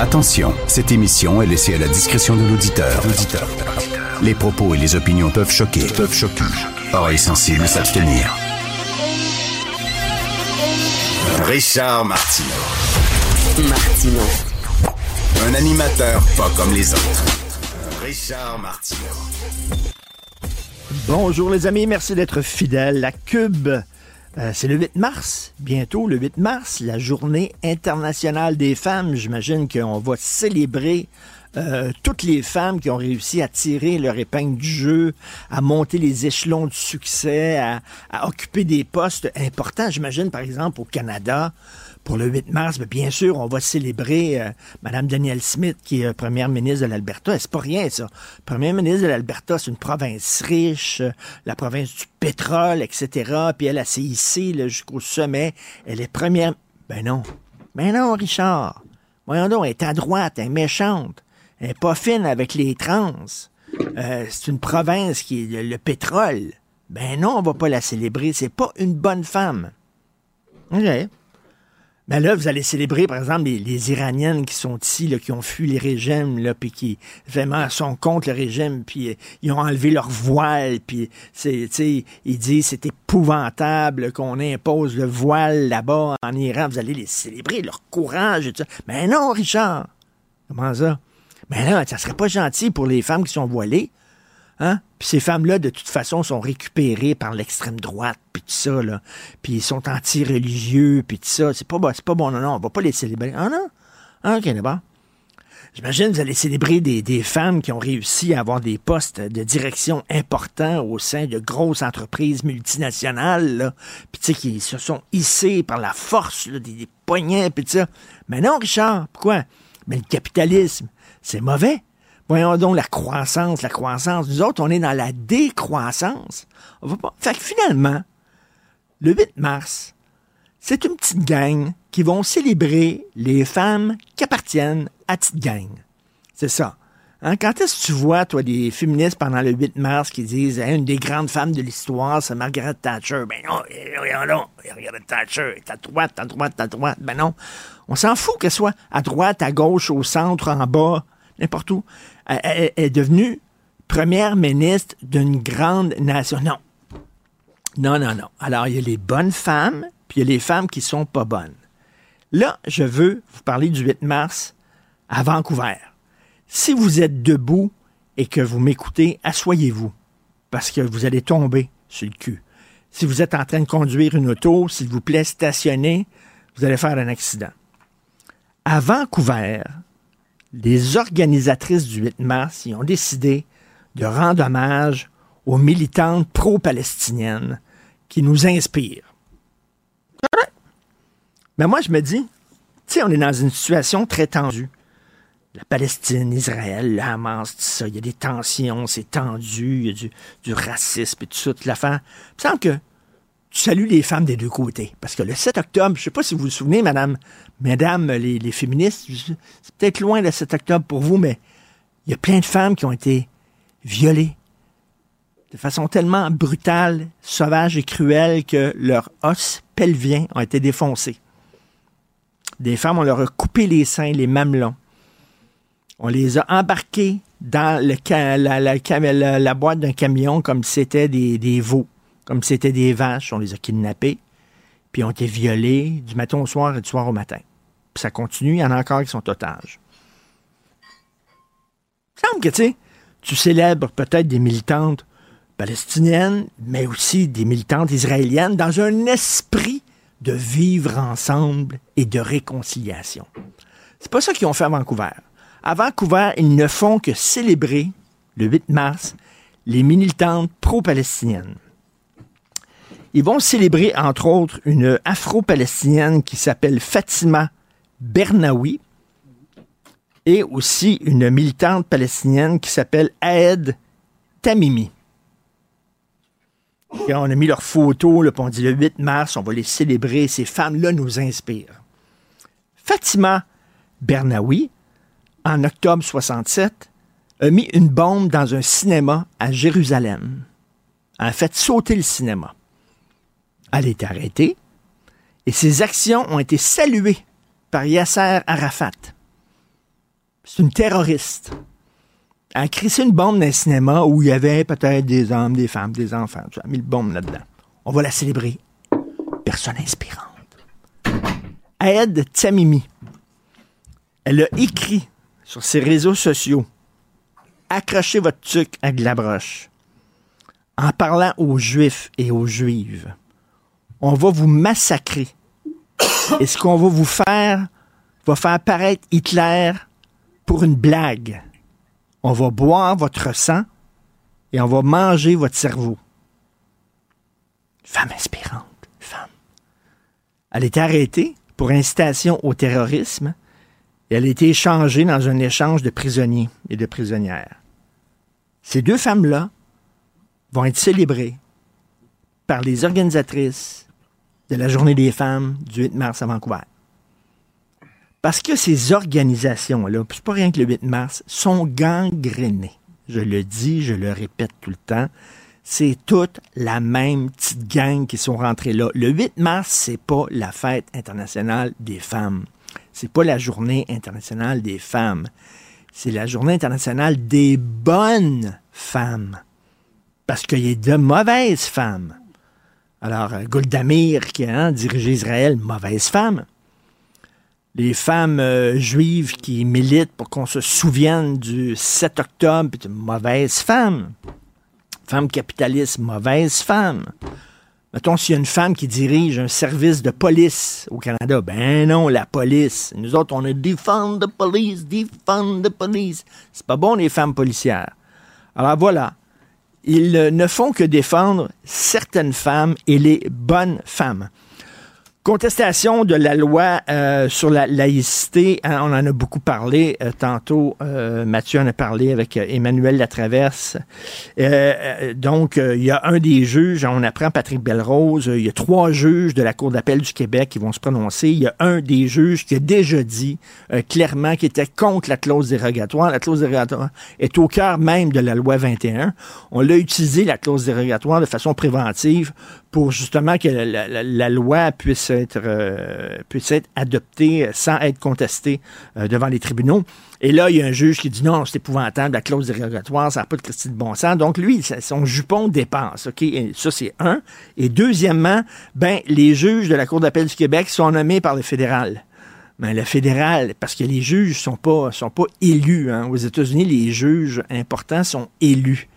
Attention, cette émission est laissée à la discrétion de l'auditeur. Les propos et les opinions peuvent choquer. Peuvent choquer. Oreilles sensibles s'abstenir. Richard Martineau. Martino. Un animateur pas comme les autres. Richard Martineau. Bonjour les amis, merci d'être fidèles. La Cube, euh, c'est le 8 mars, bientôt le 8 mars, la journée internationale des femmes. J'imagine qu'on va célébrer euh, toutes les femmes qui ont réussi à tirer leur épingle du jeu, à monter les échelons du succès, à, à occuper des postes importants. J'imagine par exemple au Canada, pour le 8 mars, bien sûr, on va célébrer euh, Mme Danielle Smith, qui est euh, première ministre de l'Alberta. C'est pas rien, ça. Première ministre de l'Alberta, c'est une province riche, euh, la province du pétrole, etc. Puis elle s'est hissée là, jusqu'au sommet. Elle est première... Ben non. Ben non, Richard. Voyons donc, elle est à droite, elle est méchante. Elle est pas fine avec les trans. C'est une province qui est le, le pétrole. Ben non, on va pas la célébrer. C'est pas une bonne femme. Mais là, vous allez célébrer, par exemple, les, Iraniennes qui sont ici, qui ont fui les régimes, là, puis qui vraiment sont contre le régime, puis euh, ils ont enlevé leur voile, puis ils disent c'est épouvantable qu'on impose le voile là-bas en Iran. Vous allez les célébrer, leur courage et tout ça. Mais non, Richard. Comment ça? Mais là, ça serait pas gentil pour les femmes qui sont voilées. Hein? Puis ces femmes-là, de toute façon, sont récupérées par l'extrême droite, puis tout ça, là. Puis ils sont anti-religieux, puis tout ça. C'est pas, bon, c'est pas bon, non, non, on va pas les célébrer. Ah non? Ah, ok, d'abord. J'imagine que vous allez célébrer des, femmes qui ont réussi à avoir des postes de direction importants au sein de grosses entreprises multinationales, là. Puis tu sais, qui se sont hissées par la force là, des, des poignets, puis tout ça. Mais non, Richard, pourquoi? Mais le capitalisme, c'est mauvais. Voyons donc la croissance, la croissance. Nous autres, on est dans la décroissance. On. Fait que finalement, le 8 mars, c'est une petite gang qui vont célébrer les femmes qui appartiennent à petite gang. C'est ça. Hein, quand est-ce que tu vois, toi, des féministes pendant le 8 mars qui disent une des grandes femmes de l'histoire, c'est Margaret Thatcher? Ben non, non, Margaret Thatcher est à droite, à droite, à droite. Ben non. On s'en fout qu'elle soit à droite, à gauche, au centre, en bas, n'importe où. Est devenue première ministre d'une grande nation. Non. Non, non, non. Alors, il y a les bonnes femmes, puis il y a les femmes qui sont pas bonnes. Là, je veux vous parler du 8 mars à Vancouver. Si vous êtes debout et que vous m'écoutez, asseyez-vous, parce que vous allez tomber sur le cul. Si vous êtes en train de conduire une auto, s'il vous plaît, stationnez, vous allez faire un accident. À Vancouver, les organisatrices du 8 mars ils ont décidé de rendre hommage aux militantes pro-palestiniennes qui nous inspirent. Mais moi, je me dis, tu on est dans une situation très tendue. La Palestine, Israël, le Hamas, tout ça, il y a des tensions, c'est tendu, il y a du, racisme et tout ça, toute l'affaire. Il me semble que tu salues les femmes des deux côtés. Parce que le 7 octobre, je sais pas si vous vous souvenez, madame, mesdames les, féministes, c'est peut-être loin le 7 octobre pour vous, mais il y a plein de femmes qui ont été violées de façon tellement brutale, sauvage et cruelle que leurs os pelviens ont été défoncés. Des femmes, on leur a coupé les seins, les mamelons. On les a embarquées dans la, boîte d'un camion comme si c'était des, veaux, comme si c'était des vaches. On les a kidnappées, puis ont été violées du matin au soir et du soir au matin. Ça continue, il y en a encore qui sont otages. Il semble que, tu Tu célèbres peut-être des militantes palestiniennes, mais aussi des militantes israéliennes dans un esprit de vivre ensemble et de réconciliation. C'est pas ça qu'ils ont fait à Vancouver. À Vancouver, ils ne font que célébrer le 8 mars les militantes pro-palestiniennes. Ils vont célébrer, entre autres, une afro-palestinienne qui s'appelle Fatima Bernawi et aussi une militante palestinienne qui s'appelle Aed Tamimi. On a mis leurs photos, le 8 mars, on va les célébrer. Ces femmes-là nous inspirent. Fatima Bernawi, en octobre 67, a mis une bombe dans un cinéma à Jérusalem. Elle a fait sauter le cinéma. Elle est arrêtée et ses actions ont été saluées par Yasser Arafat. C'est une terroriste. Elle a crissé une bombe dans un cinéma où il y avait peut-être des hommes, des femmes, des enfants. Elle a mis le bombe là-dedans. On va la célébrer. Personne inspirante. Aed Tamimi. Elle a écrit sur ses réseaux sociaux Accrochez votre truc avec de la broche. En parlant aux Juifs et aux Juives, on va vous massacrer. Et ce qu'on va vous faire va faire paraître Hitler pour une blague. On va boire votre sang et on va manger votre cerveau. Femme inspirante, femme. Elle est arrêtée pour incitation au terrorisme et elle a été échangée dans un échange de prisonniers et de prisonnières. Ces deux femmes-là vont être célébrées par les organisatrices de la Journée des femmes du 8 mars à Vancouver. Parce que ces organisations-là, c'est pas rien que le 8 mars, sont gangrénées. Je le dis, je le répète tout le temps. C'est toute la même petite gang qui sont rentrées là. Le 8 mars, c'est pas la fête internationale des femmes. C'est pas la journée internationale des femmes. C'est la journée internationale des bonnes femmes. Parce qu'il y a de mauvaises femmes. Alors, euh, Golda Meir, qui a hein, dirigé Israël, mauvaise femme. Les femmes euh, juives qui militent pour qu'on se souvienne du 7 octobre, mauvaise femme. Femme capitaliste, mauvaise femme. Mettons, s'il y a une femme qui dirige un service de police au Canada, ben non, la police. Nous autres, on est defend the police, defend the police. C'est pas bon, les femmes policières. Alors voilà. Ils ne font que défendre certaines femmes et les bonnes femmes. Contestation de la loi euh, sur la laïcité, hein, on en a beaucoup parlé euh, tantôt. Euh, Mathieu en a parlé avec Emmanuel Latraverse. donc, il y a un des juges, on apprend Patrick Belrose, il y a trois juges de la Cour d'appel du Québec qui vont se prononcer. Il y a un des juges qui a déjà dit clairement qu'il était contre la clause dérogatoire. La clause dérogatoire est au cœur même de la loi 21. On l'a utilisé, la clause dérogatoire, de façon préventive pour justement que la, loi puisse être, euh, puisse être adoptée sans être contestée euh, devant les tribunaux. Et là, il y a un juge qui dit non, c'est épouvantable, la clause dérogatoire, ça n'a pas de Christie de bon sens. Donc, lui, son jupon dépense. OK? Et ça, c'est un. Et deuxièmement, ben, les juges de la Cour d'appel du Québec sont nommés par le fédéral. Ben, le fédéral, parce que les juges sont pas, sont pas élus. Hein. Aux États-Unis, les juges importants sont élus.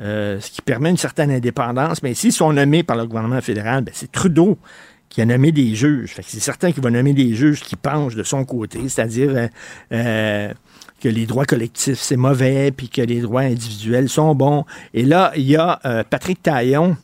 Euh, ce qui permet une certaine indépendance. Mais s'ils sont nommés par le gouvernement fédéral, ben, c'est Trudeau qui a nommé des juges. c'est certain qu'il va nommer des juges qui penchent de son côté, c'est-à-dire euh, euh, que les droits collectifs, c'est mauvais, puis que les droits individuels sont bons. Et là, il y a Patrick Taillon,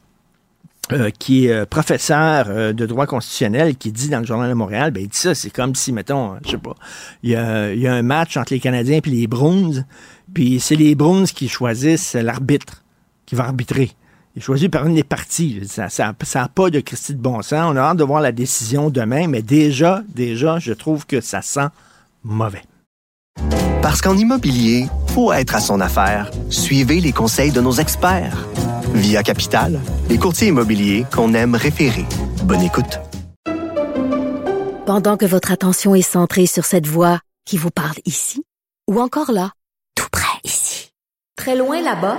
qui est professeur de droit constitutionnel, qui dit dans le Journal de Montréal, ben, il dit ça, c'est comme si, mettons, je sais pas, il y a, un match entre les Canadiens et les Bruins, puis c'est les Bruins qui choisissent l'arbitre qui va arbitrer. Il est choisi par une des parties. Ça n'a pas de Christie de bon sens. On a hâte de voir la décision demain, mais déjà, déjà, je trouve que ça sent mauvais. Parce qu'en immobilier, faut être à son affaire. Suivez les conseils de nos experts. Via Capital, les courtiers immobiliers qu'on aime référer. Bonne écoute. Pendant que votre attention est centrée sur cette voix qui vous parle ici, ou encore là, tout près ici, très loin là-bas,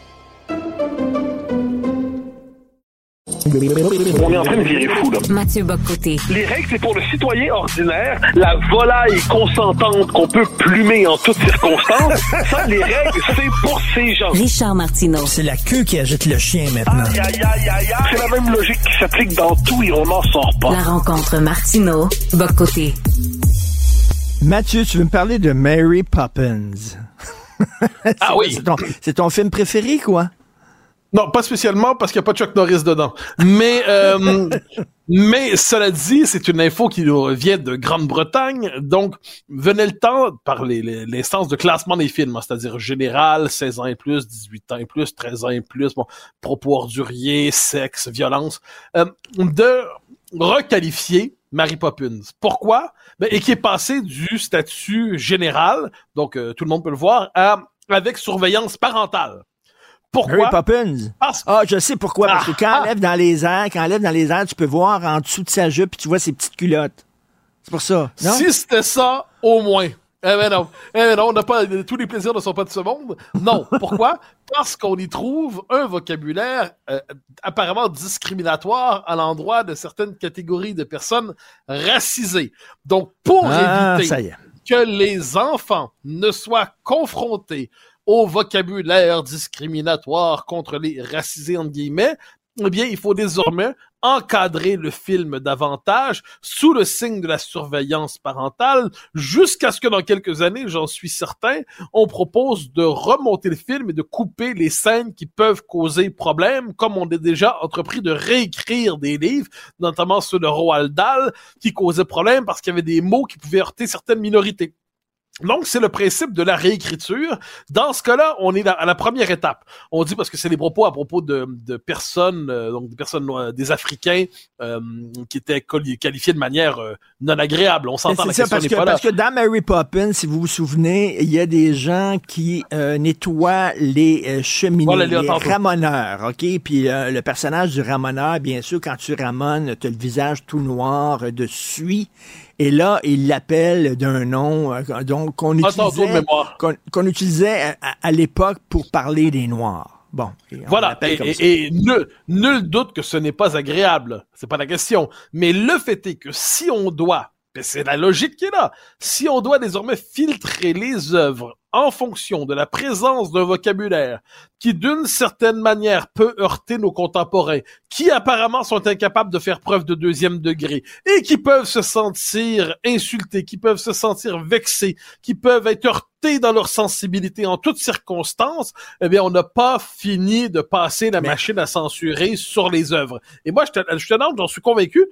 On est en train de virer fou, là. Mathieu Bocoté. Les règles, c'est pour le citoyen ordinaire, la volaille consentante qu'on peut plumer en toutes circonstances. Ça, les règles, c'est pour ces gens. Richard Martineau. C'est la queue qui agite le chien maintenant. Aïe, aïe, aïe, aïe, aïe. C'est la même logique qui s'applique dans tout et on n'en sort pas. La rencontre Martineau. Bocoté. Mathieu, tu veux me parler de Mary Poppins? Ah oui. C'est ton, c'est ton film préféré, quoi? Non, pas spécialement parce qu'il n'y a pas Chuck Norris dedans. Mais, euh, mais cela dit, c'est une info qui nous vient de Grande-Bretagne. Donc, venait le temps, par les, les- l'instance de classement des films, hein, c'est-à-dire général, 16 ans et plus, 18 ans et plus, 13 ans et plus, bon, propos orduriers, sexe, violence, euh, de requalifier Mary Poppins. Pourquoi? Ben, et qui est passé du statut général, donc euh, tout le monde peut le voir, à avec surveillance parentale. Pourquoi? Mary Poppins? Parce Ah, je sais pourquoi. Parce que quand ah. elle lève dans les airs, quand elle lève dans les airs, tu peux voir en dessous de sa jupe, puis tu vois ses petites culottes. C'est pour ça, non? Si c'était ça, au moins. Eh ben non. Eh ben non, on n'a pas, tous les plaisirs ne sont pas de ce monde. Non. Pourquoi? Parce qu'on y trouve un vocabulaire euh, apparemment discriminatoire à l'endroit de certaines catégories de personnes racisées. Donc, pour Ah, éviter que les enfants ne soient confrontés au vocabulaire discriminatoire contre les racisés, entre guillemets, eh bien, il faut désormais encadrer le film davantage sous le signe de la surveillance parentale jusqu'à ce que dans quelques années, j'en suis certain, on propose de remonter le film et de couper les scènes qui peuvent causer problème, comme on a déjà entrepris de réécrire des livres, notamment ceux de Roald Dahl, qui causaient problème parce qu'il y avait des mots qui pouvaient heurter certaines minorités. Donc, c'est le principe de la réécriture. Dans ce cas-là, on est à la première étape. On dit parce que c'est des propos à propos de, de personnes, euh, donc des personnes, des Africains, euh, qui étaient quali- qualifiés de manière euh, non agréable. On s'entend, la ça, question parce que, pas là. parce que dans Mary Poppins, si vous vous souvenez, il y a des gens qui euh, nettoient les cheminées, Voilà, les ramoneurs, OK? Puis euh, le personnage du ramoneur, bien sûr, quand tu ramones, tu as le visage tout noir de suie. Et là, il l'appelle d'un nom euh, donc qu'on utilisait, mémoire. qu'on qu'on utilisait à, l'époque pour parler des Noirs. Bon, et Voilà, et, comme et- ça. et nul, nul doute que ce n'est pas agréable. C'est pas la question. Mais le fait est que si on doit, c'est la logique qui est là, si on doit désormais filtrer les œuvres en fonction de la présence d'un vocabulaire qui, d'une certaine manière, peut heurter nos contemporains, qui apparemment sont incapables de faire preuve de deuxième degré et qui peuvent se sentir insultés, qui peuvent se sentir vexés, qui peuvent être heurtés dans leur sensibilité en toutes circonstances, eh bien, on n'a pas fini de passer la Mais- machine à censurer sur les œuvres. Et moi, je te, je te demande, j'en suis convaincu,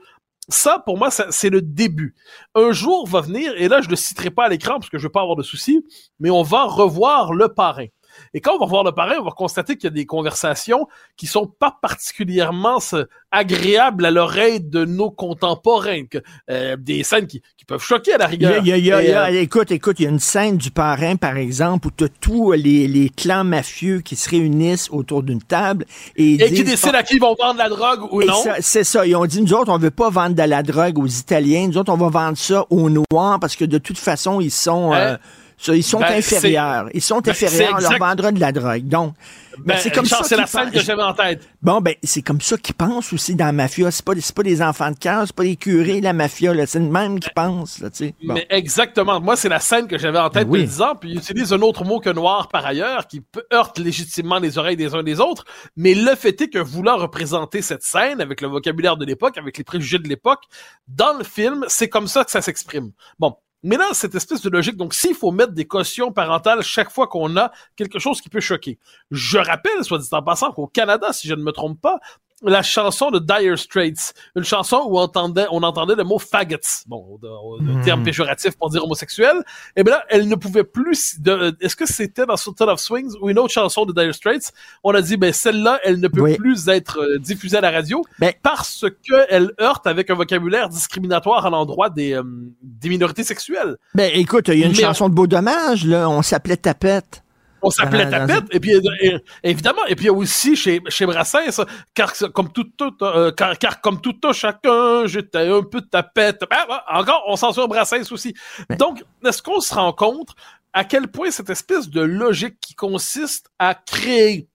ça, pour moi, c'est le début. Un jour va venir, et là, je ne le citerai pas à l'écran parce que je veux pas avoir de soucis, mais on va revoir le parrain. Et quand on va revoir le parrain, on va constater qu'il y a des conversations qui sont pas particulièrement euh, agréables à l'oreille de nos contemporains, que, euh, des scènes qui, qui peuvent choquer à la rigueur. il y a- il y a- il y a- euh, écoute, écoute, il y a une scène du parrain, par exemple, où tu as tous les, les clans mafieux qui se réunissent autour d'une table et, et qui décident à qui ils vont vendre la drogue ou non. C'est ça. Ils ont dit, nous autres, on veut pas vendre de la drogue aux Italiens. Nous autres, on va vendre ça aux Noirs parce que de toute façon, ils sont, euh, Hein? ça, ils sont Ben, inférieurs. Ils sont ben, inférieurs. On leur vendra de la drogue. Donc, ben, Ben, c'est comme Richard, ça c'est la scène que j'avais en tête. Bon, ben, c'est comme ça qu'ils pensent aussi dans la mafia. C'est pas, pas des enfants de cœur, c'est pas des curés, la mafia. C'est le même qui pensent, là. Bon. Mais exactement. Moi, c'est la scène que j'avais en tête oui. en disant, puis il utilise un autre mot que noir par ailleurs, qui heurte légitimement les oreilles des uns des autres. Mais le fait est que voulant représenter cette scène avec le vocabulaire de l'époque, avec les préjugés de l'époque, dans le film, c'est comme ça que ça s'exprime. Bon. Mais là, cette espèce de logique, donc s'il faut mettre des cautions parentales chaque fois qu'on a quelque chose qui peut choquer. Je rappelle, soit dit en passant, qu'au Canada, si je ne me trompe pas, la chanson de Dire Straits, une chanson où on entendait, on entendait le mot faggots, bon, Mhm. terme péjoratif pour dire homosexuel, et bien là, elle ne pouvait plus, de, est-ce que c'était dans Sultan of Swings ou une autre chanson de Dire Straits, on a dit, ben celle-là, elle ne peut Oui. plus être euh, diffusée à la radio Ben- parce qu'elle heurte avec un vocabulaire discriminatoire à l'endroit des, euh, des minorités sexuelles. Ben, écoute, il y a une Mais chanson de beau dommage, là. On s'appelait Tapette. On s'appelait tapette, et puis euh, et- évidemment, et puis il y a aussi chez, chez Brassens, car comme tout, tout euh, car, car comme tout un chacun, j'étais un peu tapette. Ben, ben, encore, on censure Brassens aussi. Donc, est-ce qu'on se rend compte à quel point cette espèce de logique qui consiste à créer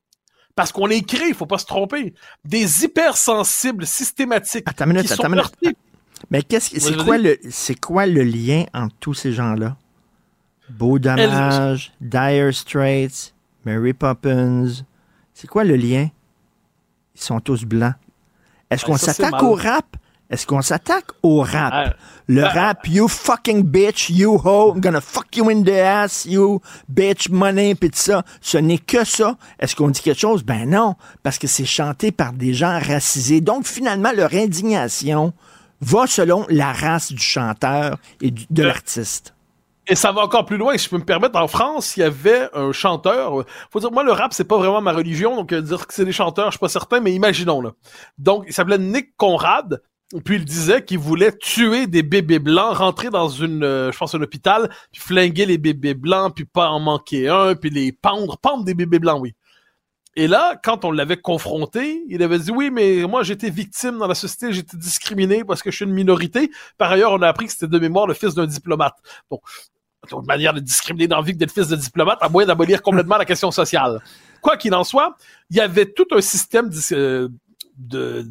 parce qu'on les crée, il faut pas se tromper. Des hypersensibles systématiques Attends une minute, qui attends sont minute. Mais qu'est-ce que- c'est quoi le c'est quoi le lien entre tous ces gens-là? Beau Dommage, Dire Straits, Mary Poppins. C'est quoi le lien? Ils sont tous blancs. Est-ce Ouais, qu'on s'attaque au rap? Est-ce qu'on s'attaque au rap? Ouais. Le Ben- rap, you fucking bitch, you ho, I'm gonna fuck you in the ass, you bitch, money, pis tout ça. Ce n'est que ça. Est-ce qu'on dit quelque chose? Ben non, parce que c'est chanté par des gens racisés. Donc, finalement, leur indignation va selon la race du chanteur et du- de Euh, l'artiste. Et ça va encore plus loin, si je peux me permettre. En France, il y avait un chanteur. Faut dire, moi, le rap, c'est pas vraiment ma religion, donc euh, dire que c'est des chanteurs, je suis pas certain, mais imaginons là. Donc, il s'appelait Nick Conrad. Puis il disait qu'il voulait tuer des bébés blancs, rentrer dans une, euh, je pense, un hôpital, puis flinguer les bébés blancs, puis pas en manquer un, puis les pendre, pendre des bébés blancs, oui. Et là, quand on l'avait confronté, il avait dit oui, mais moi j'étais victime dans la société, j'étais discriminé parce que je suis une minorité. Par ailleurs, on a appris que c'était de mémoire le fils d'un diplomate. Bon, une manière de discriminer dans la vie que d'être fils de diplomate, à moins d'abolir complètement la question sociale. Quoi qu'il en soit, il y avait tout un système euh, de-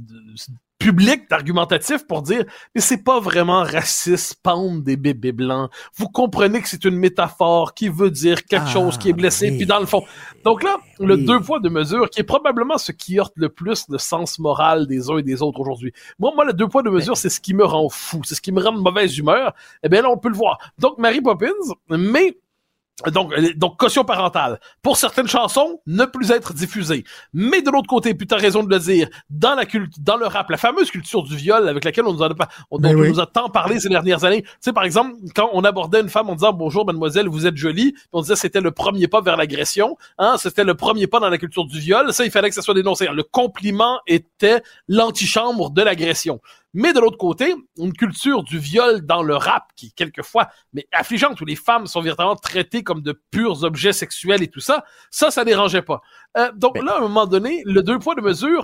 public d'argumentatif pour dire mais c'est pas vraiment raciste pendre des bébés blancs. Vous comprenez que c'est une métaphore qui veut dire quelque Ah, chose qui est blessé oui. puis dans le fond. Donc là, le deux poids deux mesures qui est probablement ce qui heurte le plus le sens moral des uns et des autres aujourd'hui. Moi moi le deux poids deux mesures c'est ce qui me rend fou, c'est ce qui me rend de mauvaise humeur. Eh bien là on peut le voir. Donc Mary Poppins mais donc, euh, donc caution parentale. Pour certaines chansons, ne plus être diffusées. Mais de l'autre côté, puis t'as raison de le dire, dans la culte, dans le rap, la fameuse culture du viol avec laquelle on nous, a, on, Ben dont on oui. nous a tant parlé ces dernières années. Tu sais, par exemple, quand on abordait une femme en disant bonjour mademoiselle, vous êtes jolie, on disait c'était le premier pas vers l'agression, hein, c'était le premier pas dans la culture du viol. Ça, il fallait que ça soit dénoncé. Le compliment était l'antichambre de l'agression. Mais de l'autre côté, une culture du viol dans le rap qui, quelquefois, mais affligeante, où les femmes sont véritablement traitées comme de purs objets sexuels et tout ça, ça, ça dérangeait pas. Euh, donc là, à un moment donné, le deux poids,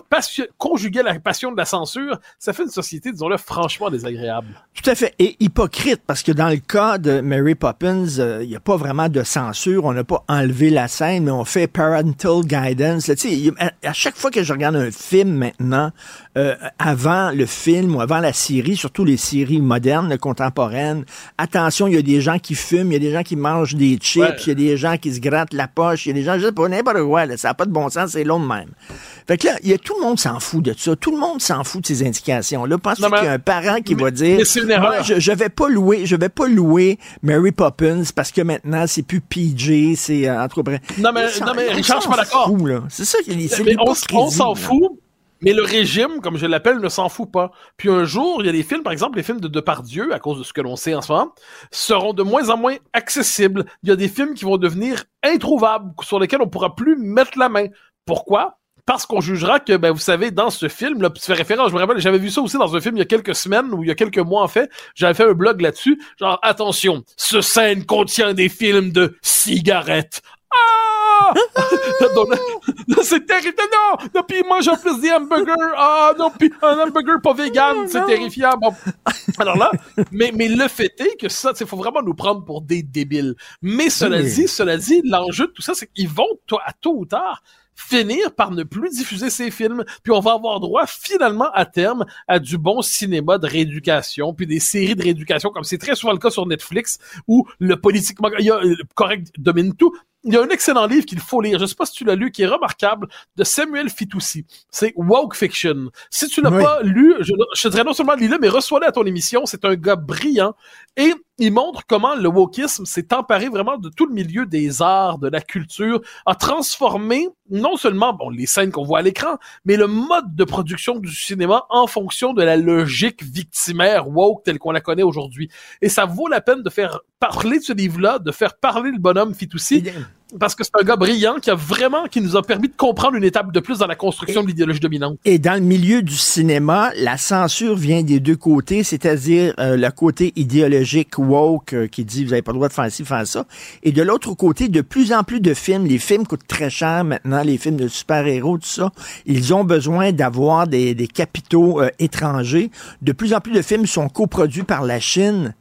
passion- conjugué à la passion de la censure, ça fait une société, disons-le, franchement désagréable. Tout à fait. Et hypocrite, parce que dans le cas de Mary Poppins, euh, il n'y a pas vraiment de censure. On n'a pas enlevé la scène, mais on fait parental guidance. Là, à, à chaque fois que je regarde un film maintenant, euh, avant le film ou avant la série, surtout les séries modernes, contemporaines, attention, il y a des gens qui fument, il y a des gens qui mangent des chips, Ouais. il y a des gens qui se grattent la poche, il y a des gens, je sais pas, n'importe quoi, là, ça n'a pas de bon sens, c'est long de même. Fait que là, il y a, tout le monde s'en fout de ça. Tout le monde s'en fout de ces indications-là. Pensez qu'il y a un parent qui mais- va dire je, je vais pas louer, je vais pas louer Mary Poppins parce que maintenant c'est plus PG, c'est euh, entre autres. Non, mais- non, mais Richard, je suis pas d'accord. C'est ça c'est on, s'en fout, mais le régime, comme je l'appelle, ne s'en fout pas. Puis un jour, il y a des films, par exemple, les films de Depardieu, à cause de ce que l'on sait en ce moment, seront de moins en moins accessibles. Il y a des films qui vont devenir introuvables, sur lesquels on pourra plus mettre la main. Pourquoi? Parce qu'on jugera que, ben, vous savez, dans ce film, là, tu fais référence, je me rappelle, j'avais vu ça aussi dans un film il y a quelques semaines, ou il y a quelques mois, en fait, j'avais fait un blog là-dessus, genre, attention, ce scène contient des films de cigarettes. Ah! C'est terrible. Non, non, puis il mange en plus des hamburgers. Ah, non, puis un hamburger pas vegan, c'est terrifiant. Bon. Alors là, mais, mais le fait est que ça, il faut vraiment nous prendre pour des débiles. Mais cela Oui. dit, cela dit, l'enjeu de tout ça, c'est qu'ils vont, toi, à tôt ou tard, finir par ne plus diffuser ces films, puis on va avoir droit finalement à terme à du bon cinéma de rééducation, puis des séries de rééducation, comme c'est très souvent le cas sur Netflix, où le politiquement il y a, le correct domine tout. Il y a un excellent livre qu'il faut lire, je sais pas si tu l'as lu, qui est remarquable, de Samuel Fitoussi. C'est Woke Fiction. Si tu l'as Oui. pas lu, je, je te dirais non seulement lis-le, mais reçois-le à ton émission. C'est un gars brillant. Et il montre comment le wokisme s'est emparé vraiment de tout le milieu des arts, de la culture, a transformé non seulement bon, les scènes qu'on voit à l'écran, mais le mode de production du cinéma en fonction de la logique victimaire woke telle qu'on la connaît aujourd'hui. Et ça vaut la peine de faire parler de ce livre-là, de faire parler le bonhomme Fitoussi, parce que c'est un gars brillant qui a vraiment, qui nous a permis de comprendre une étape de plus dans la construction de l'idéologie dominante. Et dans le milieu du cinéma, la censure vient des deux côtés, c'est-à-dire euh, le côté idéologique woke euh, qui dit vous n'avez pas le droit de faire ci, faire ça. Et de l'autre côté, de plus en plus de films, les films coûtent très cher maintenant, les films de super-héros, tout ça, ils ont besoin d'avoir des, des capitaux euh, étrangers. De plus en plus de films sont coproduits par la Chine.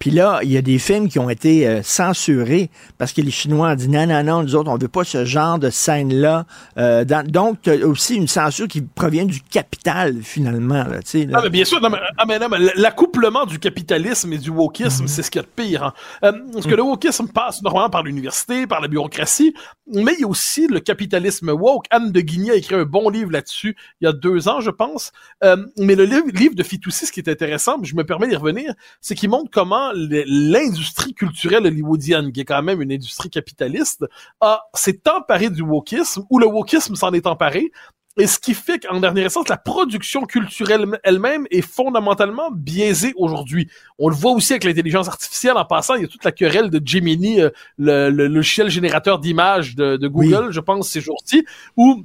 Puis là, il y a des films qui ont été euh, censurés parce que les Chinois ont dit non, non, non, nous autres, on veut pas ce genre de scène-là. Euh, donc, t'as aussi une censure qui provient du capital, finalement. Là, tu là. Ah, mais bien sûr, non, mais, ah, mais mais l'accouplement du capitalisme et du wokisme, c'est ce qu'il y a de pire. hein. Euh, parce que le wokisme passe normalement par l'université, par la bureaucratie, mais il y a aussi le capitalisme woke. Anne de Guigny a écrit un bon livre là-dessus il y a deux ans, je pense. Euh, mais le livre, livre de Fitoussi, ce qui est intéressant, je me permets d'y revenir, c'est qu'il montre comment l'industrie culturelle hollywoodienne, qui est quand même une industrie capitaliste, a s'est emparée du wokisme, ou le wokisme s'en est emparé, et ce qui fait qu'en dernière instance, la production culturelle elle-même est fondamentalement biaisée aujourd'hui. On le voit aussi avec l'intelligence artificielle. En passant, il y a toute la querelle de Gemini, euh, le, le logiciel générateur d'images de, de Google, je pense, ces jours-ci, où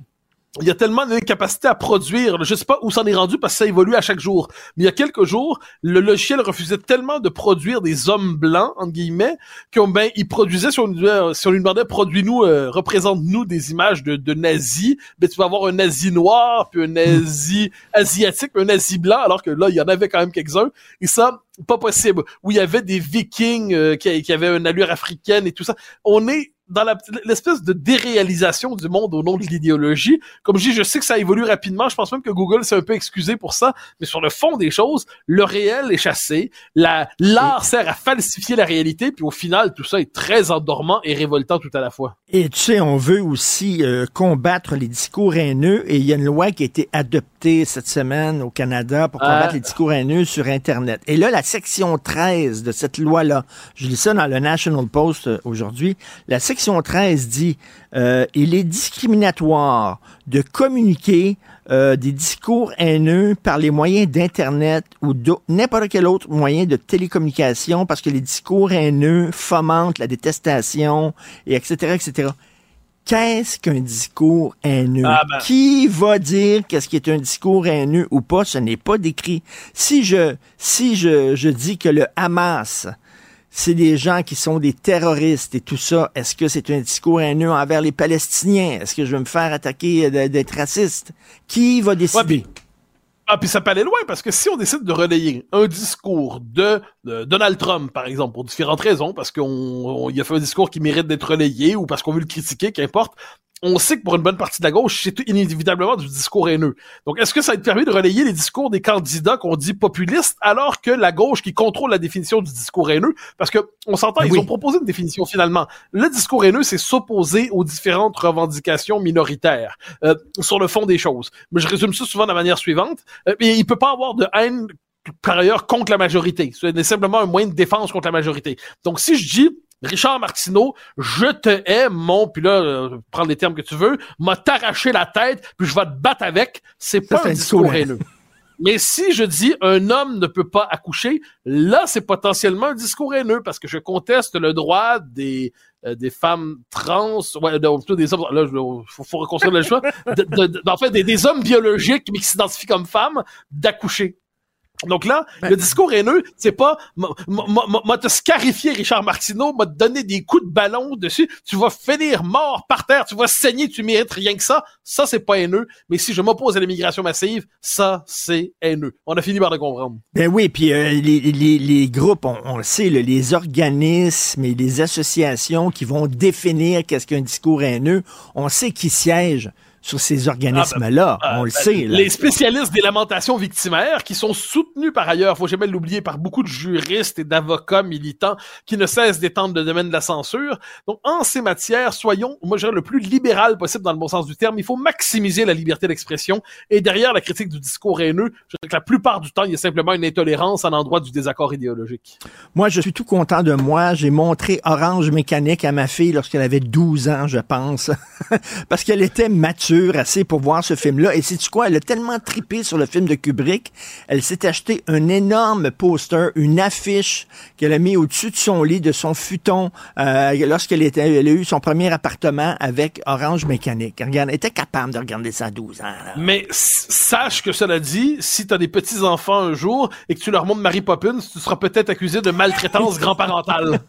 il y a tellement d'incapacité à produire. Je sais pas où s'en est rendu parce que ça évolue à chaque jour. Mais il y a quelques jours, le logiciel refusait tellement de produire des hommes blancs, entre guillemets, qu'on ben, il produisait, si on, lui- euh, si on lui demandait, produis-nous, euh, représente-nous des images de, de nazis, ben, tu vas avoir un nazi noir, puis un nazi asiatique, puis un nazi blanc, alors que là, il y en avait quand même quelques-uns. Et ça, pas possible. Où il y avait des vikings euh, qui, qui avaient une allure africaine et tout ça. On est dans l'espèce de déréalisation du monde au nom de l'idéologie. Comme je dis, je sais que ça évolue rapidement. Je pense même que Google s'est un peu excusé pour ça. Mais sur le fond des choses, le réel est chassé. La, l'art sert à falsifier la réalité. Puis au final, tout ça est très endormant et révoltant tout à la fois. Et tu sais, on veut aussi euh, combattre les discours haineux et il y a une loi qui a été adoptée cette semaine au Canada pour combattre Ah. les discours haineux sur Internet. Et là, la section 13 de cette loi-là, je lis ça dans le National Post euh, aujourd'hui, la section 13 dit euh, il est discriminatoire de communiquer euh, des discours haineux par les moyens d'Internet ou n'importe quel autre moyen de télécommunication parce que les discours haineux fomentent la détestation et etc., etc. Qu'est-ce qu'un discours haineux? Ah ben. Qui va dire qu'est-ce qui est un discours haineux ou pas? Ce n'est pas décrit. Si je, si je, je dis que le Hamas, c'est des gens qui sont des terroristes et tout ça, est-ce que c'est un discours haineux envers les Palestiniens? Est-ce que je vais me faire attaquer euh, d'être raciste? Qui va décider? Ah, puis ça peut aller loin, parce que si on décide de relayer un discours de, de Donald Trump, par exemple, pour différentes raisons, parce qu'on on- il a fait un discours qui mérite d'être relayé, ou parce qu'on veut le critiquer, qu'importe, on sait que pour une bonne partie de la gauche, c'est inévitablement du discours haineux. Donc, est-ce que ça va te permis de relayer les discours des candidats qu'on dit populistes, alors que la gauche qui contrôle la définition du discours haineux, parce que on s'entend, Ben ils oui. ont proposé une définition finalement. Le discours haineux, c'est s'opposer aux différentes revendications minoritaires euh, sur le fond des choses. Mais je résume ça souvent de la manière suivante. Euh, et il peut pas avoir de haine par ailleurs contre la majorité. C'est simplement un moyen de défense contre la majorité. Donc si je dis Richard Martineau, je te hais, mon, puis là, euh, prends les termes que tu veux, m'a t'arraché la tête, puis je vais te battre avec, c'est pas un discours haineux. Mais si je dis un homme ne peut pas accoucher, là c'est potentiellement un discours haineux parce que je conteste le droit des euh, des femmes trans, ouais, non, plutôt des hommes. Là, il faut, faut reconstruire le choix. De, de- de- en fait, des, des hommes biologiques mais qui s'identifient comme femmes d'accoucher. Donc là, Ben- le discours haineux, c'est pas m'a- te scarifier Richard Martineau, m'a te donner des coups de ballon dessus, tu vas finir mort par terre, tu vas saigner, tu mérites rien que ça. Ça, c'est pas haineux. Mais si je m'oppose à l'immigration massive, ça, c'est haineux. On a fini par le comprendre. Ben oui, puis euh, les, les, les groupes, on, on le sait, là, les organismes et les associations qui vont définir qu'est-ce qu'un discours haineux, on sait qui siègent sur ces organismes-là. Ah, on le ben, sait. là. Les spécialistes des lamentations victimaires, qui sont soutenus par ailleurs, faut jamais l'oublier, par beaucoup de juristes et d'avocats militants qui ne cessent d'étendre le domaine de la censure. Donc, en ces matières, soyons, moi, je dirais, le plus libéral possible dans le bon sens du terme. Il faut maximiser la liberté d'expression. Et derrière la critique du discours haineux, je dirais que la plupart du temps, il y a simplement une intolérance à l'endroit du désaccord idéologique. Moi, je suis tout content de moi. J'ai montré Orange Mécanique à ma fille lorsqu'elle avait 12 ans, je pense. Parce qu'elle était mature assez pour voir ce film-là. Et sais-tu quoi? Elle a tellement tripé sur le film de Kubrick. Elle s'est acheté un énorme poster, une affiche qu'elle a mis au-dessus de son lit, de son futon, euh, lorsqu'elle était, elle a eu son premier appartement avec Orange Mécanique. Regarde, elle était capable de regarder ça à 12 ans. là. Mais sache que cela dit, si t'as des petits-enfants un jour et que tu leur montres Mary Poppins, tu seras peut-être accusé de maltraitance grand-parentale.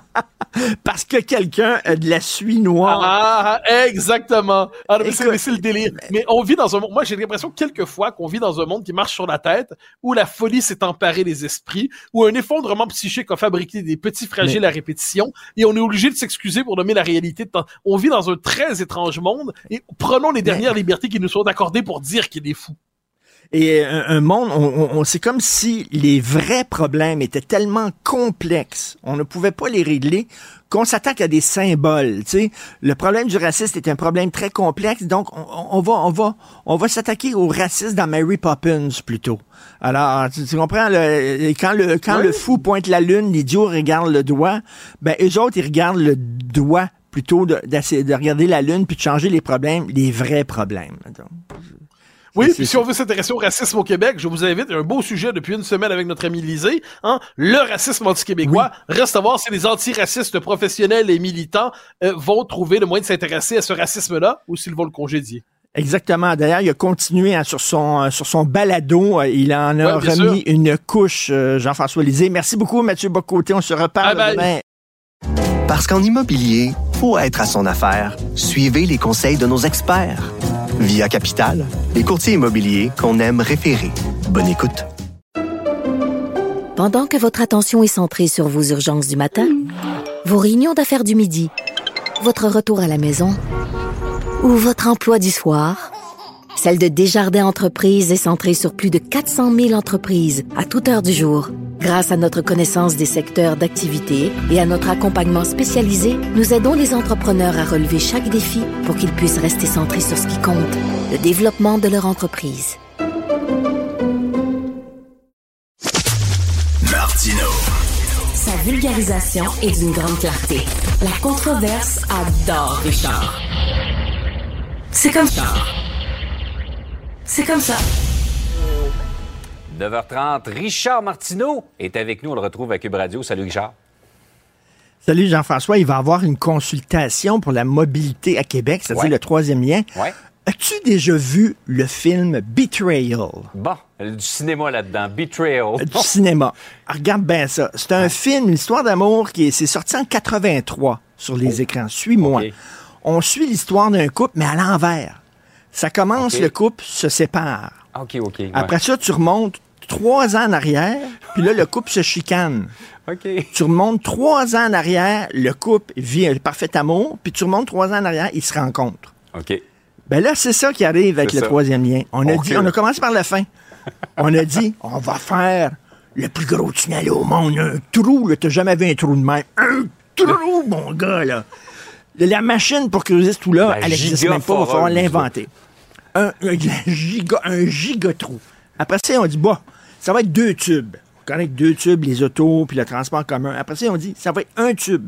Parce que quelqu'un a de la suie noire. Ah, exactement. Ah, c'est le délire. Mais on vit dans un monde. Moi, j'ai l'impression quelquefois qu'on vit dans un monde qui marche sur la tête, où la folie s'est emparée des esprits, où un effondrement psychique a fabriqué des petits fragiles à répétition, et on est obligé de s'excuser pour nommer la réalité. de temps. On vit dans un très étrange monde, et prenons les dernières libertés qui nous sont accordées pour dire qu'il est fou. Et un, un monde, on, on- on- c'est comme si les vrais problèmes étaient tellement complexes, on ne pouvait pas les régler, qu'on s'attaque à des symboles. Tu sais, le problème du racisme est un problème très complexe, donc on, on va, on va, on va s'attaquer au racisme dans Mary Poppins plutôt. Alors, tu, tu comprends, le, quand le quand le fou pointe la lune, l'idiot regarde le doigt. Ben, eux autres, ils regardent le doigt plutôt de, de regarder la lune puis de changer les problèmes, les vrais problèmes. Donc, Oui, puis si on veut s'intéresser au racisme au Québec, je vous invite, un beau sujet depuis une semaine avec notre ami Lisée, hein, le racisme anti-québécois. Reste à voir si les antiracistes professionnels et militants euh, vont trouver le moyen de s'intéresser à ce racisme-là ou s'ils vont le congédier. Exactement. D'ailleurs, il a continué hein, sur son euh, sur son balado. euh, il en a Ouais, remis une couche, euh, Jean-François Lisée. Merci beaucoup, Mathieu Bocoté. On se reparle Bye bye. demain. Parce qu'en immobilier, pour être à son affaire, suivez les conseils de nos experts. Via Capital, les courtiers immobiliers qu'on aime référer. Bonne écoute. Pendant que votre attention est centrée sur vos urgences du matin, vos réunions d'affaires du midi, votre retour à la maison ou votre emploi du soir, celle de Desjardins Entreprises est centrée sur plus de 400 000 entreprises à toute heure du jour. Grâce à notre connaissance des secteurs d'activité et à notre accompagnement spécialisé, nous aidons les entrepreneurs à relever chaque défi pour qu'ils puissent rester centrés sur ce qui compte, le développement de leur entreprise. Martino. Sa vulgarisation est d'une grande clarté. La controverse adore Richard. C'est comme ça. C'est comme ça. 9h30, Richard Martineau est avec nous. On le retrouve à Cube Radio. Salut Richard. Salut Jean-François. Il va y avoir une consultation pour la mobilité à Québec, c'est-à-dire Ouais. le troisième lien. Ouais. As-tu déjà vu le film Betrayal? Bon, du cinéma là-dedans. Betrayal. du cinéma. Regarde bien ça. C'est un film, une histoire d'amour qui est, c'est sorti en 83 sur les écrans. Suis-moi. On suit l'histoire d'un couple, mais à l'envers. Ça commence, le couple se sépare. OK, OK. ouais. Après ça, tu remontes trois ans en arrière, puis là, le couple se chicane. OK. Tu remontes trois ans en arrière, le couple vit un parfait amour, puis tu remontes trois ans en arrière, ils se rencontrent. OK. Ben là, c'est ça qui arrive avec le ça. troisième lien. On a dit, on a commencé par la fin. On a dit, on va faire le plus gros tunnel au monde, un trou, là, t'as jamais vu un trou de même. Un trou, mon gars, là. La machine pour creuser ce trou-là, elle n'existe même pas, il va falloir l'inventer. Un, giga, un giga trou. Après ça, on dit, bah, ça va être deux tubes. On connaît deux tubes, les autos, puis le transport commun. Après ça, on dit, ça va être un tube,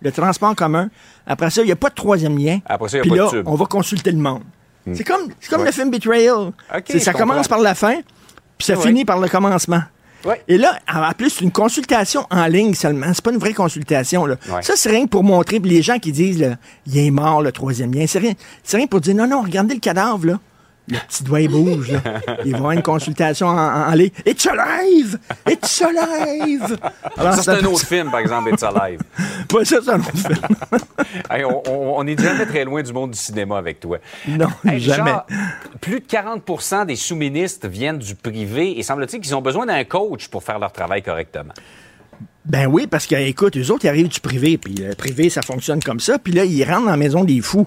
le transport commun. Après ça, il n'y a pas de troisième lien. Après ça, il y a Puis pas de là, tube. Hmm. on va consulter le monde. C'est comme, c'est comme Ouais. le film Betrayal. Ça comprends. commence par la fin, puis ça Ouais. finit par le commencement. Ouais. Et là, en plus, c'est une consultation en ligne seulement. C'est pas une vraie consultation. Là. Ouais. Ça, c'est rien que pour montrer. Les gens qui disent, là, il est mort, le troisième lien. C'est rien, c'est rien pour dire, non, non, regardez le cadavre, là. Le petit doigt, il bouge, là. Il va avoir une consultation en, en, en ligne. It's alive! It's alive! Alors, Ça, c'est un autre film, par exemple, It's Alive. Pas ça, c'est un autre film. Hey, on, on, on est jamais très loin du monde du cinéma avec toi. Non, Hey, jamais. Plus de 40% des sous-ministres viennent du privé et semble-t-il qu'ils ont besoin d'un coach pour faire leur travail correctement. Ben oui, parce que, écoute, eux autres, ils arrivent du privé, puis le privé, ça fonctionne comme ça, puis là, ils rentrent dans la maison des fous.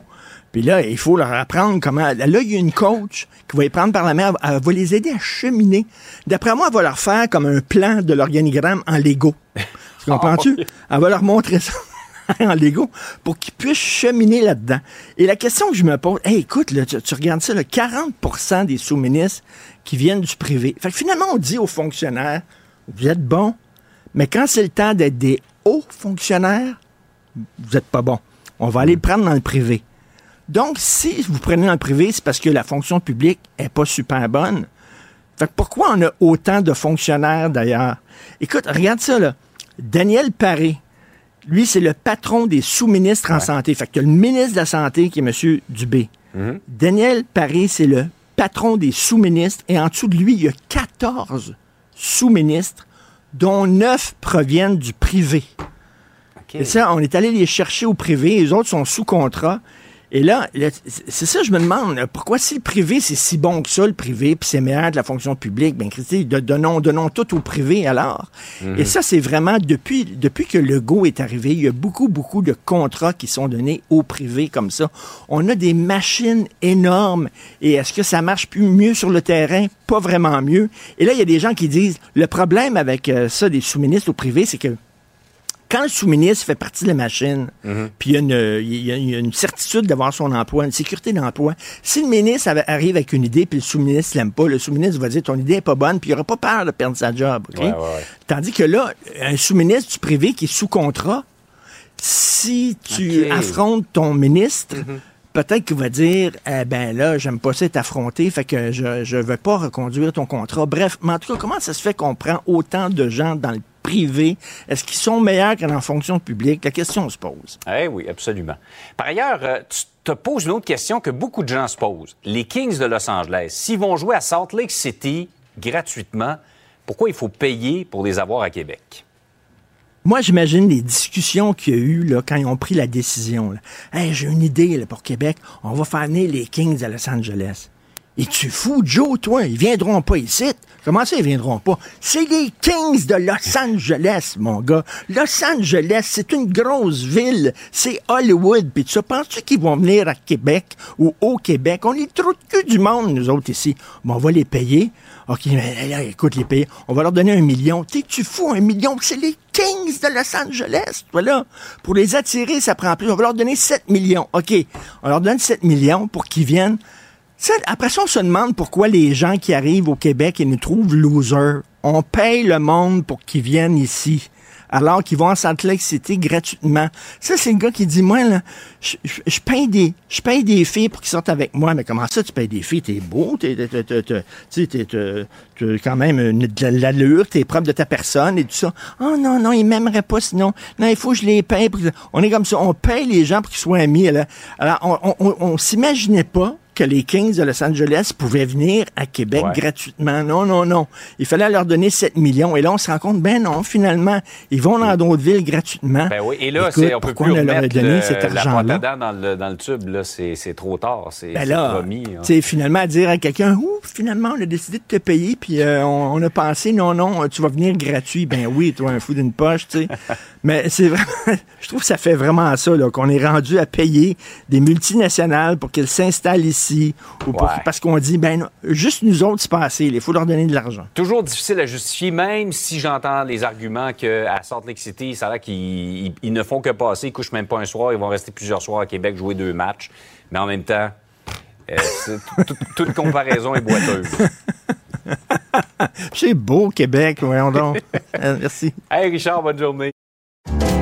Puis là, il faut leur apprendre comment... Là, il y a une coach qui va les prendre par la main, elle, va les aider à cheminer. D'après moi, elle va leur faire comme un plan de l'organigramme en Lego. Tu comprends-tu? Elle va leur montrer ça en Lego pour qu'ils puissent cheminer là-dedans. Et la question que je me pose, hey, écoute, là, tu, tu regardes ça, là, 40% des sous-ministres qui viennent du privé. Fait que finalement, on dit aux fonctionnaires, vous êtes bons, mais quand c'est le temps d'être des hauts fonctionnaires, vous n'êtes pas bons. On va aller le prendre dans le privé. Donc, si vous prenez dans le privé, c'est parce que la fonction publique est pas super bonne. Fait que pourquoi on a autant de fonctionnaires d'ailleurs? Écoute, regarde ça, là. Daniel Paré, lui, c'est le patron des sous-ministres en santé. Fait que as le ministre de la Santé qui est M. Dubé. Daniel Paré, c'est le patron des sous-ministres. Et en dessous de lui, il y a 14 sous-ministres, dont 9 proviennent du privé. Et ça, on est allé les chercher au privé. Les autres sont sous contrat. Et là, c'est ça, je me demande, pourquoi si le privé, c'est si bon que ça, le privé, puis c'est meilleur de la fonction publique, ben, Christy, de- donnons, donnons tout au privé alors. Et ça, c'est vraiment, depuis, depuis que le Go est arrivé, il y a beaucoup, beaucoup de contrats qui sont donnés au privé comme ça. On a des machines énormes. Et est-ce que ça marche plus mieux sur le terrain? Pas vraiment mieux. Et là, il y a des gens qui disent, le problème avec euh, ça, des sous-ministres au privé, c'est que quand le sous-ministre fait partie de la machine, puis il y, a une- il y a- il y a une certitude d'avoir son emploi, une sécurité d'emploi, si le ministre arrive avec une idée, puis le sous-ministre l'aime pas, le sous-ministre va dire ton idée est pas bonne, puis il aura pas peur de perdre sa job. ok? Ouais, ouais, ouais. Tandis que là, un sous-ministre du privé qui est sous contrat, si tu affrontes ton ministre, peut-être qu'il va dire eh ben là, j'aime pas ça être affronté, fait que je je veux pas reconduire ton contrat. Bref, mais en tout cas, comment ça se fait qu'on prend autant de gens dans le Est-ce qu'ils sont meilleurs que dans la fonction publique? La question se pose. Eh oui, absolument. Par ailleurs, euh, tu te poses une autre question que beaucoup de gens se posent. Les Kings de Los Angeles, s'ils vont jouer à Salt Lake City gratuitement, pourquoi il faut payer pour les avoir à Québec? Moi, j'imagine les discussions qu'il y a eu là, quand ils ont pris la décision. là. Hey, j'ai une idée là, pour Québec. On va faire venir les Kings à Los Angeles. Es-tu fou, Joe, toi? Ils viendront pas ici. Comment ça, ils viendront pas? C'est les Kings de Los Angeles, mon gars. Los Angeles, c'est une grosse ville. C'est Hollywood. Puis tu penses-tu qu'ils vont venir à Québec ou au Québec? On est trop de cul du monde, nous autres, ici. Bon, on va les payer. OK, mais là, écoute, les payer. On va leur donner un million. T'es-tu fou, un million? C'est les Kings de Los Angeles, toi, là. Pour les attirer, ça prend plus. On va leur donner 7 millions. OK, on leur donne 7 millions pour qu'ils viennent. Après ça, on se demande pourquoi les gens qui arrivent au Québec et nous trouvent losers. On paye le monde pour qu'ils viennent ici. Alors qu'ils vont en Salt Lake gratuitement. Ça, c'est le gars qui dit, moi, là, je, je- paye des, je paye des filles pour qu'ils sortent avec moi. Mais comment ça, tu payes des filles? T'es beau, t'es, quand même une, de l'allure, t'es propre de ta personne et tout ça. Oh non, non, ils m'aimeraient pas sinon. Non, il faut que je les paye. pour On est comme ça, on paye les gens pour qu'ils soient amis. là. Alors, on, on, on, on s'imaginait pas que les Kings de Los Angeles pouvaient venir à Québec Ouais. gratuitement. Non, non, non. Il fallait leur donner 7 millions. Et là, on se rend compte, ben non, finalement, ils vont dans d'autres villes gratuitement. Ben oui, et là, Écoute, c'est, on peut pourquoi plus on leur a donné le- cet argent-là? dans le, dans le tube. Là, c'est, trop tard. C'est, Ben promis. hein. finalement, dire à quelqu'un, ouh, finalement, on a décidé de te payer, puis euh, on, on a pensé, non, non, tu vas venir gratuit. Ben oui, toi, un fou d'une poche, tu sais. Mais c'est vraiment, je trouve que ça fait vraiment ça, qu'on est rendu à payer des multinationales pour qu'elles s'installent ici, ou pour- Ouais. parce qu'on dit, ben, non, juste nous autres, c'est pas assez, il faut leur donner de l'argent. Toujours difficile à justifier, même si j'entends les arguments qu'à Salt Lake City, ça a l'air qu'ils ils- ne font que passer, ils couchent même pas un soir, ils vont rester plusieurs soirs à Québec, jouer deux matchs. Mais en même temps, euh, toute comparaison est boiteuse. C'est beau, Québec, voyons donc. Merci. Hey Richard, bonne journée.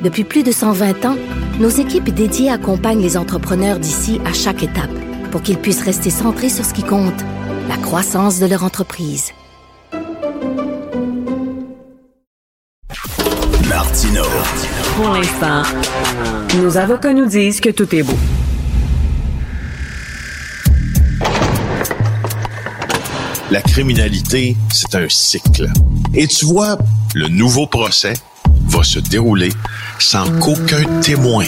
Depuis plus de 120 ans, nos équipes dédiées accompagnent les entrepreneurs d'ici à chaque étape pour qu'ils puissent rester centrés sur ce qui compte, la croissance de leur entreprise. Martino. Pour l'instant, nos avocats nous disent que tout est beau. La criminalité, c'est un cycle. Et tu vois, le nouveau procès va se dérouler sans qu'aucun témoin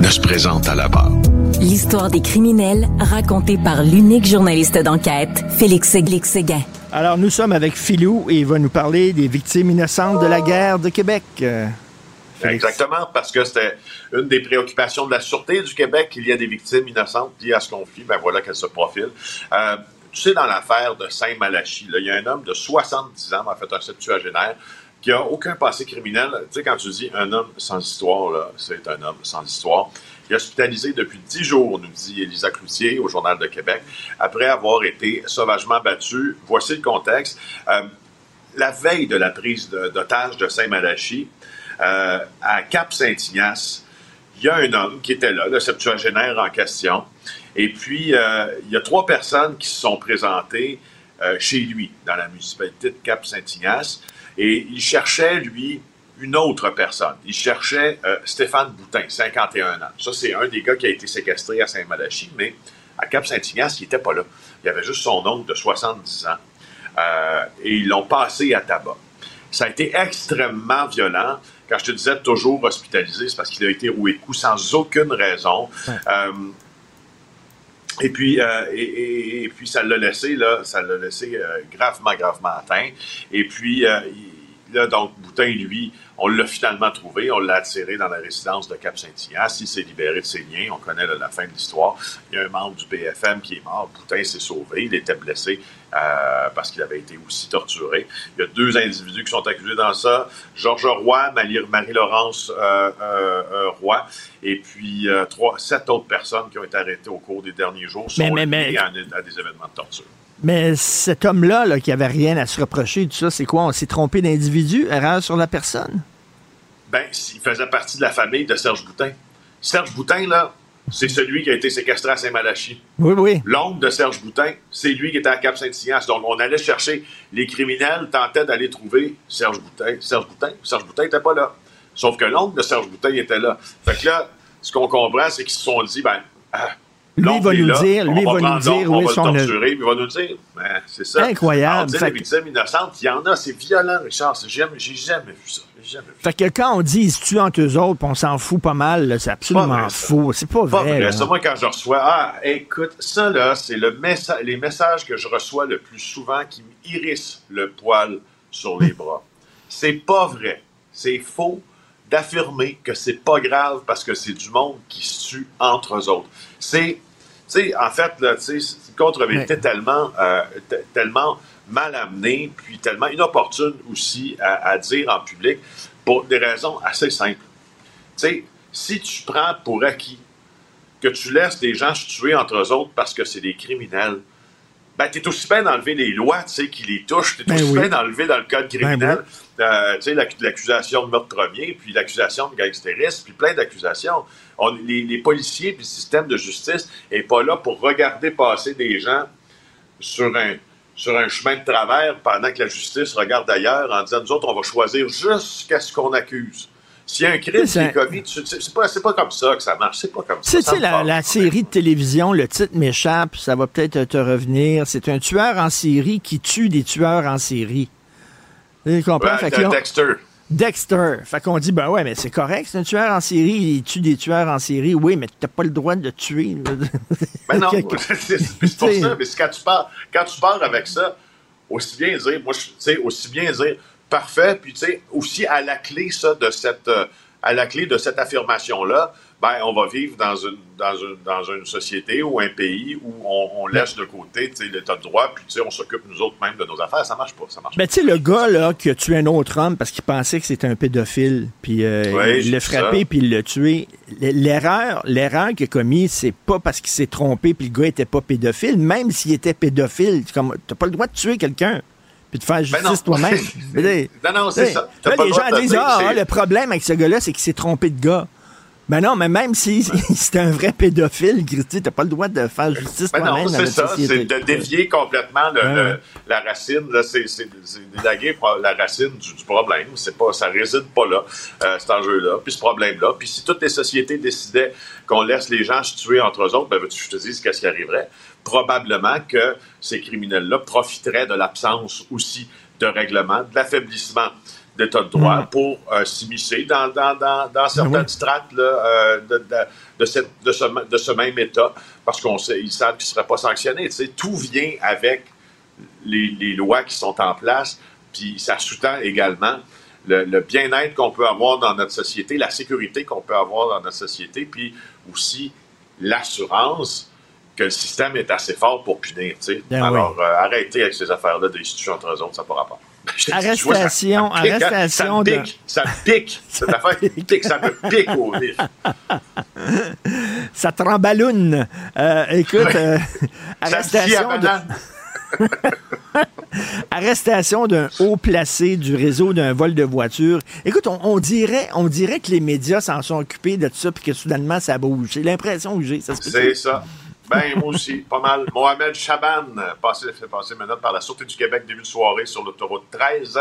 ne se présente à la barre. L'histoire des criminels racontée par l'unique journaliste d'enquête, Félix Séguin. Alors, nous sommes avec Philou et il va nous parler des victimes innocentes de la guerre de Québec. Euh, Félix. Exactement, parce que c'était une des préoccupations de la Sûreté du Québec. Il y a des victimes innocentes liées à ce conflit. Ben voilà qu'elles se profilent. Euh, tu sais, dans l'affaire de Saint-Malachie, il y a un homme de 70 ans, en fait, un septuagénaire, qui a aucun passé criminel. Tu sais, quand tu dis un homme sans histoire, c'est un homme sans histoire. Il est hospitalisé depuis 10 jours, nous dit Elisa Cloutier au Journal de Québec, après avoir été sauvagement battu. Voici le contexte. Euh, la veille de la prise d'otage de, Saint-Malachie, euh, à Cap-Saint-Ignace, il y a un homme qui était là, le septuagénaire en question. Et puis, euh, il y a trois personnes qui se sont présentées chez lui, dans la municipalité de Cap-Saint-Ignace. Et il cherchait, lui, une autre personne. Il cherchait euh, Stéphane Boutin, 51 ans. Ça, c'est un des gars qui a été séquestré à Saint-Malachie, mais à Cap-Saint-Ignace, il n'était pas là. Il y avait juste son oncle de 70 ans. Euh, et ils l'ont passé à tabac. Ça a été extrêmement violent. Quand je te disais toujours hospitalisé, c'est parce qu'il a été roué de coups sans aucune raison. Euh, et puis, euh, et, et- et puis ça l'a laissé, là, ça l'a laissé euh, gravement, gravement atteint. Et puis, euh, là, donc, Boutin, lui, on l'a finalement trouvé, on l'a attiré dans la résidence de Cap-Saint-Ignace. Il s'est libéré de ses liens, on connaît là, la fin de l'histoire. Il y a un membre du PFM qui est mort, Boutin s'est sauvé, il était blessé euh, parce qu'il avait été aussi torturé. Il y a deux individus qui sont accusés dans ça, Georges Roy, Marie- Marie-Laurence euh, euh, Roy, et puis trois, sept autres personnes qui ont été arrêtées au cours des derniers jours sont Mais- mais- mais- liées à, à des événements de torture. Mais cet homme-là, là, qui avait rien à se reprocher, tout ça, c'est quoi? On s'est trompé d'individu? Erreur sur la personne? Ben, il faisait partie de la famille de Serge Boutin. Serge Boutin, là, c'est celui qui a été séquestré à Saint-Malachie. Oui, oui. L'oncle de Serge Boutin, c'est lui qui était à Cap-Saint-Ignace. Donc, on allait chercher les criminels, tentaient d'aller trouver Serge Boutin. Serge Boutin, Serge Boutin n'était pas là. Sauf que l'oncle de Serge Boutin était là. Fait que là, ce qu'on comprend, c'est qu'ils se sont dit, ben, ah, Lui, il va nous là, dire, lui, il va nous dire où est va son torturer, il va nous dire, ben, c'est ça. Incroyable. Alors, que- victimes innocentes, il y en a, c'est violent, Richard. C'est jamais- J'ai jamais vu ça. J'ai jamais vu Fait que quand on dit ils se tuent entre eux autres, on s'en fout pas mal, c'est absolument vrai, faux. C'est pas, Pas vrai. vrai. Ça, moi, quand je reçois, ah, écoute, ça, là, c'est le messa- les messages que je reçois le plus souvent qui m'irrissent le poil sur les bras. C'est pas vrai. C'est faux d'affirmer que c'est pas grave parce que c'est du monde qui se tue entre eux autres. C'est, sais, en fait, là, c'est une contre-vérité tellement, euh, tellement mal amenée, puis tellement inopportune aussi à, à dire en public pour des raisons assez simples. Tu sais, si tu prends pour acquis que tu laisses des gens se tuer entre eux autres parce que c'est des criminels, ben, t'es aussi bien d'enlever les lois, tu sais, qui les touchent. T'es Ben aussi oui. bien d'enlever dans le code criminel, Ben l'ac- l'accusation de meurtre premier, puis l'accusation de gangstérisme, puis plein d'accusations. On- Les, les policiers puis le système de justice n'est pas là pour regarder passer des gens sur un, sur un chemin de travers pendant que la justice regarde ailleurs en disant, nous autres, on va choisir jusqu'à ce qu'on accuse. S'il y a un crime qui est commis, c'est pas, pas comme ça que ça marche. C'est pas comme ça. Tu sais, la, la série de télévision, le titre m'échappe, ça va peut-être te revenir. C'est un tueur en série qui tue des tueurs en série. Tu comprends? Ouais, Fait que là, Dexter. Dexter. Fait qu'on dit, ben ouais, mais c'est correct, c'est un tueur en série, il tue des tueurs en série. Oui, mais t'as pas le droit de tuer. Ben non, c'est pour ça. Mais c'est quand tu pars, quand tu pars avec ça, aussi bien dire, moi, je- tu sais, aussi bien dire, parfait, puis tu sais, aussi à la clé, ça, de cette, euh, à la clé de cette affirmation-là, ben, on va vivre dans une, dans une, dans une société ou un pays où on, on laisse de côté, l'état de droit, puis on s'occupe nous autres même de nos affaires. Ça marche pas, ça marche Ben, tu sais, le gars, là, qui a tué un autre homme parce qu'il pensait que c'était un pédophile, puis euh, Oui, il l'a frappé, puis il l'a tué. L'erreur, l'erreur qu'il a commise, c'est pas parce qu'il s'est trompé, puis le gars était pas pédophile. Même s'il était pédophile, t'as pas le droit de tuer quelqu'un, puis de faire Ben justice toi-même. Non, non, c'est ça. Là, les gens disent, ah, le problème avec ce gars-là, c'est qu'il s'est trompé de gars. Ben non, mais même si c'était un vrai pédophile, Christy, t'as pas le droit de faire justice Ben non, c'est ça. C'est de dévier complètement le- Ouais, le- la racine. là, C'est c'est- c'est d'élaguer la racine du, du problème. C'est pas, ça réside pas là, euh, cet enjeu-là, puis ce problème-là. Puis si toutes les sociétés décidaient qu'on laisse les gens se tuer entre eux autres, ben veux-tu que je te dise qu'est-ce qui arriverait? Probablement que ces criminels-là profiteraient de l'absence aussi de règlement, de l'affaiblissement d'état de droit Mm. pour euh, s'immiscer dans, dans, dans, dans certaines Ben oui. strates là, euh, de, de, de, cette- de ce, de ce même État, parce qu'on sait, ils savent qu'ils ne seraient pas sanctionnés. Tout vient avec les, les lois qui sont en place, puis ça sous-tend également le, le bien-être qu'on peut avoir dans notre société, la sécurité qu'on peut avoir dans notre société, puis aussi l'assurance que le système est assez fort pour punir. Ben Alors, euh, arrêtez avec ces affaires-là d'institutions entre eux autres, ça n'a pas rapport. Vois, ça- Arrestation, hein? arrestation ça me pique, ça me pique, cette affaire pique, ça me pique au vif. Ça tremballoune. Euh, écoute, euh, Ça arrestation, de. Arrestation d'un haut placé du réseau d'un vol de voiture. Écoute, on, on dirait, on dirait que les médias s'en sont occupés de tout ça puis que soudainement ça bouge. J'ai l'impression que j'ai. Ça se peut-tu? C'est ça. Ben, moi aussi, pas mal. Mohamed Chaban, euh, passé, fait passer maintenant par la Sûreté du Québec début de soirée sur l'autoroute 13,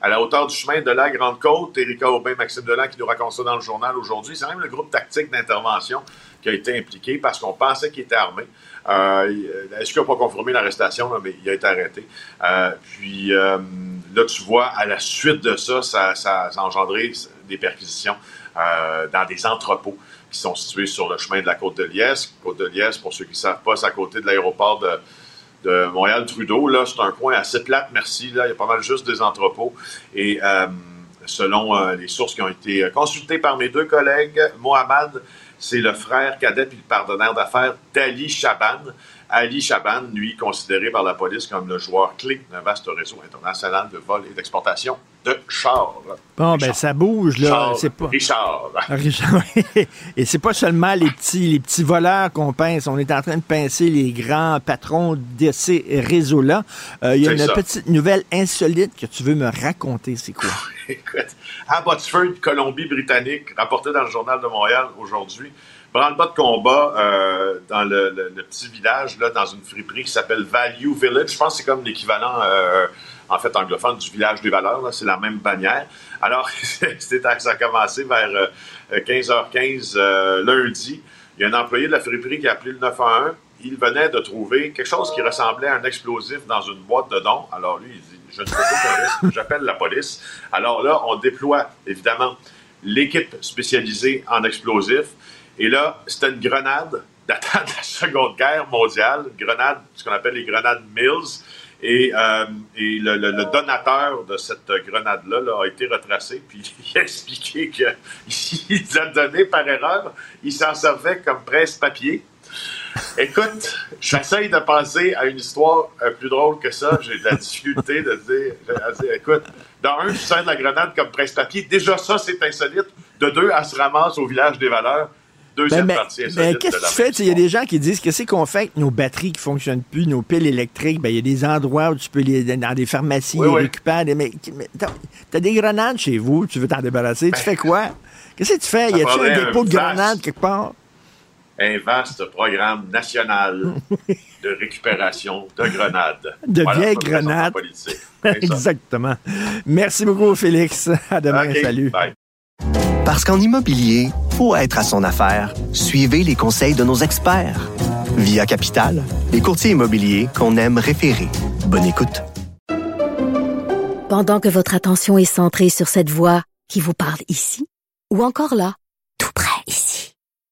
à la hauteur du chemin de la Grande-Côte. Erika Aubin, Maxime Delan qui nous raconte ça dans le journal aujourd'hui. C'est même le groupe tactique d'intervention qui a été impliqué parce qu'on pensait qu'il était armé. Euh, Est-ce qu'il n'a pas confirmé l'arrestation, mais il a été arrêté. Euh, puis euh, là, tu vois, à la suite de ça, ça, ça, ça a engendré des perquisitions euh, dans des entrepôts qui sont situés sur le chemin de la côte de Liesse. Côte de Liesse, pour ceux qui ne savent pas, c'est à côté de l'aéroport de, de Montréal-Trudeau. Là, c'est un coin assez plate, merci. Là, il y a pas mal juste des entrepôts. Et euh, selon euh, les sources qui ont été consultées par mes deux collègues, Mohamed, c'est le frère cadet puis le partenaire d'affaires d'Ali Chaban. Ali Chaban, lui, considéré par la police comme le joueur clé d'un vaste réseau international de vol et d'exportation de chars. Bon, ben ça bouge, là. Chars, C'est pas. Richard. Richard, Et c'est pas seulement les petits, les petits voleurs qu'on pince. On est en train de pincer les grands patrons de ces réseaux-là. Euh, Il y a une ça. petite nouvelle insolite que tu veux me raconter. C'est quoi? Écoute, à Botsford, Colombie-Britannique, rapporté dans le Journal de Montréal aujourd'hui, branle-bas de combat euh, dans le, petit village, là, dans une friperie qui s'appelle Value Village. Je pense que c'est comme l'équivalent, euh, en fait, anglophone du village des valeurs. C'est la même bannière. Alors, ça a commencé vers euh, 15h15 euh, lundi. Il y a un employé de la friperie qui a appelé le 911. Il venait de trouver quelque chose qui ressemblait à un explosif dans une boîte de dons. Alors lui, il dit, je ne pas j'appelle la police. Alors là, on déploie, évidemment, l'équipe spécialisée en explosifs. Et là, c'était une grenade datant de la Seconde Guerre mondiale, grenade, ce qu'on appelle les grenades Mills. Et, euh, le, donateur de cette grenade-là là, a été retracé, puis il a expliqué qu'il l'a donné par erreur. Il s'en servait comme presse-papier. Écoute, j'essaye de penser à une histoire euh, plus drôle que ça. J'ai de la difficulté de dire, de dire, écoute, dans un, tu sers de la grenade comme presse-papier. Déjà, ça, c'est insolite. De deux, elle se ramasse au village des valeurs. Deuxième Ben, ben, partie ben, insolite qu'est-ce que tu fais? Il y a des gens qui disent qu'est-ce qu'on fait avec nos batteries qui fonctionnent plus, nos piles électriques? Ben, il y a des endroits où tu peux les dans des pharmacies Oui, oui. récupérer. Des, mais, mais t'as, des grenades chez vous, tu veux t'en débarrasser. tu fais quoi? Qu'est-ce que tu fais? Ben, Y prendrait un dépôt de grenades quelque part? Un vaste programme national de récupération de grenades. De Voilà, vieilles grenades. Exactement. Merci beaucoup, Félix. À demain. OK, Salut. bye. Parce qu'en immobilier, pour être à son affaire, suivez les conseils de nos experts. Via Capital, les courtiers immobiliers qu'on aime référer. Bonne écoute. Pendant que votre attention est centrée sur cette voix qui vous parle ici, ou encore là, tout près ici,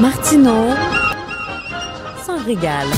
Martineau s'en régale.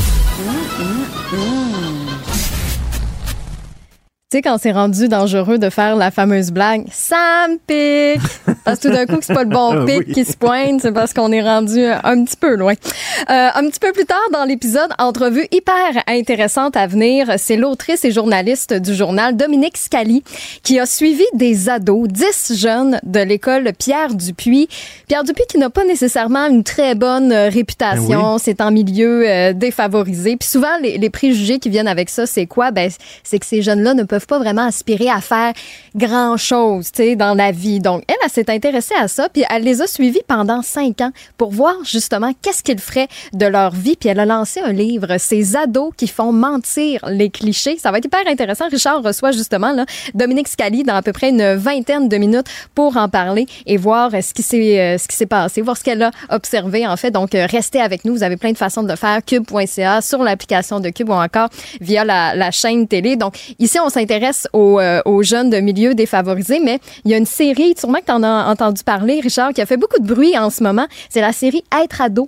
Tu sais, quand c'est rendu dangereux de faire la fameuse blague, ça me pique. Parce que tout d'un coup, c'est pas le bon pic Oui. qui se pointe, c'est parce qu'on est rendu un petit peu loin. Euh, un petit peu plus tard dans l'épisode, entrevue hyper intéressante à venir, c'est l'autrice et journaliste du journal Dominique Scali qui a suivi des ados, 10 jeunes de l'école Pierre Dupuis. Pierre Dupuis qui n'a pas nécessairement une très bonne réputation, Ben oui. c'est en milieu euh, défavorisé. Puis souvent, les, les préjugés qui viennent avec ça, c'est quoi? Ben, c'est que ces jeunes-là ne peuvent pas vraiment aspirer à faire grand-chose, tu sais, dans la vie. Donc, elle, elle s'est intéressée à ça, puis elle les a suivis pendant cinq ans pour voir justement qu'est-ce qu'ils feraient de leur vie. Puis elle a lancé un livre, Ces ados qui font mentir les clichés. Ça va être hyper intéressant. Richard reçoit justement là, Dominique Scali dans à peu près une vingtaine de minutes pour en parler et voir euh, ce qui s'est euh, ce qui s'est passé, voir ce qu'elle a observé en fait. Donc, euh, restez avec nous. Vous avez plein de façons de le faire. Cube.ca, sur l'application de Cube ou encore via la, la chaîne télé. Donc, ici, on s'intéresse aux, euh, aux jeunes de milieux défavorisés, mais il y a une série, sûrement que tu en as entendu parler, Richard, qui a fait beaucoup de bruit en ce moment. C'est la série Être ado.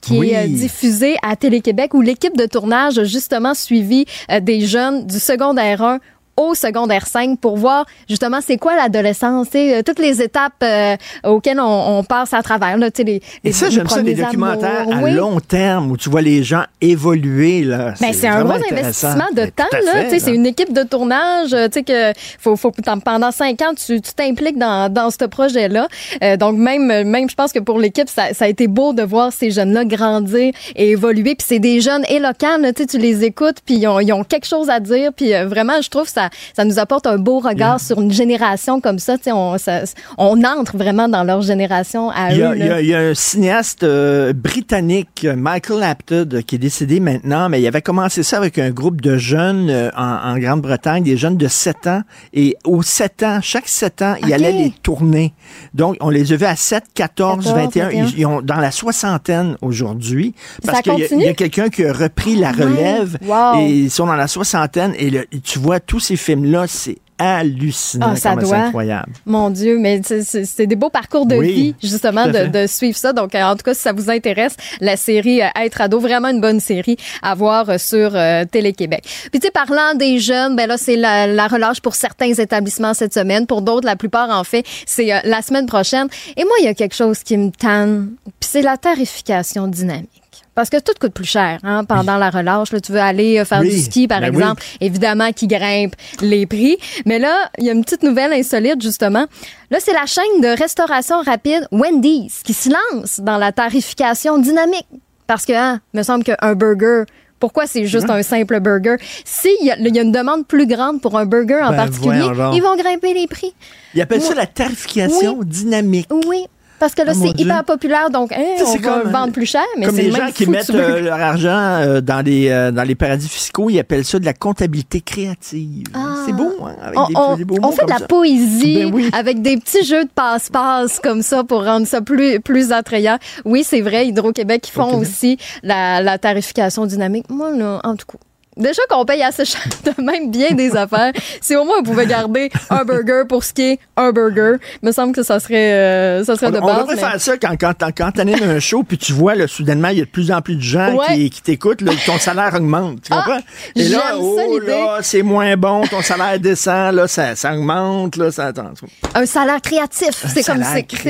qui Oui. est euh, diffusé à Télé-Québec où l'équipe de tournage a justement suivi euh, des jeunes du secondaire 1 au secondaire 5 pour voir justement c'est quoi l'adolescence, tu sais, euh, toutes les étapes euh, auxquelles on, on passe à travers. Là, tu sais, les, Et les- ça, les j'aime ça, des premiers documentaires amours. à Oui. long terme où tu vois les gens évoluer. Là. Ben, c'est un gros investissement de Ben, temps. là. là. C'est une équipe de tournage. euh, que faut, faut, pendant cinq ans, tu t'impliques dans, dans ce projet-là. Euh, donc même, même, je pense que pour l'équipe, ça, ça a été beau de voir ces jeunes-là grandir et évoluer. Puis c'est des jeunes éloquents. Là, tu les écoutes, puis ils ont, ils ont quelque chose à dire. Puis euh, vraiment, je trouve que ça, ça nous apporte un beau regard sur une génération comme ça. On, ça- on entre vraiment dans leur génération à Il y, eux. a, il y là. a- il y a un cinéaste euh, britannique, Michael Apted, qui est décédé maintenant, mais il avait commencé ça avec un groupe de jeunes euh, en, en Grande-Bretagne, des jeunes de 7 ans. Et aux 7 ans, chaque 7 ans, il allait les tourner. Donc, on les a vus à 7, 14, 14, 21. 21. Ils, ils ont dans la soixantaine aujourd'hui. Parce qu'il y a- quelqu'un qui a repris la relève. Wow. Et ils sont dans la soixantaine. Et le- tu vois, tous ces films-là, c'est hallucinant. Ah, ça c'est doit. incroyable. Mon Dieu, mais c'est- des beaux parcours de Oui, vie, justement, de, suivre ça. Donc, en tout cas, si ça vous intéresse, la série euh, Être ado, vraiment une bonne série à voir euh, sur euh, Télé-Québec. Puis, tu sais, parlant des jeunes, ben là, c'est la, la relâche pour certains établissements cette semaine. Pour d'autres, la plupart, en fait, c'est euh, la semaine prochaine. Et moi, il y a quelque chose qui me tanne, puis c'est la tarification dynamique. Parce que tout coûte plus cher hein, pendant la relâche. Là, tu veux aller euh, faire Oui, du ski, par ben oui. exemple évidemment qui grimpe les prix. Mais là, il y a une petite nouvelle insolite, justement. Là, c'est la chaîne de restauration rapide Wendy's qui se lance dans la tarification dynamique. Parce que, hein, me semble qu'un burger, pourquoi c'est juste un simple burger? S'il y, a- il y a une demande plus grande pour un burger en Ben, particulier, ils vont grimper les prix. Il appelle ça Ouais. la tarification dynamique. Oui. Parce que là, Oh, mon c'est hyper populaire, donc hein, on c'est va comme, vendre plus cher, mais Comme les le gens qui mettent euh, leur argent euh, dans, les, euh, dans les paradis fiscaux, ils appellent ça de la comptabilité créative. C'est beau, hein? Avec on, des, on- des beaux on mots fait de la ça. poésie Ben oui. avec des petits jeux de passe-passe comme ça pour rendre ça plus, plus attrayant. Oui, c'est vrai, Hydro-Québec, ils font aussi la, la tarification dynamique. Moi, là, en tout cas. Déjà qu'on paye assez cher de même bien des affaires, si au moins on pouvait garder un burger pour ce qui est un burger, il me semble que ça serait, euh, ça serait On, de on base. devrait mais- faire ça quand, quand, quand tu animes un show, puis tu vois, là, soudainement, il y a de plus en plus de gens Ouais. qui, qui t'écoutent, ton salaire augmente. Tu Ah, comprends? Et là, oh là, c'est moins bon, ton salaire descend, là, ça, ça augmente, là, ça attend. Un salaire créatif. C'est comme,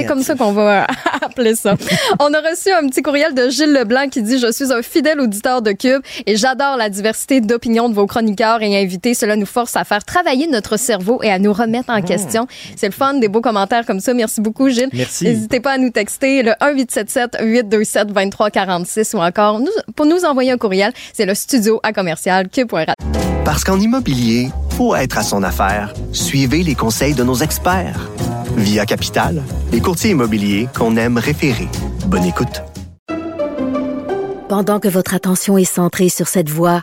comme ça qu'on va appeler ça. On a reçu un petit courriel de Gilles Leblanc qui dit Je suis un fidèle auditeur de Cube et j'adore la diversité d'opinions de vos chroniqueurs et invités. Cela nous force à faire travailler notre cerveau et à nous remettre en question. C'est le fun, des beaux commentaires comme ça. Merci beaucoup, Gilles. Merci. N'hésitez pas à nous texter le 1877-827-2346 ou encore nous- pour nous envoyer un courriel. C'est le studio à commercial cube.radio. Parce qu'en immobilier, pour être à son affaire, suivez les conseils de nos experts. Via Capital, les courtiers immobiliers qu'on aime référer. Bonne écoute. Pendant que votre attention est centrée sur cette voix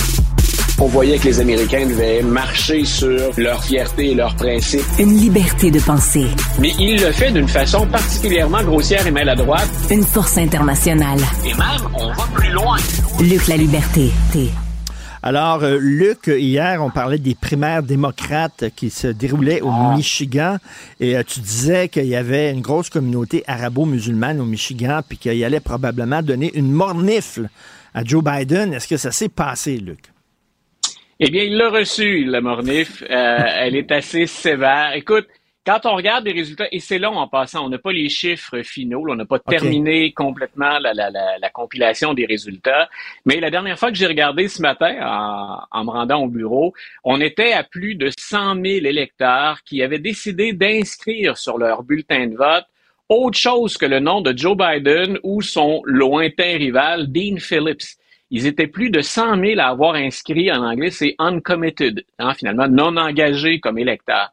On voyait que les Américains devaient marcher sur leur fierté et leurs principes. Une liberté de penser. Mais il le fait d'une façon particulièrement grossière et maladroite. Une force internationale. Et même, on va plus loin. Luc la liberté. Alors, euh, Luc, hier, on parlait des primaires démocrates qui se déroulaient au Ah. Michigan. Et euh, tu disais qu'il y avait une grosse communauté arabo-musulmane au Michigan, puis qu'il allait probablement donner une mornifle à Joe Biden. Est-ce que ça s'est passé, Luc? Eh bien, il l'a reçu, la Mornif. Euh, elle est assez sévère. Écoute, quand on regarde les résultats, et c'est long en passant, on n'a pas les chiffres finaux, on n'a pas terminé complètement la, la, la, la compilation des résultats, mais la dernière fois que j'ai regardé ce matin, en, en me rendant au bureau, on était à plus de 100 000 électeurs qui avaient décidé d'inscrire sur leur bulletin de vote autre chose que le nom de Joe Biden ou son lointain rival, Dean Phillips. Ils étaient plus de 100 000 à avoir inscrit, en anglais, c'est uncommitted, hein, finalement, non engagés comme électeurs.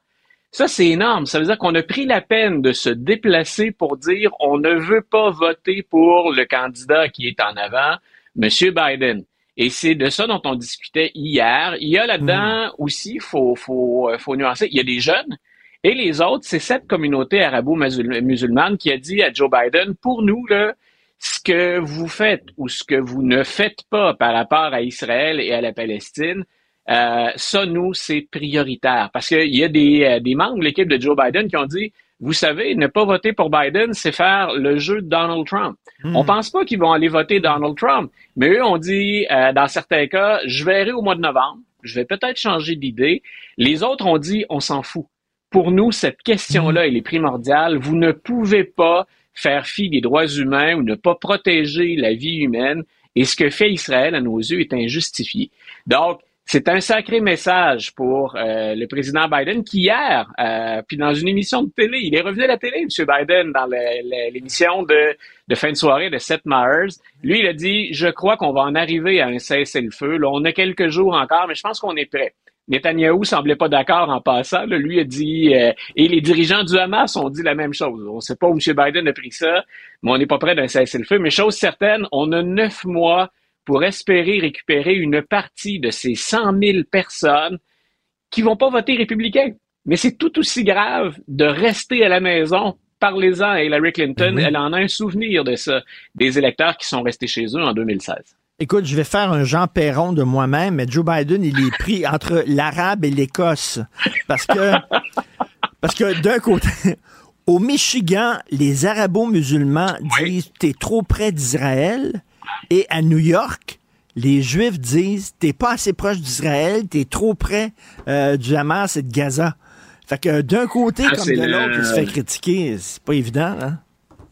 Ça, c'est énorme. Ça veut dire qu'on a pris la peine de se déplacer pour dire on ne veut pas voter pour le candidat qui est en avant, M. Biden. Et c'est de ça dont on discutait hier. Il y a là-dedans aussi, il faut, faut, faut nuancer, il y a des jeunes et les autres, c'est cette communauté arabo-musulmane qui a dit à Joe Biden, pour nous, là, ce que vous faites ou ce que vous ne faites pas par rapport à Israël et à la Palestine, euh, ça, nous, c'est prioritaire. Parce qu'il y a des, euh, des membres de l'équipe de Joe Biden qui ont dit, vous savez, ne pas voter pour Biden, c'est faire le jeu de Donald Trump. On On pense pas qu'ils vont aller voter Donald Trump, mais eux ont dit, euh, dans certains cas, je verrai au mois de novembre, je vais peut-être changer d'idée. Les autres ont dit, on s'en fout. Pour nous, cette question-là, elle est primordiale. Vous ne pouvez pas faire fi des droits humains ou ne pas protéger la vie humaine. Et ce que fait Israël, à nos yeux, est injustifié. Donc, c'est un sacré message pour euh, le président Biden qui hier, euh, puis dans une émission de télé, il est revenu à la télé, M. Biden, dans l'émission de, fin de soirée de Seth Meyers. Lui, il a dit, je crois qu'on va en arriver à un cessez-le-feu. Là, on a quelques jours encore, mais je pense qu'on est prêt. Netanyahou semblait pas d'accord en passant. Lui a dit, euh, et les dirigeants du Hamas ont dit la même chose. On ne sait pas où M. Biden a pris ça, mais on n'est pas prêt d'un cessez-le-feu. Mais chose certaine, on a neuf mois pour espérer récupérer une partie de ces 100 000 personnes qui vont pas voter républicain. Mais c'est tout aussi grave de rester à la maison. Parlez-en à Hillary Clinton. Ben Elle en a un souvenir de ça, des électeurs qui sont restés chez eux en 2016. Écoute, je vais faire un Jean Perron de moi-même, mais Joe Biden, il est pris entre l'Arabe et l'Écosse. Parce que, parce que d'un côté, au Michigan, les arabo-musulmans disent t'es trop près d'Israël. Et à New York, les Juifs disent t'es pas assez proche d'Israël, t'es trop près euh, du Hamas et de Gaza. Fait que d'un côté Ah, comme de le- l'autre, il se fait critiquer. C'est pas évident, hein?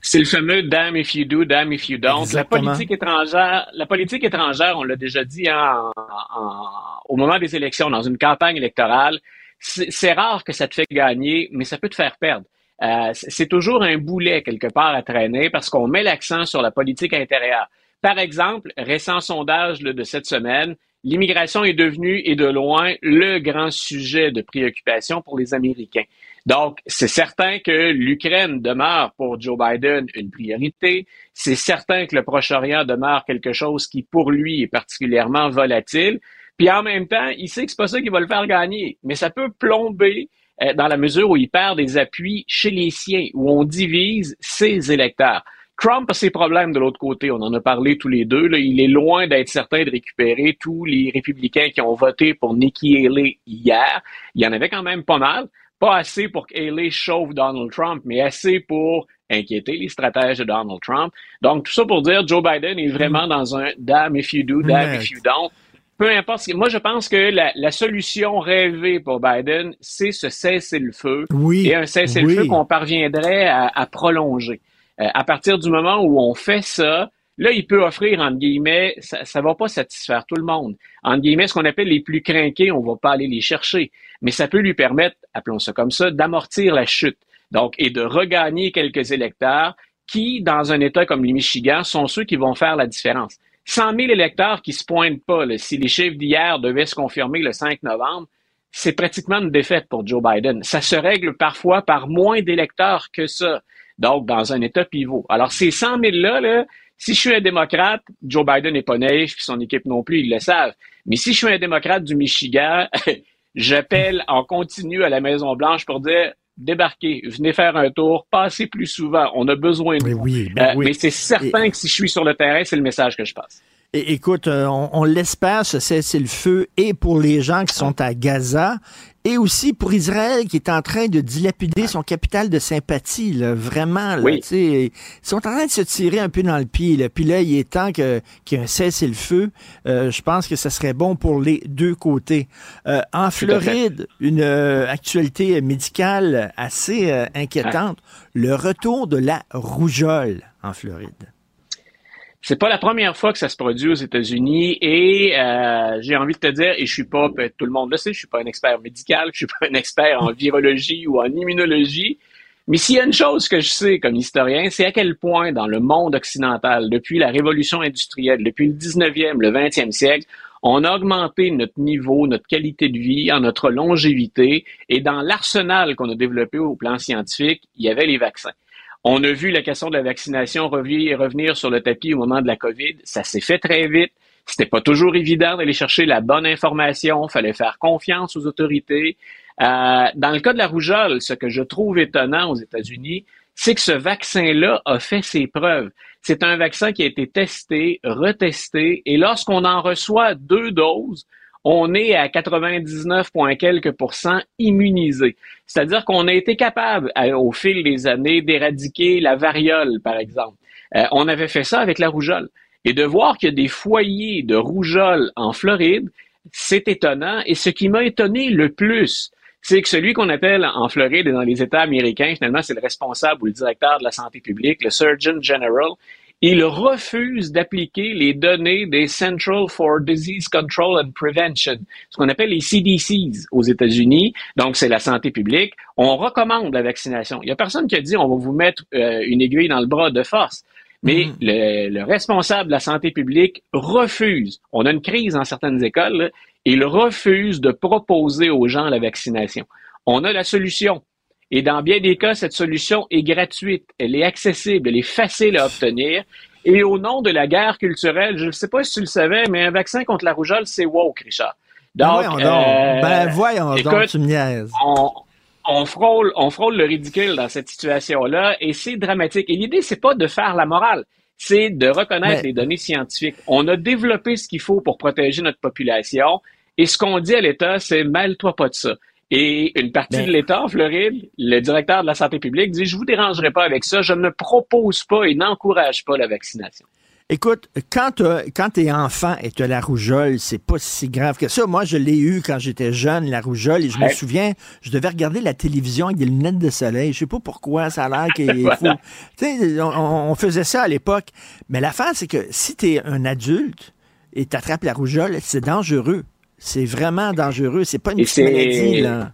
C'est le fameux damn if you do, damn if you don't. Exactement. La politique étrangère, la politique étrangère, on l'a déjà dit hein, en- en- au moment des élections, dans une campagne électorale, c'est rare que ça te fait gagner, mais ça peut te faire perdre. Euh, c'est toujours un boulet quelque part à traîner parce qu'on met l'accent sur la politique intérieure. Par exemple, récent sondage de cette semaine, l'immigration est devenue et de loin le grand sujet de préoccupation pour les Américains. Donc, c'est certain que l'Ukraine demeure pour Joe Biden une priorité. C'est certain que le Proche-Orient demeure quelque chose qui, pour lui, est particulièrement volatile. Puis en même temps, il sait que c'est pas ça qui va le faire gagner. Mais ça peut plomber euh, dans la mesure où il perd des appuis chez les siens, où on divise ses électeurs. Trump a ses problèmes de l'autre côté. On en a parlé tous les deux. Il est loin d'être certain de récupérer tous les républicains qui ont voté pour Nikki Haley hier. Il y en avait quand même pas mal. Pas assez pour qu'Haley chauffe Donald Trump, mais assez pour inquiéter les stratèges de Donald Trump. Donc, tout ça pour dire, Joe Biden est vraiment dans un damn if you do, damn if you don't. Peu importe. Moi, je pense que la, la solution rêvée pour Biden, c'est ce cessez-le-feu. Oui. Et un cessez-le-feu oui. qu'on parviendrait à, à prolonger. Euh, à partir du moment où on fait ça, là, il peut offrir, entre guillemets, ça ne va pas satisfaire tout le monde. Entre guillemets, ce qu'on appelle les plus crinqués, on va pas aller les chercher. Mais ça peut lui permettre, appelons ça comme ça, d'amortir la chute. Donc, et de regagner quelques électeurs qui, dans un État comme le Michigan, sont ceux qui vont faire la différence. 100 000 électeurs qui se pointent pas, là, si les chiffres d'hier devaient se confirmer le 5 novembre, c'est pratiquement une défaite pour Joe Biden. Ça se règle parfois par moins d'électeurs que ça. Donc, dans un État pivot. Alors, ces 100 000-là, là, si je suis un démocrate, Joe Biden n'est pas naïf, puis son équipe non plus, ils le savent. Mais si je suis un démocrate du Michigan, j'appelle en continu à la Maison-Blanche pour dire débarquez, venez faire un tour, passez plus souvent, on a besoin de Mais vous. oui, ben Euh, oui. Mais c'est certain que si je suis sur le terrain, c'est le message que je passe. Écoute, euh, on, on l'espère, ce cessez-le-feu, et pour les gens qui sont à Gaza, et aussi pour Israël qui est en train de dilapider son capital de sympathie, là, vraiment. Là, Oui. Ils sont en train de se tirer un peu dans le pied. Là. Puis là, il est temps que- qu'il y ait un cessez-le-feu. Euh, je pense que ça serait bon pour les deux côtés. Euh, en Tout. Floride, une euh, actualité médicale assez euh, inquiétante, le retour de la rougeole en Floride. C'est pas la première fois que ça se produit aux États-Unis et euh, j'ai envie de te dire, et je suis pas, peut- tout le monde le sait, je suis pas un expert médical, je suis pas un expert en virologie ou en immunologie, mais s'il y a une chose que je sais comme historien, c'est à quel point dans le monde occidental, depuis la révolution industrielle, depuis le 19e, le 20e siècle, on a augmenté notre niveau, notre qualité de vie, en notre longévité, et dans l'arsenal qu'on a développé au plan scientifique, il y avait les vaccins. On a vu la question de la vaccination revenir sur le tapis au moment de la COVID. Ça s'est fait très vite. C'était pas toujours évident d'aller chercher la bonne information. Fallait faire confiance aux autorités. Euh, dans le cas de la rougeole, ce que je trouve étonnant aux États-Unis, c'est que ce vaccin-là a fait ses preuves. C'est un vaccin qui a été testé, retesté, et lorsqu'on en reçoit deux doses, on est à 99, quelques pourcents immunisés. C'est-à-dire qu'on a été capable, au fil des années, d'éradiquer la variole, par exemple. Euh, on avait fait ça avec la rougeole. Et de voir qu'il y a des foyers de rougeole en Floride, c'est étonnant. Et ce qui m'a étonné le plus, c'est que celui qu'on appelle en Floride et dans les États américains, finalement, c'est le responsable ou le directeur de la santé publique, le Surgeon General. Il refuse d'appliquer les données des Central for Disease Control and Prevention, ce qu'on appelle les CDCs aux États-Unis. Donc, c'est la santé publique. On recommande la vaccination. Il n'y a personne qui a dit on va vous mettre euh, une aiguille dans le bras de force. Mais mm. le, le, responsable de la santé publique refuse. On a une crise dans certaines écoles. Là, il refuse de proposer aux gens la vaccination. On a la solution. Et dans bien des cas, cette solution est gratuite, elle est accessible, elle est facile à obtenir. Et au nom de la guerre culturelle, je ne sais pas si tu le savais, mais un vaccin contre la rougeole, c'est woke, Richard. Ben donc, voyons donc. Euh, ben voyons donc, tu me niaises. On, on, frôle, on frôle le ridicule dans cette situation-là et c'est dramatique. Et l'idée, c'est pas de faire la morale, c'est de reconnaître les données scientifiques. On a développé ce qu'il faut pour protéger notre population et ce qu'on dit à l'État, c'est mêle-toi pas de ça. Et une partie de l'État, en Floride, le directeur de la santé publique dit, je vous dérangerai pas avec ça, je ne propose pas et n'encourage pas la vaccination. Écoute, quand, quand tu es enfant et tu as la rougeole, c'est pas si grave que ça. Moi, je l'ai eu quand j'étais jeune, la rougeole, et je me souviens, je devais regarder la télévision avec des lunettes de soleil. Je sais pas pourquoi, ça a l'air qu'il faut... Tu on, on, faisait ça à l'époque. Mais l'affaire, c'est que si tu es un adulte et tu attrapes la rougeole, c'est dangereux. C'est vraiment dangereux. C'est pas une petite maladie, là.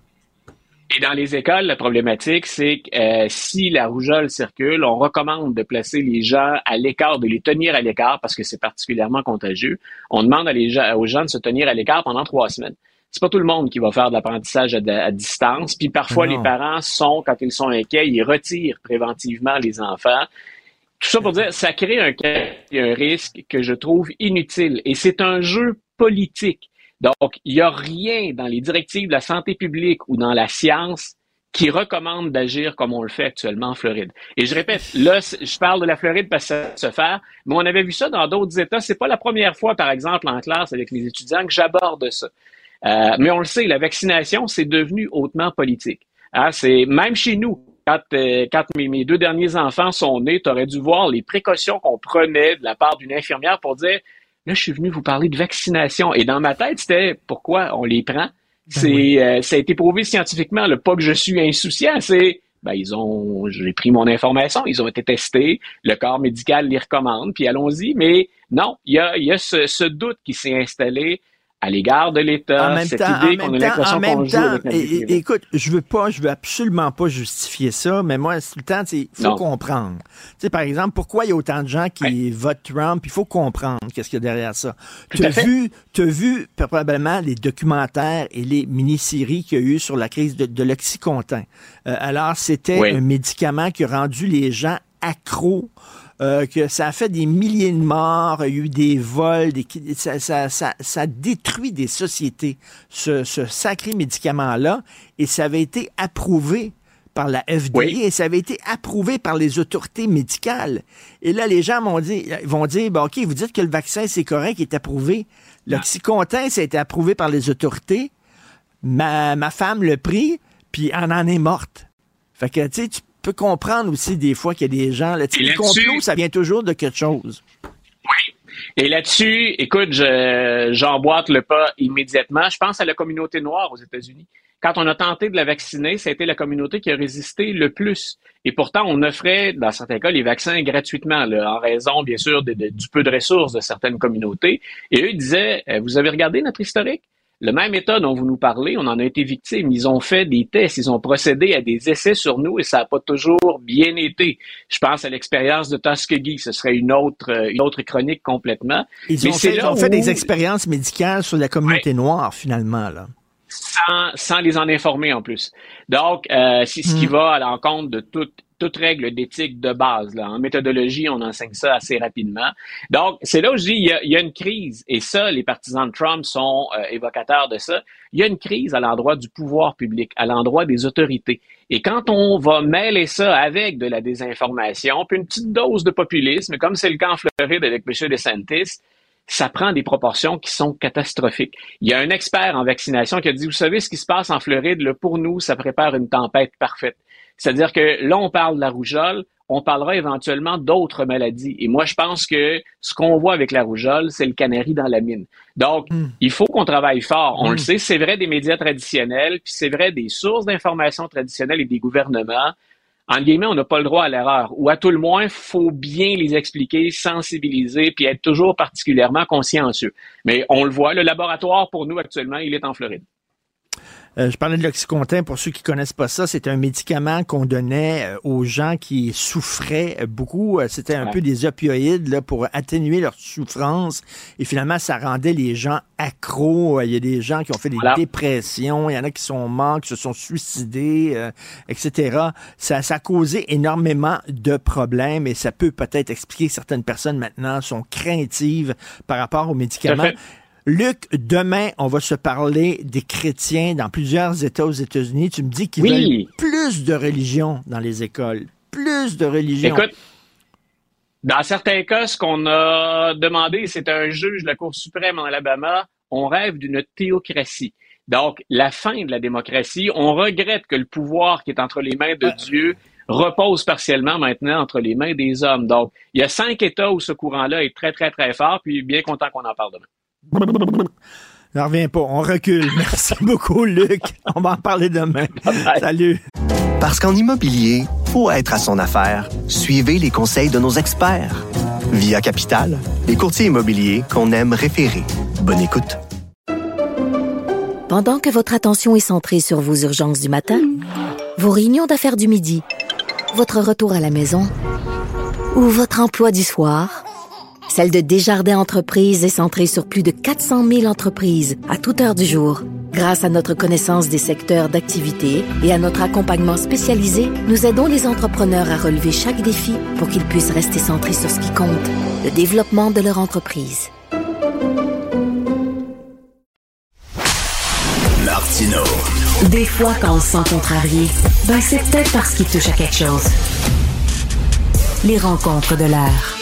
Et dans les écoles, la problématique, c'est que euh, si la rougeole circule, on recommande de placer les gens à l'écart, de les tenir à l'écart parce que c'est particulièrement contagieux. On demande à les, aux gens de se tenir à l'écart pendant trois semaines. C'est pas tout le monde qui va faire de l'apprentissage à, distance. Puis parfois, les parents sont, quand ils sont inquiets, ils retirent préventivement les enfants. Tout ça pour dire, ça crée un, un risque que je trouve inutile. Et c'est un jeu politique. Donc, il n'y a rien dans les directives de la santé publique ou dans la science qui recommande d'agir comme on le fait actuellement en Floride. Et je répète, là, je parle de la Floride parce que ça se fait, mais on avait vu ça dans d'autres États. C'est pas la première fois, par exemple, en classe avec les étudiants que j'aborde ça. Euh, mais on le sait, la vaccination, c'est devenu hautement politique. Hein, c'est même chez nous. Quand, euh, mes, mes, deux derniers enfants sont nés, tu aurais dû voir les précautions qu'on prenait de la part d'une infirmière pour dire Là, je suis venu vous parler de vaccination. Et dans ma tête, c'était pourquoi on les prend. Ben c'est, euh, ça a été prouvé scientifiquement, le pas que je suis insouciant, c'est ben, ils ont, j'ai pris mon information, ils ont été testés, le corps médical les recommande, puis allons-y. Mais non, il y a, y a ce, ce doute qui s'est installé à l'égard de l'État, cette idée qu'on a l'impression qu'on joue avec Écoute, je veux pas, je veux absolument pas justifier ça, mais moi, tout le temps, il faut comprendre. Tu sais, par exemple, pourquoi il y a autant de gens qui votent Trump, il faut comprendre qu'est-ce qu'il y a derrière ça. Tu as vu, as vu probablement les documentaires et les mini-séries qu'il y a eu sur la crise de, de l'Oxycontin. Euh, alors, c'était un médicament qui a rendu les gens accros euh, que ça a fait des milliers de morts, il y a eu des vols, des, ça, ça, ça, ça, détruit des sociétés, ce, ce sacré médicament-là, et ça avait été approuvé par la FDA et ça avait été approuvé par les autorités médicales. Et là, les gens vont dire, vont dire bon, OK, vous dites que le vaccin, c'est correct, il est approuvé. L'oxycontin, ça a été approuvé par les autorités. Ma, ma femme le pris, puis elle en est morte. Fait que, tu sais, peut comprendre aussi des fois qu'il y a des gens. Là, le complot, ça vient toujours de quelque chose. Oui. Et là-dessus, écoute, j'emboîte le pas immédiatement. Je pense à la communauté noire aux États-Unis. Quand on a tenté de la vacciner, ça a été la communauté qui a résisté le plus. Et pourtant, on offrait, dans certains cas, les vaccins gratuitement, en raison, bien sûr, du peu de ressources de certaines communautés. Et eux ils disaient, euh, vous avez regardé notre historique? Le même État dont vous nous parlez, on en a été victime. Ils ont fait des tests, ils ont procédé à des essais sur nous et ça n'a pas toujours bien été. Je pense à l'expérience de Tuskegee, ce serait une autre, euh, une autre chronique complètement. Ils ont, fait, des expériences médicales sur la communauté noire, finalement. Là. Sans, sans les en informer en plus. Donc, euh, c'est ce qui hmm. va à l'encontre de toute toute règle d'éthique de base. En méthodologie, on enseigne ça assez rapidement. Donc, c'est là où je dis, il y, a, une crise. Et ça, les partisans de Trump sont euh, évocateurs de ça. Il y a une crise à l'endroit du pouvoir public, à l'endroit des autorités. Et quand on va mêler ça avec de la désinformation, puis une petite dose de populisme, comme c'est le cas en Floride avec M. DeSantis, ça prend des proportions qui sont catastrophiques. Il y a un expert en vaccination qui a dit, vous savez ce qui se passe en Floride, pour nous, ça prépare une tempête parfaite. C'est-à-dire que là, on parle de la rougeole, on parlera éventuellement d'autres maladies. Et moi, je pense que ce qu'on voit avec la rougeole, c'est le canari dans la mine. Donc, il faut qu'on travaille fort. On le sait, c'est vrai des médias traditionnels, puis c'est vrai des sources d'information traditionnelles et des gouvernements. En guillemets, on n'a pas le droit à l'erreur. Ou à tout le moins, faut bien les expliquer, sensibiliser, puis être toujours particulièrement consciencieux. Mais on le voit, le laboratoire pour nous actuellement, il est en Floride. Euh, je parlais de l'Oxycontin. Pour ceux qui connaissent pas ça, c'est un médicament qu'on donnait euh, aux gens qui souffraient beaucoup. Euh, c'était un peu des opioïdes là, pour atténuer leur souffrance. Et finalement, ça rendait les gens accros. Il y a des gens qui ont fait des dépressions. Il y en a qui sont morts, qui se sont suicidés, etc. Ça, ça a causé énormément de problèmes et ça peut peut-être expliquer que certaines personnes maintenant sont craintives par rapport aux médicaments. Luc, demain, on va se parler des chrétiens dans plusieurs États aux États-Unis. Tu me dis qu'il y a plus de religion dans les écoles. Plus de religion. Écoute, dans certains cas, ce qu'on a demandé, c'est un juge de la Cour suprême en Alabama. On rêve d'une théocratie. Donc, la fin de la démocratie. On regrette que le pouvoir qui est entre les mains de Dieu repose partiellement maintenant entre les mains des hommes. Donc, il y a cinq États où ce courant-là est très, très, très fort, puis bien content qu'on en parle demain. Ne reviens pas, on recule. Merci beaucoup, Luc. On va en parler demain. Salut. Parce qu'en immobilier, pour être à son affaire, suivez les conseils de nos experts. Via Capital, les courtiers immobiliers qu'on aime référer. Bonne écoute. Pendant que votre attention est centrée sur vos urgences du matin, vos réunions d'affaires du midi, votre retour à la maison ou votre emploi du soir, celle de Desjardins Entreprises est centrée sur plus de 400 000 entreprises à toute heure du jour. Grâce à notre connaissance des secteurs d'activité et à notre accompagnement spécialisé, nous aidons les entrepreneurs à relever chaque défi pour qu'ils puissent rester centrés sur ce qui compte, le développement de leur entreprise. Martino. Des fois, quand on se sent contrarié, ben c'est peut-être parce qu'il touche à quelque chose. Les rencontres de l'air.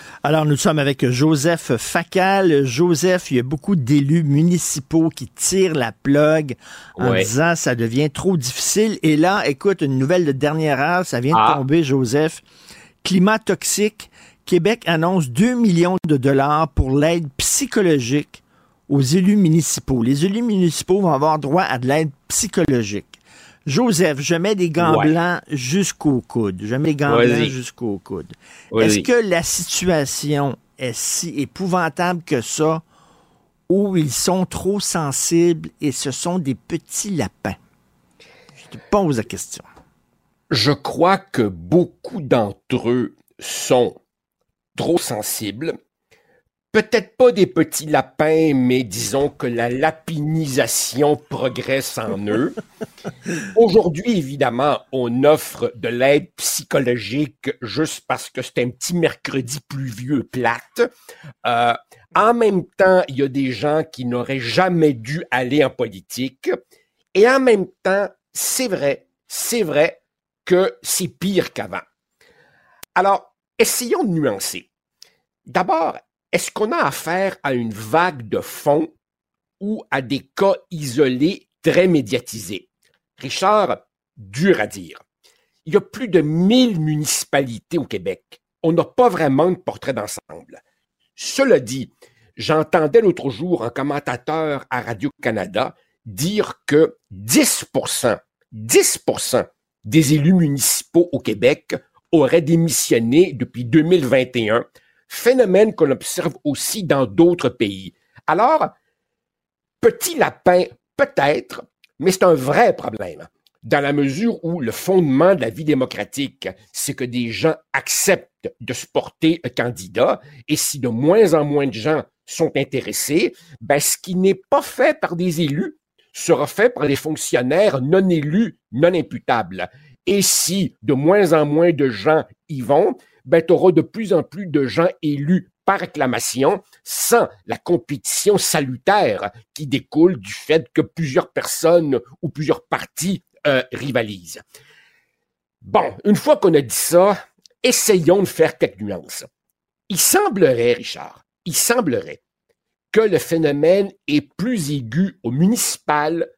Alors, nous sommes avec Joseph Facal. Joseph, il y a beaucoup d'élus municipaux qui tirent la plug en disant ça devient trop difficile. Et là, écoute, une nouvelle de dernière heure, ça vient de Ah. tomber, Joseph. Climat toxique. Québec annonce 2 millions de dollars pour l'aide psychologique aux élus municipaux. Les élus municipaux vont avoir droit à de l'aide psychologique. Joseph, je mets des gants Ouais. blancs jusqu'au coude. Je mets des gants blancs jusqu'au coude. Est-ce que la situation est si épouvantable que ça ou ils sont trop sensibles et ce sont des petits lapins? Je te pose la question. Je crois que beaucoup d'entre eux sont trop sensibles. Peut-être pas des petits lapins, mais disons que la lapinisation progresse en eux. Aujourd'hui, évidemment, on offre de l'aide psychologique juste parce que c'est un petit mercredi pluvieux plate. Euh, en même temps, il y a des gens qui n'auraient jamais dû aller en politique. Et en même temps, c'est vrai, c'est vrai que c'est pire qu'avant. Alors, essayons de nuancer. D'abord, est-ce qu'on a affaire à une vague de fond ou à des cas isolés très médiatisés? Richard, dur à dire. Il y a plus de 1000 municipalités au Québec. On n'a pas vraiment de portrait d'ensemble. Cela dit, j'entendais l'autre jour un commentateur à Radio-Canada dire que 10 10 des élus municipaux au Québec auraient démissionné depuis 2021, phénomène qu'on observe aussi dans d'autres pays. Alors, Petit lapin, peut-être, mais c'est un vrai problème dans la mesure où le fondement de la vie démocratique, c'est que des gens acceptent de se porter candidat, et si de moins en moins de gens sont intéressés, ben, ce qui n'est pas fait par des élus sera fait par des fonctionnaires non élus, non imputables. Et si de moins en moins de gens y vont, ben, tu auras de plus en plus de gens élus par acclamation sans la compétition salutaire qui découle du fait que plusieurs personnes ou plusieurs partis euh, rivalisent. Bon, une fois qu'on a dit ça, essayons de faire quelques nuances. Il semblerait, Richard, il semblerait que le phénomène est plus aigu au municipal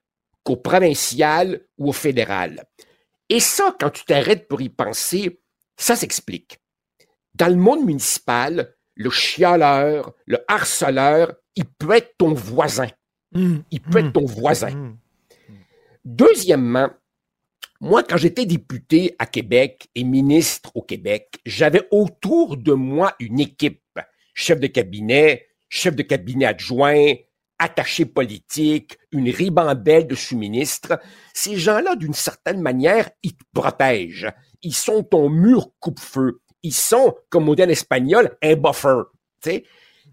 qu'au provincial ou au fédéral. Et ça, quand tu t'arrêtes pour y penser, ça s'explique. Dans le monde municipal, le chialeur, le harceleur, il peut être ton voisin. Mmh. Il peut être ton voisin. Deuxièmement, moi, quand j'étais député à Québec et ministre au Québec, j'avais autour de moi une équipe, chef de cabinet, chef de cabinet adjoint, attaché politique, une ribambelle de sous-ministres. Ces gens-là, d'une certaine manière, ils te protègent. Ils sont ton mur coupe-feu. Ils sont, comme en espagnol, un buffer.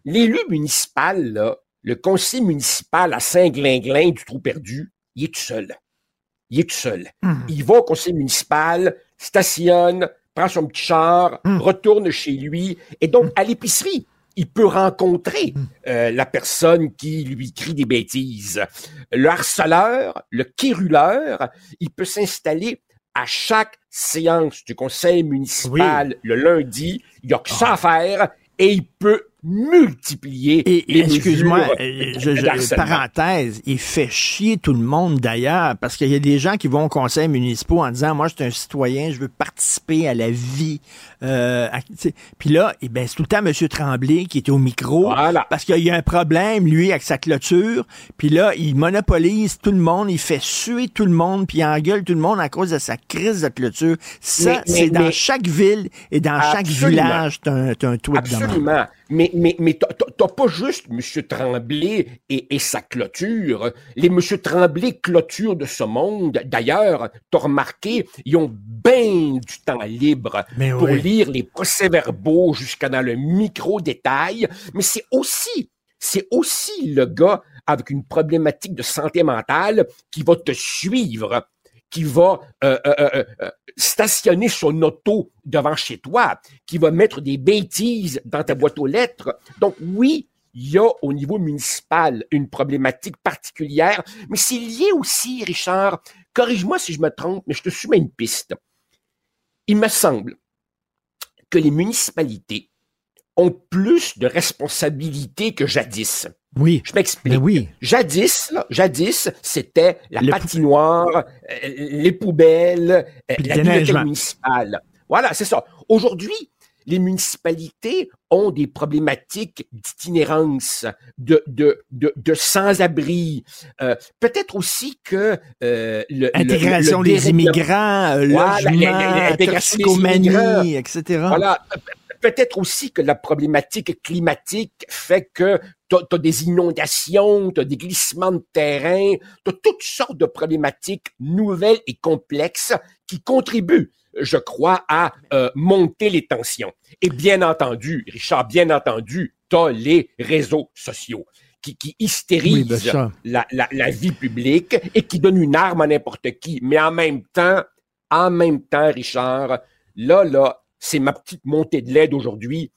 L'élu municipal, là, le conseil municipal à Saint-Glinglin du Trou perdu, il est tout seul. Il est tout seul. Hmm. Il va au conseil municipal, stationne, prend son petit char, Hmm. retourne chez lui, et donc à l'épicerie, il peut rencontrer Hmm. euh, la personne qui lui crie des bêtises. Le harceleur, le quéruleur, il peut s'installer à chaque séance du conseil municipal le lundi. Il n'y a que ça à faire et il peut multiplier Et, excuse-moi, euh, je, je- parenthèse, il fait chier tout le monde d'ailleurs, parce qu'il y a des gens qui vont au conseil municipal en disant, moi, je suis un citoyen, je veux participer à la vie. Euh. Puis là, eh ben, c'est tout le temps M. Tremblay qui était au micro, parce qu'il y a un problème, lui, avec sa clôture. Puis là, il monopolise tout le monde, il fait suer tout le monde, puis il engueule tout le monde à cause de sa crise de clôture. Ça, c'est dans mais- chaque ville et dans chaque village, t'as un, t'as un tweet. Absolument. Mais, mais, mais t'as- pas juste M. Tremblay et, et sa clôture. Les M. Tremblay clôture de ce monde, d'ailleurs, t'as remarqué, ils ont bien du temps libre Mais pour oui. lire les procès-verbaux jusqu'à dans le micro-détail. Mais c'est aussi, c'est aussi le gars avec une problématique de santé mentale qui va te suivre qui va euh, euh, euh, stationner son auto devant chez toi, qui va mettre des bêtises dans ta boîte aux lettres. Donc oui, il y a au niveau municipal une problématique particulière, mais c'est lié aussi, Richard, corrige-moi si je me trompe, mais je te soumets une piste. Il me semble que les municipalités ont plus de responsabilités que jadis. Oui. Je m'explique. Ben oui. Jadis, là, jadis, c'était la Le- patinoire, euh, les poubelles, euh, la bibliothèque municipale. Voilà, c'est ça. Aujourd'hui, les municipalités ont des problématiques d'itinérance, de, de, de, de sans-abri. Euh, Peut-être aussi que euh, le, Intégration des immigrants, euh, logement, toxicomanie, etc. Voilà. Pe- Peut-être aussi que la problématique climatique fait que tu as, des inondations, tu as des glissements de terrain, tu as toutes sortes de problématiques nouvelles et complexes qui contribuent, je crois, à euh, monter les tensions. Et bien entendu, Richard, bien entendu, tu as les réseaux sociaux qui, qui hystérisent Oui, la, la, la vie publique et qui donnent une arme à n'importe qui. Mais en même temps, en même temps, Richard, là, là, c'est ma petite montée de lait d'aujourd'hui.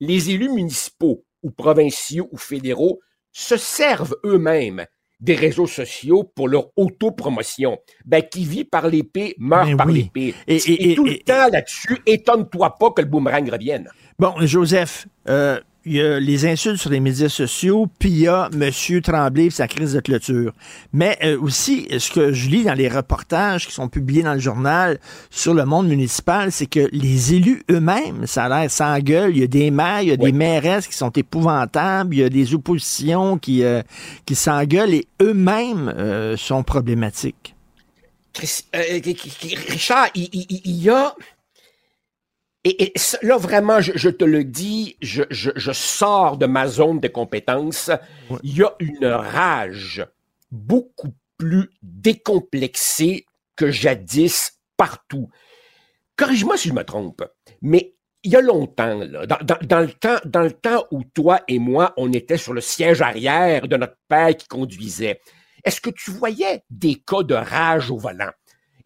Les élus municipaux ou provinciaux ou fédéraux se servent eux-mêmes des réseaux sociaux pour leur autopromotion. Ben, qui vit par l'épée meurt par oui. l'épée. Et- Et, et- tout et- le temps là-dessus, étonne-toi pas que le boomerang revienne. Bon, Joseph, euh, il y a les insultes sur les médias sociaux, puis il y a M. Tremblay et sa crise de clôture. Mais euh, aussi, ce que je lis dans les reportages qui sont publiés dans le journal sur le monde municipal, c'est que les élus eux-mêmes, ça a l'air sans gueule. Il y a des maires, il y a des mairesses qui sont épouvantables, il y a des oppositions qui, euh, qui s'engueulent et eux-mêmes euh, sont problématiques. Chris- euh, Richard, il, il- il y a Et, là, vraiment, je, je te le dis, je, je, je sors de ma zone de compétences. Il y a une rage beaucoup plus décomplexée que jadis partout. Corrige-moi si je me trompe, mais il y a longtemps, là, dans, dans- dans le temps, dans le temps où toi et moi, on était sur le siège arrière de notre père qui conduisait, est-ce que tu voyais des cas de rage au volant?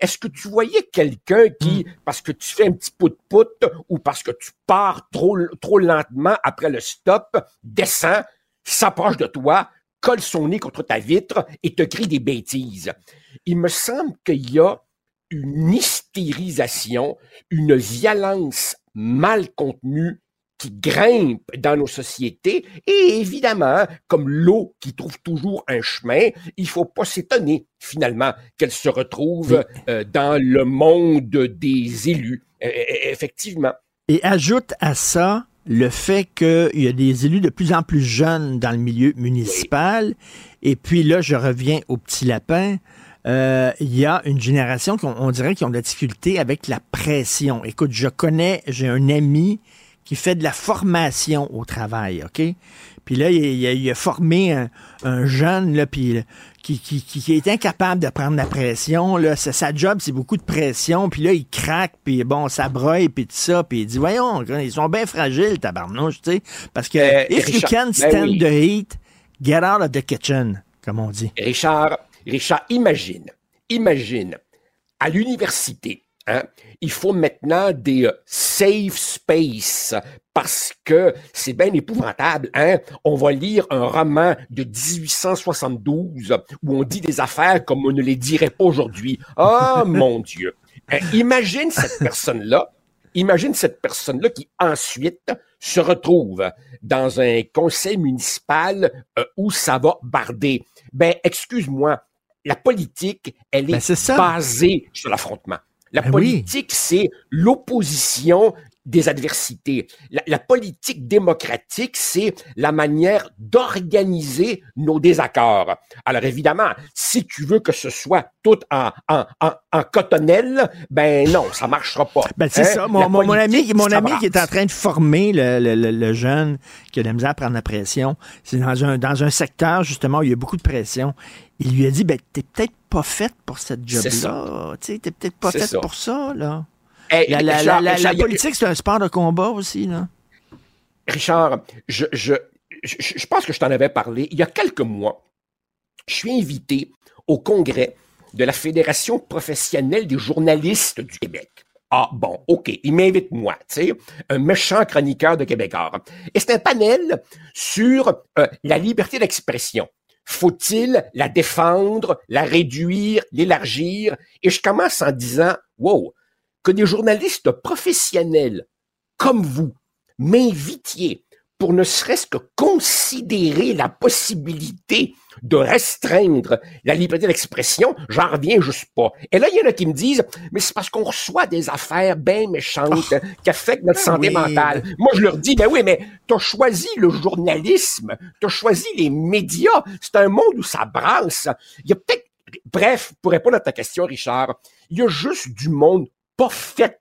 Est-ce que tu voyais quelqu'un qui, parce que tu fais un petit pout-pout ou parce que tu pars trop, trop lentement après le stop, descend, s'approche de toi, colle son nez contre ta vitre et te crie des bêtises? Il me semble qu'il y a une hystérisation, une violence mal contenue qui grimpe dans nos sociétés et évidemment, comme l'eau qui trouve toujours un chemin, il faut pas s'étonner finalement qu'elle se retrouve euh, dans le monde des élus. Euh, effectivement. Et ajoute à ça le fait qu'il y a des élus de plus en plus jeunes dans le milieu municipal. Et puis là, je reviens au petit lapin. Euh, Il y a une génération qu'on on dirait qui ont de la difficulté avec la pression. Écoute, je connais, j'ai un ami qui fait de la formation au travail, OK? Puis là, il, il a, il a formé un, un jeune, là, puis qui, qui, qui, qui est incapable de prendre la pression. Là. Sa, sa job, c'est beaucoup de pression. Puis là, il craque, puis bon, ça broye, puis tout ça. Puis il dit, voyons, ils sont bien fragiles, tabarnouche, tu sais. Parce que Euh, if you Richard, can ben stand oui. the heat, get out of the kitchen, comme on dit. Richard, Richard, imagine, imagine, à l'université, hein, il faut maintenant des euh, safe space parce que c'est bien épouvantable. Hein? On va lire un roman de 1872 où on dit des affaires comme on ne les dirait pas aujourd'hui. Oh mon Dieu! Hein, imagine cette personne-là, imagine cette personne-là qui ensuite se retrouve dans un conseil municipal euh, où ça va barder. Ben, excuse-moi, la politique, elle Ben, est, basée sur l'affrontement. La Ben oui. politique, c'est l'opposition des adversités. La, la politique démocratique, c'est la manière d'organiser nos désaccords. Alors évidemment, si tu veux que ce soit tout en, en, en, en cotonnelle, ben non, ça marchera pas. Ben, c'est Hein? ça. Mon, mon- mon ami, mon ami qui est en train de former le, le- le- le jeune qui a de la misère à prendre la pression, c'est dans un, dans un secteur, justement, où il y a beaucoup de pression. Il lui a dit, ben, t'es peut-être pas faite pour cette C'est job-là. Tu t'es peut-être pas faite pour ça, là. Hey, la, la- Richard, la- la- Richard, la il y a- politique, c'est un sport de combat aussi, là. Richard, je, je, je, je pense que je t'en avais parlé. Il y a quelques mois, je suis invité au congrès de la Fédération professionnelle des journalistes du Québec. Ah bon, OK, il m'invite moi, tu sais, un méchant chroniqueur de Québécois. Et c'est un panel sur euh, la liberté d'expression. Faut-il la défendre, la réduire, l'élargir? Et je commence en disant, wow, que des journalistes professionnels comme vous m'invitiez pour ne serait-ce que considérer la possibilité de restreindre la liberté d'expression, j'en reviens juste pas. Et là, il y en a qui me disent, mais c'est parce qu'on reçoit des affaires bien méchantes qui affectent notre ben santé oui, mentale. Moi, je leur dis, ben oui, mais t'as choisi le journalisme, t'as choisi les médias, c'est un monde où ça brasse. Il y a peut-être, bref, pour répondre à ta question, Richard, il y a juste du monde pas fait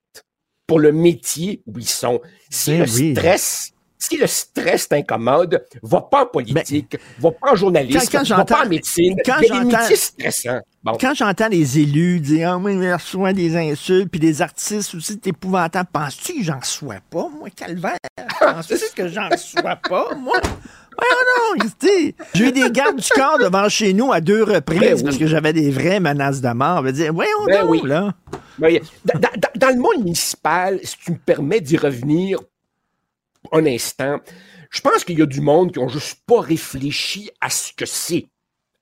pour le métier où ils sont. Si Ben le oui. stress, si le stress t'incommode, va pas en politique, va pas en journalisme, Ben, Quand- quand va pas en médecine. quand j'entends-. Bon. Quand j'entends les élus dire Ah, moi, je reçois des insultes, puis des artistes aussi, c'est épouvantable. Penses-tu que j'en reçois pas, moi, calvaire? Penses-tu que j'en reçois pas, moi? Ouais, non, Christy. J'ai eu des gardes du corps devant chez nous à deux reprises Ben oui. parce que j'avais des vraies menaces de mort. On va dire, voyons Ben donc, oui. là. Ben, dans, dans- dans le monde municipal, si tu me permets d'y revenir un instant, je pense qu'il y a du monde qui ont juste pas réfléchi à ce que c'est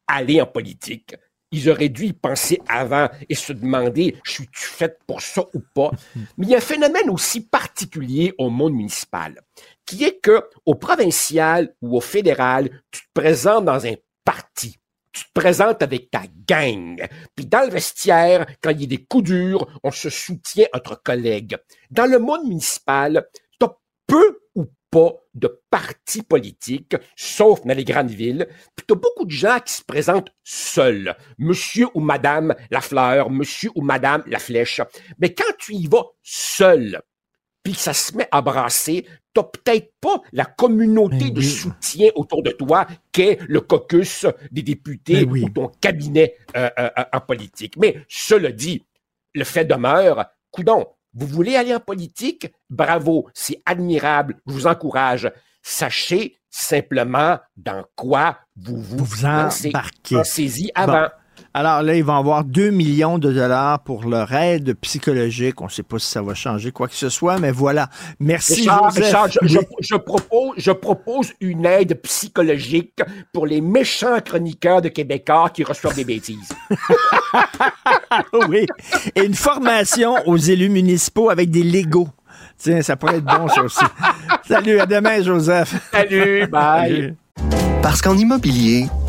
aller en politique. Ils auraient dû y penser avant et se demander, je suis-tu faite pour ça ou pas? Mais il y a un phénomène aussi particulier au monde municipal, qui est que au provincial ou au fédéral, tu te présentes dans un parti. Tu te présentes avec ta gang. Puis dans le vestiaire, quand il y a des coups durs, on se soutient entre collègues. Dans le monde municipal, tu as peu pas de partis politiques, sauf dans les grandes villes. Puis tu as beaucoup de gens qui se présentent seuls. Monsieur ou Madame la fleur, monsieur ou Madame la flèche. Mais quand tu y vas seul, puis que ça se met à brasser, t'as peut-être pas la communauté de soutien autour de toi qu'est le caucus des députés ou ton cabinet euh, euh, en politique. Mais cela dit, le fait demeure, coudon, vous voulez aller en politique? Bravo, c'est admirable, je vous encourage. Sachez simplement dans quoi vous vous, vous embarquez. Pensez-y avant. Alors là, ils vont avoir 2 millions de dollars pour leur aide psychologique. On ne sait pas si ça va changer quoi que ce soit, mais voilà. Merci, Richard, Joseph. Richard, je, je- je propose, je propose une aide psychologique pour les méchants chroniqueurs de Québécois qui reçoivent des bêtises. oui. Et une formation aux élus municipaux avec des Legos. Tiens, ça pourrait être bon, ça aussi. Salut, à demain, Joseph. Salut, bye. Parce qu'en immobilier,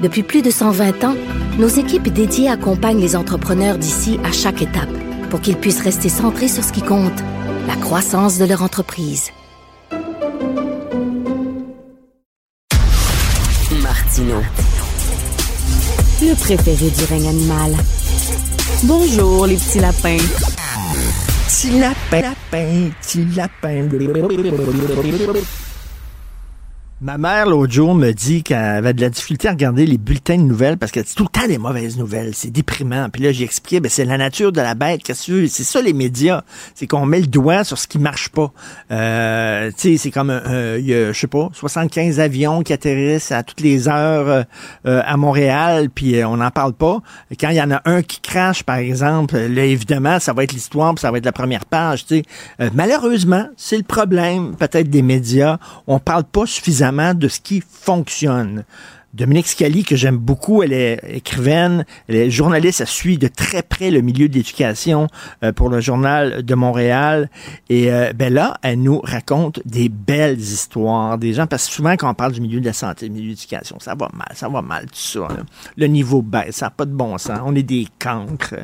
Depuis plus de 120 ans, nos équipes dédiées accompagnent les entrepreneurs d'ici à chaque étape pour qu'ils puissent rester centrés sur ce qui compte, la croissance de leur entreprise. Martino. Le préféré du règne animal. Bonjour, les petits lapins. Petit lapin, lapin, petit lapin. Ma mère, l'autre jour, me dit qu'elle avait de la difficulté à regarder les bulletins de nouvelles parce qu'elle dit tout le temps des mauvaises nouvelles. C'est déprimant. Puis là, j'ai expliqué, ben, c'est la nature de la bête. Qu'est-ce que? C'est ça, les médias. C'est qu'on met le doigt sur ce qui marche pas. Euh, tu sais, c'est comme, euh, il y a, je sais pas, 75 avions qui atterrissent à toutes les heures euh, euh, à Montréal, puis euh, on n'en parle pas. Quand il y en a un qui crache, par exemple, là, évidemment, ça va être l'histoire, ça va être la première page. Tu sais. Euh, malheureusement, c'est le problème, peut-être, des médias. On parle pas suffisamment de ce qui fonctionne. Dominique Scali, que j'aime beaucoup, elle est écrivaine, elle est journaliste, elle suit de très près le milieu de l'éducation euh, pour le journal de Montréal. Et euh, ben là, elle nous raconte des belles histoires des gens, parce que souvent quand on parle du milieu de la santé, du milieu de l'éducation, ça va mal, ça va mal, tout ça. Le niveau baisse, ça n'a pas de bon sens. On est des cancres.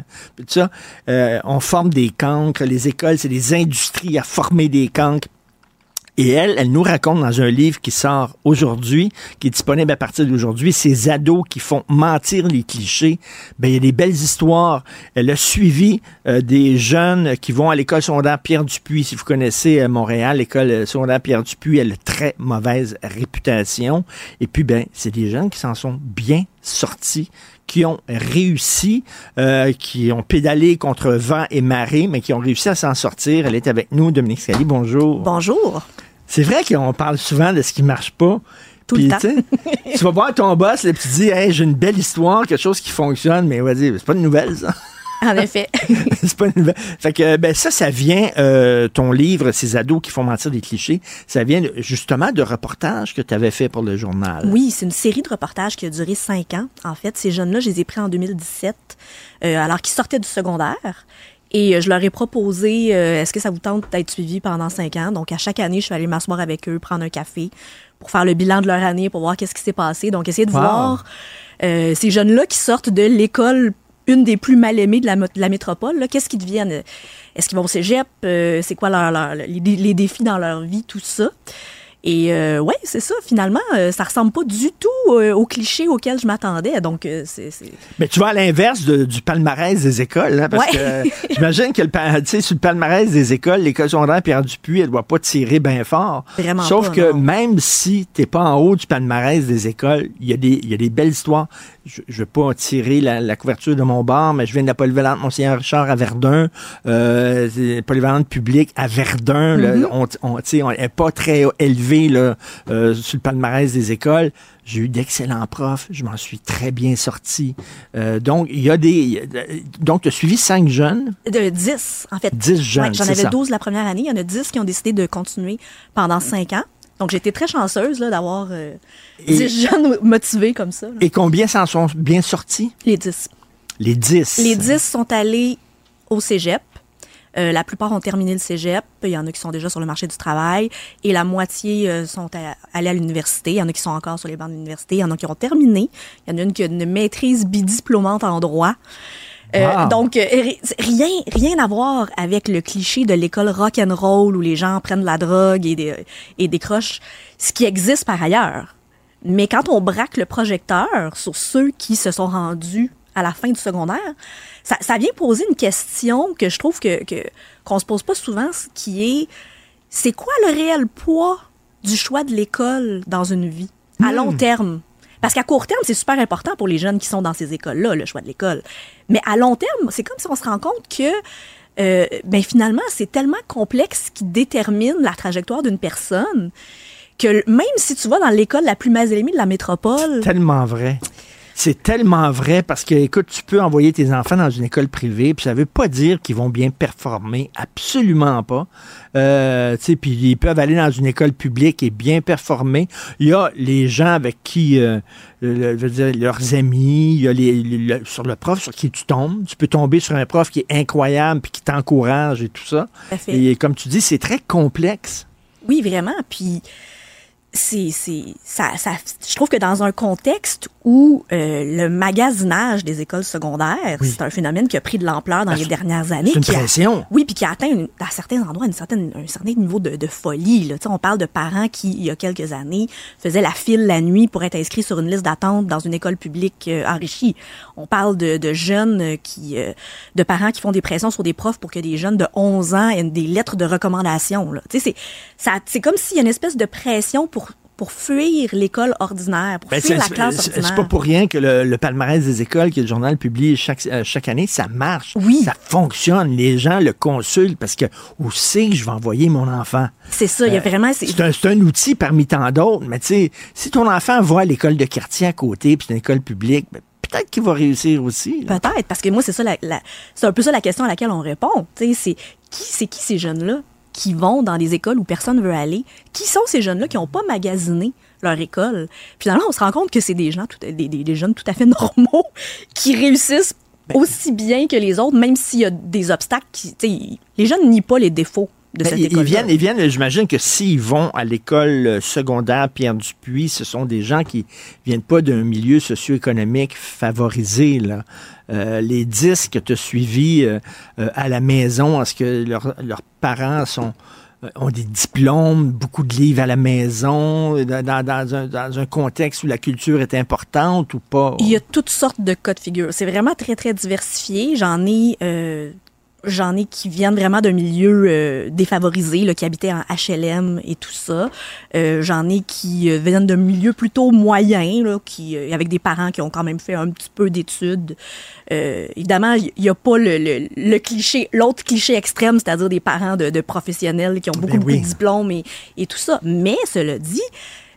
Ça, euh, on forme des cancres. Les écoles, c'est des industries à former des cancres. Et elle, elle nous raconte dans un livre qui sort aujourd'hui, qui est disponible à partir d'aujourd'hui, ces ados qui font mentir les clichés. Ben, il y a des belles histoires. Elle a suivi euh, des jeunes qui vont à l'école secondaire Pierre Dupuis. Si vous connaissez euh, Montréal, l'école euh, secondaire Pierre Dupuis, elle a très mauvaise réputation. Et puis, ben, c'est des jeunes qui s'en sont bien sortis qui ont réussi, euh, qui ont pédalé contre vent et marée, mais qui ont réussi à s'en sortir. Elle est avec nous, Dominique Scali. Bonjour. Bonjour. C'est vrai qu'on parle souvent de ce qui marche pas. Tout le Puis, temps. tu vas voir ton boss, puis tu dis, hey, j'ai une belle histoire, quelque chose qui fonctionne, mais vas-y, c'est pas une nouvelle, ça. En effet. c'est pas une nouvelle. Fait que, ben, ça, ça vient, euh, ton livre, Ces ados qui font mentir des clichés, ça vient justement de reportages que tu avais fait pour le journal. Oui, c'est une série de reportages qui a duré cinq ans. En fait, ces jeunes-là, je les ai pris en 2017, euh, alors qu'ils sortaient du secondaire. Et euh, je leur ai proposé, euh, est-ce que ça vous tente d'être suivi pendant cinq ans? Donc, à chaque année, je suis allée m'asseoir avec eux, prendre un café pour faire le bilan de leur année, pour voir qu'est-ce qui s'est passé. Donc, essayer de Wow. voir euh, ces jeunes-là qui sortent de l'école, une des plus mal aimées de la, mo- de la métropole, là, qu'est-ce qu'ils deviennent? Est-ce qu'ils vont au cégep? Euh, c'est quoi leur, leur- les, les défis dans leur vie, tout ça? Et euh, ouais, c'est ça, finalement, euh, ça ressemble pas du tout euh, au cliché auquel je m'attendais. Donc, euh, c'est. Mais tu vas à l'inverse du palmarès des écoles, hein, parce Ouais. que j'imagine que le, pa- tu sais, sur le palmarès des écoles, l'école secondaire Pierre Dupuis, elle doit pas tirer bien fort. Vraiment Sauf pas, que non. même si t'es pas en haut du palmarès des écoles, il y, a des- y a des belles histoires. Je, je veux pas tirer la, la couverture de mon bar, mais je viens de la polyvalente Monseigneur Richard à Verdun, euh, polyvalente publique à Verdun. là, Mhm. on, on, tu sais, on est pas très là, euh, sur le palmarès des écoles. J'ai eu d'excellents profs, je m'en suis très bien sorti. Euh, donc, il y a des. a- donc, tu as suivi cinq jeunes. De 10, en fait. 10 jeunes, Ouais, J'en avais. 12 la première année. Il y en a 10 qui ont décidé de continuer pendant 5 ans. Donc, j'ai été très chanceuse d'avoir euh, 10 jeunes motivés comme ça. là. Et combien s'en sont bien sortis? Les 10. Les 10. Les 10 sont allés au cégep. Euh, la plupart ont terminé le cégep. Il y en a qui sont déjà sur le marché du travail. Et la moitié euh, sont à- allés à l'université. Il y en a qui sont encore sur les bancs de l'université. Il y en a qui ont terminé. Il y en a une qui a une maîtrise bidiplômante en droit. Euh, Wow. Donc, euh, ri- rien, rien à voir avec le cliché de l'école rock and roll où les gens prennent de la drogue et, des, et décrochent, ce qui existe par ailleurs. Mais quand on braque le projecteur sur ceux qui se sont rendus à la fin du secondaire, ça, ça vient poser une question que je trouve que qu'on se pose pas souvent, ce qui est c'est quoi le réel poids du choix de l'école dans une vie à long terme? Parce qu'à court terme, c'est super important pour les jeunes qui sont dans ces écoles-là, le choix de l'école. Mais à long terme, c'est comme si on se rend compte que euh, ben finalement, c'est tellement complexe qui détermine la trajectoire d'une personne que même si tu vas dans l'école la plus mal aimée de la métropole, Tellement vrai. C'est tellement vrai parce que, écoute, tu peux envoyer tes enfants dans une école privée, puis ça veut pas dire qu'ils vont bien performer, absolument pas. Euh, tu sais, puis ils peuvent aller dans une école publique et bien performer. Il y a les gens avec qui, euh, le- je veux dire, leurs amis, il y a les, le- sur le prof sur qui tu tombes. Tu peux tomber sur un prof qui est incroyable puis qui t'encourage et tout ça. Et comme tu dis, c'est très complexe. Oui, vraiment. Puis c'est c'est ça, ça je trouve que dans un contexte où euh, le magasinage des écoles secondaires, c'est un phénomène qui a pris de l'ampleur dans les dernières années. c'est une qui a- pression. oui, puis qui a atteint une- à certains endroits une certaine, un certain niveau de, de folie. Là. Tu sais, On parle de parents qui, il y a quelques années, faisaient la file la nuit pour être inscrits sur une liste d'attente dans une école publique euh, enrichie. On parle de, de jeunes euh, qui, euh, de parents qui font des pressions sur des profs pour que des jeunes de 11 ans aient des lettres de recommandation. Là. Tu sais, c'est ça, c'est comme s'il y a une espèce de pression pour pour fuir l'école ordinaire, pour Ben, fuir la classe ordinaire. C'est pas pour rien que le, le palmarès des écoles que le journal publie chaque, euh, chaque année, ça marche. Oui. Ça fonctionne. Les gens le consultent parce que où c'est que je vais envoyer mon enfant? C'est ça, il y a Euh, vraiment... C'est un, un outil parmi tant d'autres, mais tu sais, si ton enfant va à l'école de quartier à côté, puis c'est une école publique, ben, peut-être qu'il va réussir aussi. Peut-être, parce que moi, c'est ça, la, la- c'est un peu ça la question à laquelle on répond. Tu sais, c'est qui, c'est qui ces jeunes-là? Qui vont dans des écoles où personne veut aller? Qui sont ces jeunes-là qui n'ont pas magasiné leur école? Finalement, on se rend compte que c'est des gens, tout- des, jeunes tout à fait normaux qui réussissent Ben aussi bien que les autres, même s'il y a des obstacles. Qui, les jeunes nient pas les défauts de Ben, ils, viennent, ils viennent, j'imagine que s'ils vont à l'école euh, secondaire Pierre Dupuis, ce sont des gens qui viennent pas d'un milieu socio-économique favorisé. Là. Euh, les dix que tu as suivis euh, euh, à la maison, est-ce que leurs leurs parents sont ont des diplômes, beaucoup de livres à la maison, dans, dans- dans un, dans un contexte où la culture est importante ou pas? Il y a toutes sortes de cas de figure. C'est vraiment très, très diversifié. J'en ai, euh, j'en ai qui viennent vraiment d'un milieu euh, défavorisé, là, qui habitaient en HLM et tout ça. Euh, j'en ai qui euh, viennent d'un milieu plutôt moyen, là, qui, euh, avec des parents qui ont quand même fait un petit peu d'études. Euh, évidemment, il n'y a pas le, le, le cliché, l'autre cliché extrême, c'est-à-dire des parents de, de professionnels qui ont beaucoup, Ben beaucoup de diplômes et, et tout ça. Mais cela dit,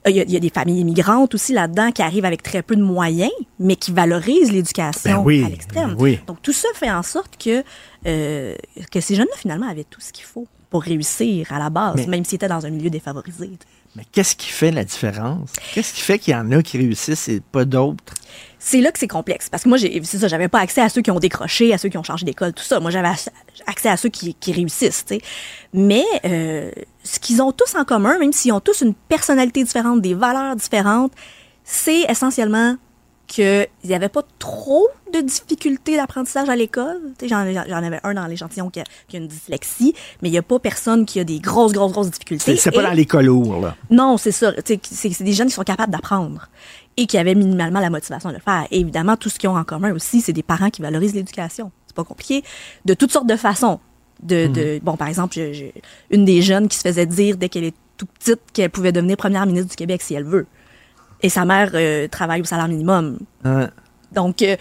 il y, a, il y a des familles immigrantes aussi là-dedans qui arrivent avec très peu de moyens, mais qui valorisent l'éducation Ben oui, à l'extrême. ben oui. Donc tout ça fait en sorte que, euh, que ces jeunes-là, finalement, avaient tout ce qu'il faut pour réussir à la base, Mais- même s'ils étaient dans un milieu défavorisé. Mais qu'est-ce qui fait la différence? Qu'est-ce qui fait qu'il y en a qui réussissent et pas d'autres? C'est là que c'est complexe. Parce que moi, c'est ça, j'avais pas accès à ceux qui ont décroché, à ceux qui ont changé d'école, tout ça. Moi, j'avais ac- accès à ceux qui, qui réussissent. Mais euh, ce qu'ils ont tous en commun, même s'ils ont tous une personnalité différente, des valeurs différentes, c'est essentiellement qu'il n'y avait pas trop de difficultés d'apprentissage à l'école. J'en j'en avais un dans l'échantillon qui a, qui a une dyslexie, mais il n'y a pas personne qui a des grosses, grosses, grosses difficultés. C'est c'est pas Et- dans l'école lourde, là. non, c'est ça. C'est c'est des jeunes qui sont capables d'apprendre et qui avaient minimalement la motivation de le faire. Et évidemment, tout ce qu'ils ont en commun aussi, c'est des parents qui valorisent l'éducation. C'est pas compliqué. De toutes sortes de façons. De, de- bon, par exemple, je- je- une des jeunes qui se faisait dire dès qu'elle est tout petite qu'elle pouvait devenir première ministre du Québec si elle veut. Et sa mère euh, travaille au salaire minimum. Donc, euh,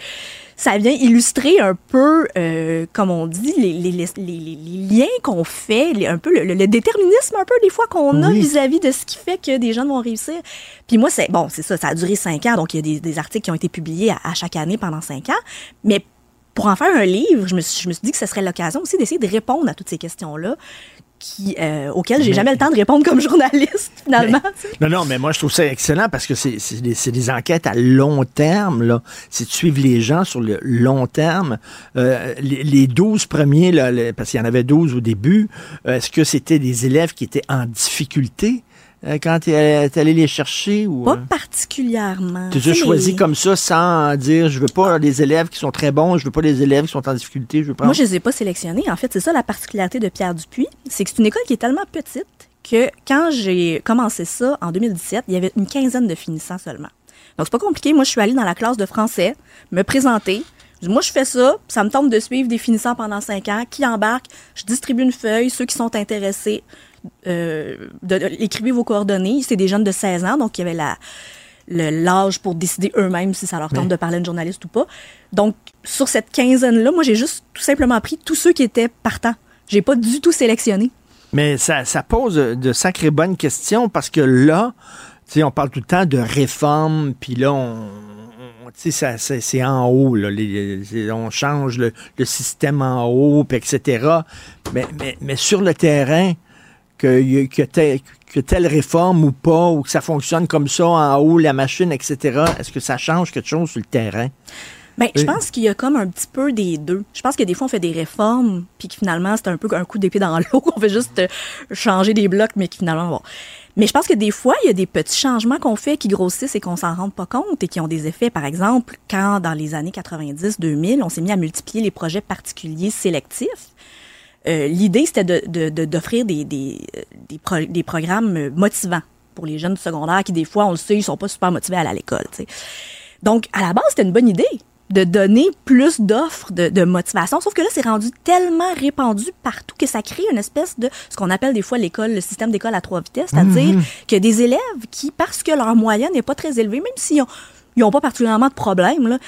ça vient illustrer un peu, euh, comme on dit, les, les, les, les- les liens qu'on fait, un peu le, déterminisme un peu des fois qu'on a Oui. vis-à-vis de ce qui fait que des jeunes vont réussir. Puis moi, c'est bon, c'est ça, ça a duré cinq ans, donc il y a des, des articles qui ont été publiés à, à chaque année pendant cinq ans. Mais pour en faire un livre, je me suis, je me suis dit que ce serait l'occasion aussi d'essayer de répondre à toutes ces questions-là. Qui, euh, auxquelles j'ai jamais le temps de répondre comme journaliste, finalement. Non, non, mais moi, je trouve ça excellent parce que c'est des, des enquêtes à long terme. là. C'est de suivre les gens sur le long terme. Euh, les, les 12 premiers, là, les- parce qu'il y en avait 12 au début, euh, est-ce que c'était des élèves qui étaient en difficulté? Quand tu es allé les chercher? ou Pas euh, particulièrement. Tu as choisi comme ça sans dire je veux pas des élèves qui sont très bons, je veux pas des élèves qui sont en difficulté, je veux pas. Moi, je les ai pas sélectionnés. En fait, c'est ça la particularité de Pierre Dupuis. C'est que c'est une école qui est tellement petite que quand j'ai commencé ça en 2017, il y avait une quinzaine de finissants seulement. Donc, c'est pas compliqué. Moi, je suis allée dans la classe de français, me présenter. Moi, je fais ça. Ça me tente de suivre des finissants pendant cinq ans. Qui embarque? Je distribue une feuille. Ceux qui sont intéressés, euh, de, de- écrivez vos coordonnées. C'est des jeunes de 16 ans, donc il y avait la, l'âge pour décider eux-mêmes si ça leur tente de parler à une journaliste ou pas. Donc, sur cette quinzaine-là, moi, j'ai juste tout simplement pris tous ceux qui étaient partants. J'ai pas du tout sélectionné. Mais ça, ça pose de sacrées bonnes questions parce que là, tu sais, on parle tout le temps de réforme, puis là, on, c'est en haut, là, les- on change le, le système en haut, puis etc. Mais, mais, mais sur le terrain, que, y a- que, tel- que telle réforme ou pas, ou que ça fonctionne comme ça en haut, la machine, etc., est-ce que ça change quelque chose sur le terrain? Ben, je pense qu'il y a comme un petit peu des deux. Je pense que des fois, on fait des réformes, puis que finalement, c'est un peu un coup d'épée dans l'eau. On fait juste euh, changer des blocs, mais finalement, bon. Mais je pense que des fois, il y a des petits changements qu'on fait qui grossissent et qu'on s'en rend pas compte et qui ont des effets. Par exemple, quand dans les années 90-2000, on s'est mis à multiplier les projets particuliers sélectifs, euh, l'idée, c'était de- de- de- d'offrir des, des, des, pro- des programmes motivants pour les jeunes du secondaire qui, des fois, on le sait, ils sont pas super motivés à aller à l'école. Donc, à la base, c'était une bonne idée de donner plus d'offres de, de motivation. Sauf que là, c'est rendu tellement répandu partout que ça crée une espèce de ce qu'on appelle des fois l'école, le système d'école à trois vitesses, c'est-à-dire Mhm. que des élèves qui, parce que leur moyenne n'est pas très élevée, même s'ils ont, ils ont pas particulièrement de problème, là,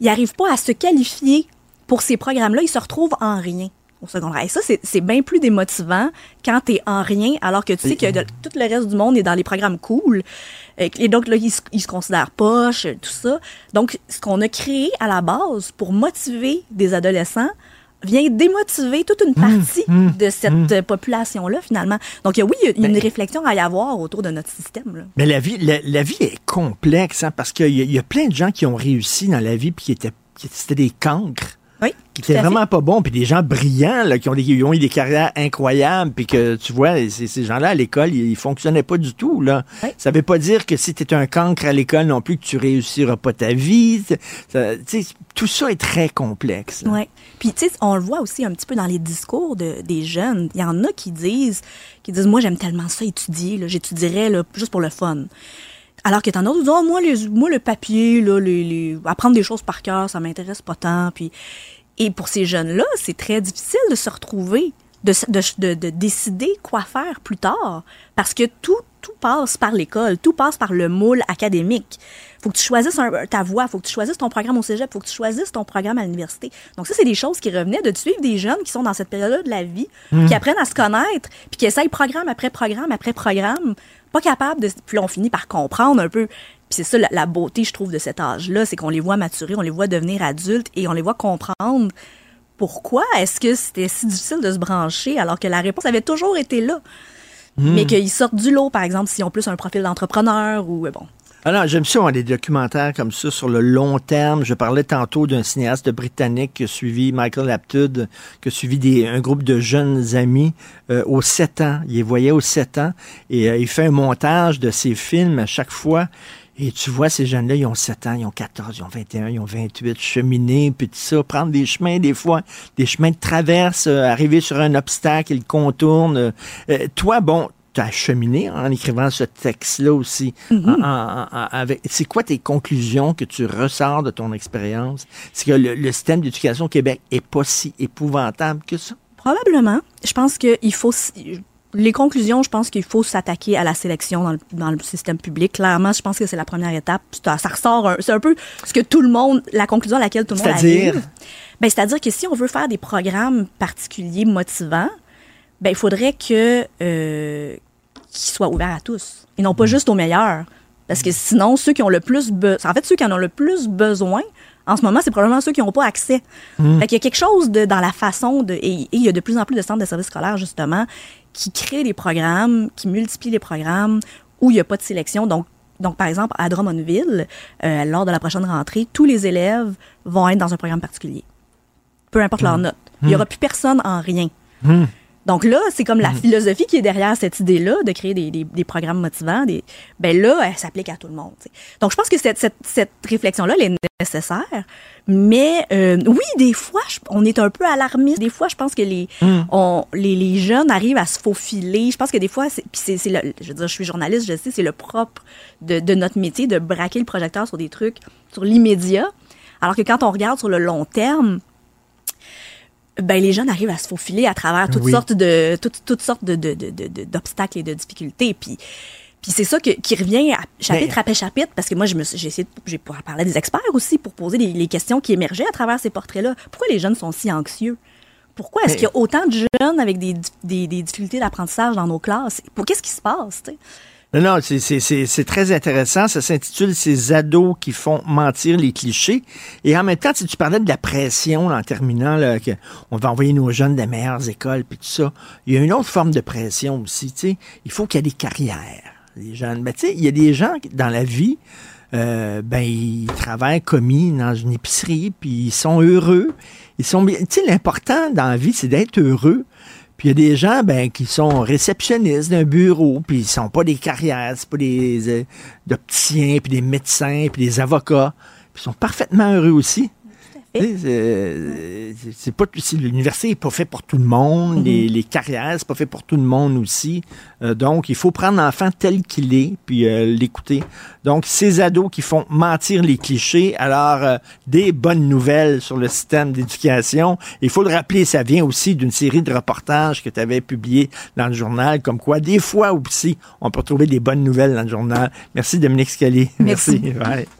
ils n'arrivent pas à se qualifier pour ces programmes-là, ils se retrouvent en rien au secondaire. Et ça, c'est bien plus démotivant quand tu es en rien, alors que tu sais que de- tout le reste du monde est dans les programmes cool. Euh, Et donc, là, ils, se- ils se considèrent poches, euh, tout ça. Donc, ce qu'on a créé à la base pour motiver des adolescents vient démotiver toute une partie de cette euh, population-là, finalement. Donc, oui, il y a une réflexion à y avoir autour de notre système. là. Mais la vie, la, la vie est complexe, hein, parce qu'il y, a- il y a plein de gens qui ont réussi dans la vie, puis qui étaient, qui- c'était des cancres. Oui, Qui étaient fait. vraiment pas bons, puis des gens brillants, là, qui ont, des- qui ont eu des carrières incroyables, puis que, tu vois, ces, ces gens-là, à l'école, ils, ils fonctionnaient pas du tout, là. Ça veut pas dire que si tu es un cancre à l'école non plus, que tu réussiras pas ta vie. Ça- tout ça est très complexe. Ouais. Puis tu sais, on le voit aussi un petit peu dans les discours de, des jeunes. Il y en a qui disent, qui disent, moi j'aime tellement ça étudier, j'étudierais juste pour le fun. Alors que t'en as d'autres disent, oh, moi, les, moi le papier, là, les, les- apprendre des choses par cœur, ça m'intéresse pas tant. Puis et pour ces jeunes-là, c'est très difficile de se retrouver, de, de, de, de décider quoi faire plus tard, parce que tout tout passe par l'école, tout passe par le moule académique. Faut que tu choisisses un- ta voie, faut que tu choisisses ton programme au cégep, faut que tu choisisses ton programme à l'université. Donc ça, c'est des choses qui revenaient de suivre des jeunes qui sont dans cette période-là de la vie, Mm. qui apprennent à se connaître, puis qui essayent programme après programme après programme, pas capables de... Puis là, on finit par comprendre un peu. Puis c'est ça la, la beauté, je trouve, de cet âge-là, c'est qu'on les voit maturer, on les voit devenir adultes et on les voit comprendre pourquoi est-ce que c'était si difficile de se brancher alors que la réponse avait toujours été là. Mm. Mais qu'ils sortent du lot, par exemple, s'ils ont plus un profil d'entrepreneur ou euh, bon. Alors, j'aime ça, avoir des documentaires comme ça sur le long terme. Je parlais tantôt d'un cinéaste britannique qui a suivi Michael Aptud, qui a suivi des, un groupe de jeunes amis euh, aux 7 ans. Il les voyait aux 7 ans et euh, il fait un montage de ses films à chaque fois. Et tu vois, ces jeunes-là, ils ont 7 ans, ils ont 14, ils ont 21, ils ont 28, cheminer, puis tout ça, prendre des chemins, des fois, des chemins de traverse, euh, arriver sur un obstacle, ils contournent. Euh, euh, toi, bon, as cheminé en écrivant ce texte-là aussi. En- en- en- avec- c'est quoi tes conclusions que tu ressors de ton expérience? C'est que le, le système d'éducation au Québec est pas si épouvantable que ça? Probablement. Je pense qu'il faut. Les conclusions, je pense qu'il faut s'attaquer à la sélection dans le, dans le système public. Clairement, je pense que c'est la première étape. Ça, ça ressort. C'est un peu ce que tout le monde. La conclusion à laquelle tout le monde C'est-à-dire? arrive. Ben, c'est-à-dire que si on veut faire des programmes particuliers motivants, ben, il faudrait que euh, qu'ils soient ouverts à tous et non pas juste aux meilleurs. Parce que sinon, ceux qui ont le plus besoin, en fait, ceux qui en ont le plus besoin, en ce moment, c'est probablement ceux qui n'ont pas accès. Mm. Fait qu'il y a quelque chose de, dans la façon de. Et, et il y a de plus en plus de centres de services scolaires, justement, qui crée des programmes, qui multiplie les programmes où il n'y a pas de sélection. Donc, donc, par exemple, à Drummondville, euh, lors de la prochaine rentrée, tous les élèves vont être dans un programme particulier. Peu importe leur Hmm. note. Il n'y aura plus personne en rien. Donc là, c'est comme la Mhm. philosophie qui est derrière cette idée-là de créer des, des- des programmes motivants. Des, ben là, elle s'applique à tout le monde. tu sais. Donc je pense que cette, cette, cette réflexion-là, elle est nécessaire. Mais euh, oui, des fois, je- on est un peu alarmiste. Des fois, je pense que les, Mhm. on, les, les jeunes arrivent à se faufiler. Je pense que des fois, c'est, c'est le, je veux dire, je suis journaliste, je sais, c'est le propre de, de notre métier de braquer le projecteur sur des trucs, sur l'immédiat. Alors que quand on regarde sur le long terme, ben les jeunes arrivent à se faufiler à travers toutes Oui. sortes de toutes, toutes sortes de, de, de, de- d'obstacles et de difficultés. Puis puis c'est ça que, qui revient à chapitre Mais- après chapitre parce que moi je me j'ai essayé de, j'ai parler des experts aussi pour poser les, les questions qui émergeaient à travers ces portraits là pourquoi les jeunes sont si anxieux? Pourquoi est-ce Mais- qu'il y a autant de jeunes avec des, des, des difficultés d'apprentissage dans nos classes? Pour qu'est-ce qui se passe tu sais? Non, non, c'est- très intéressant. Ça s'intitule Ces ados qui font mentir les clichés. Et en même temps, tu parlais de la pression en terminant, là, on va envoyer nos jeunes des meilleures écoles, puis tout ça. Il y a une autre forme de pression aussi. tu sais. Il faut qu'il y ait des carrières, les jeunes. Sais, il y a des gens dans la vie, euh, ben, ils travaillent commis dans une épicerie, puis ils sont heureux. Ils sont bien. Tu sais, l'important dans la vie, c'est d'être heureux. Puis il y a des gens ben, qui sont réceptionnistes d'un bureau, puis ils sont pas des carrières, c'est pas des euh, d'opticiens, puis des médecins, puis des avocats. Puis ils sont parfaitement heureux aussi. C'est pas l'université n'est pas fait pour tout le monde, les, les carrières c'est pas fait pour tout le monde aussi. Euh, donc il faut prendre l'enfant tel qu'il est puis euh, l'écouter. Donc ces ados qui font mentir les clichés, alors euh, des bonnes nouvelles sur le système d'éducation. Il faut le rappeler, ça vient aussi d'une série de reportages que tu avais publiés dans le journal, comme quoi des fois aussi on peut trouver des bonnes nouvelles dans le journal. Merci Dominique Scali. Merci.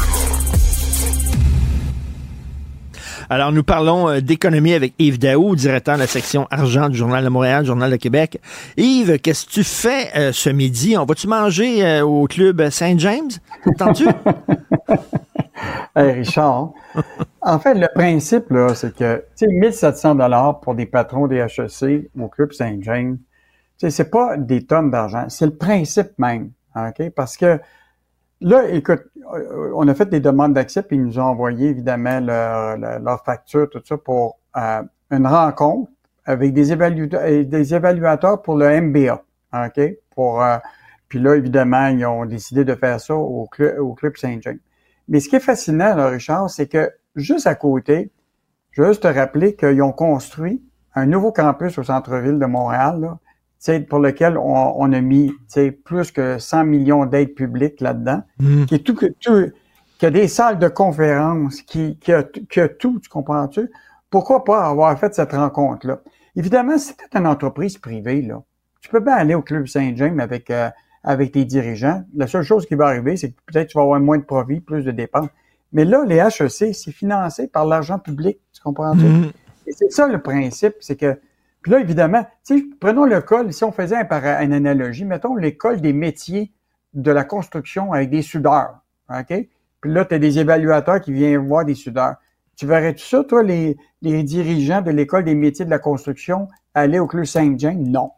Alors, nous parlons euh, d'économie avec Yves Daou, directeur de la section argent du Journal de Montréal, Journal de Québec. Yves, qu'est-ce que tu fais euh, ce midi? On va-tu manger euh, au club Saint-James? Entends-tu? Hey, Richard, en fait, le principe, là, c'est que, tu sais, 1700 dollars pour des patrons des HEC au Club Saint-James, c'est pas des tonnes d'argent, c'est le principe même, OK? Parce que, là, écoute, euh, on a fait des demandes d'accès, puis ils nous ont envoyé, évidemment, leur, facture, tout ça, pour euh, une rencontre avec des, évalu- euh, des évaluateurs pour le MBA, OK? Pour, euh, puis là, évidemment, ils ont décidé de faire ça au, clu- au Club Saint-James. Mais ce qui est fascinant, là, Richard, c'est que juste à côté, je veux juste te rappeler qu'ils ont construit un nouveau campus au centre-ville de Montréal, là, pour lequel on, on a mis plus que 100 millions d'aides publiques là-dedans, Mm. qui est tout, que tout, qui a des salles de conférences, qui, qui, a, qui a tout, tu comprends-tu? Pourquoi pas avoir fait cette rencontre-là? Évidemment, si c'était une entreprise privée, là, tu peux bien aller au Club Saint-James avec, euh, avec tes dirigeants. La seule chose qui va arriver, c'est que peut-être tu vas avoir moins de profits, plus de dépenses. Mais là, les HEC, c'est financé par l'argent public, tu comprends-tu? Mhm. Et c'est ça le principe, c'est que, puis là, évidemment, prenons l'école, si on faisait un, une analogie, mettons l'école des métiers de la construction avec des soudeurs, OK? Puis là, tu as des évaluateurs qui viennent voir des soudeurs. Tu verrais-tu ça, toi, les, les dirigeants de l'école des métiers de la construction, aller au Club Saint-Jean? Non.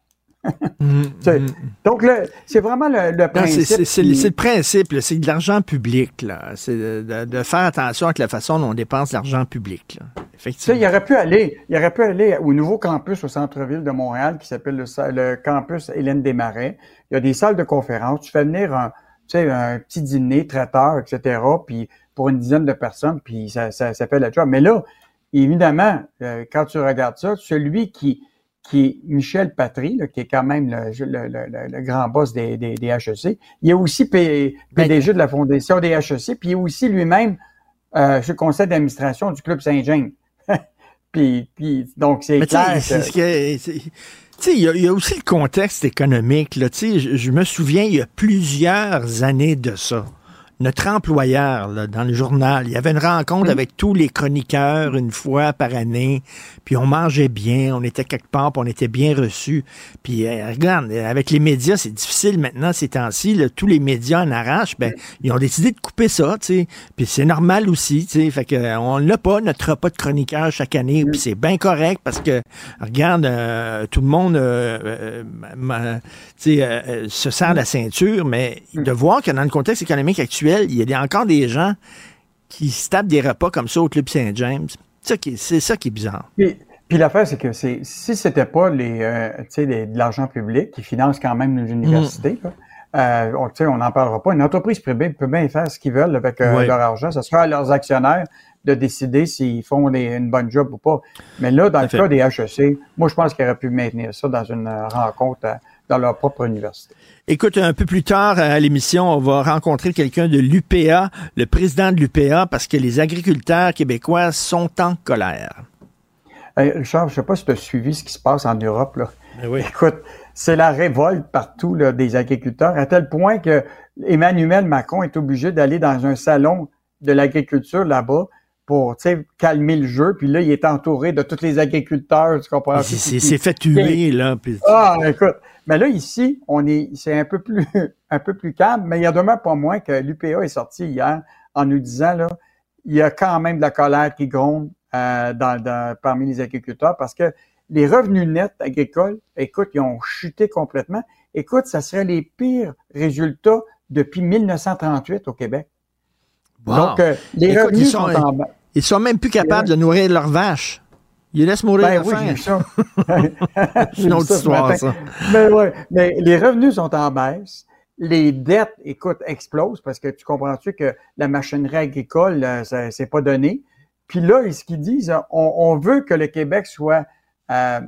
Mm, mm. Donc, là, c'est vraiment le, principe. c'est- le qui- c'est le principe, c'est de l'argent public. là. C'est de, faire attention avec la façon dont on dépense l'argent public. là. Effectivement. il aurait pu aller, il aurait pu aller au nouveau campus au centre-ville de Montréal qui s'appelle le, campus Hélène Desmarais. Il y a des salles de conférence. Tu fais venir un, tu sais, un petit dîner, traiteur, etc. Puis pour une dizaine de personnes, puis ça, ça, ça fait la job. Mais là, évidemment, euh, quand tu regardes ça, celui qui qui est Michel Patry, là, qui est quand même le, le, le, le grand boss des, des, des, HEC. Il est aussi P- PDG de la fondation des HEC, puis il est aussi lui-même euh, sur le conseil d'administration du Club Saint-Jean. puis, puis, donc, c'est clair c'est ce que- il y, a- il y a aussi le contexte économique. Là, tu sais, je, je me souviens, il y a plusieurs années de ça. Notre employeur, là, dans le journal, il y avait une rencontre avec tous les chroniqueurs une fois par année, puis on mangeait bien, on était quelque part, puis on était bien reçus. Puis euh, regarde, euh, avec les médias, c'est difficile maintenant ces temps-ci. tous les médias en arrachent. Ben, ils ont décidé de couper ça, tu sais. Puis c'est normal aussi, tu sais. Fait que euh, on l'a pas, notre repas de chroniqueur chaque année. Puis c'est bien correct parce que regarde, euh, tout le monde euh, ma- tu sais, se serre la ceinture, mais de voir que dans le contexte économique actuel, il y a encore des gens qui se tapent des repas comme ça au Club Saint-James. C'est ça qui est- bizarre. Puis, puis l'affaire, c'est que si c'était pas les, euh, les- de l'argent public qui finance quand même nos universités, là, euh, on, n'en parlera pas. Une entreprise privée peut bien faire ce qu'ils veulent avec euh, leur argent. Ce sera à leurs actionnaires de décider s'ils font des- une bonne job ou pas. Mais là, dans le fait. cas des HEC, moi, je pense qu'ils auraient pu maintenir ça dans une rencontre dans leur propre université. Écoute, un peu plus tard à l'émission, on va rencontrer quelqu'un de l'UPA, le président de l'UPA, parce que les agriculteurs québécois sont en colère. Hey, Richard, je sais pas si tu as suivi ce qui se passe en Europe. Là. Ben oui. Écoute, c'est la révolte partout là, des agriculteurs, à tel point que Emmanuel Macron est obligé d'aller dans un salon de l'agriculture là-bas pour tu sais, calmer le jeu. Puis là, il est entouré de tous les agriculteurs, tu comprends? Il s'est- s'est fait tuer, là. puis- Ah, écoute. Mais là, ici, on est, c'est un peu plus, un peu plus calme, mais il y a demain pas moins que l'UPA est sorti hier en nous disant, là, il y a quand même de la colère qui gronde euh, dans, dans- parmi les agriculteurs parce que les revenus nets agricoles, écoute, ils ont chuté complètement. Écoute, ça serait les pires résultats depuis 1938 au Québec. Wow. Donc, euh, les Écoute, revenus ils sont, sont, en bas. Ils sont même plus capables de nourrir leurs vaches. Ils laissent mourir Ben oui, j'ai ça. C'est une autre histoire, ça. Mais, ouais, mais les revenus sont en baisse. Les dettes, écoute, explosent parce que tu comprends-tu que la machinerie agricole, c'est pas donné. Puis là, ce qu'ils disent, on, on veut que le Québec soit euh,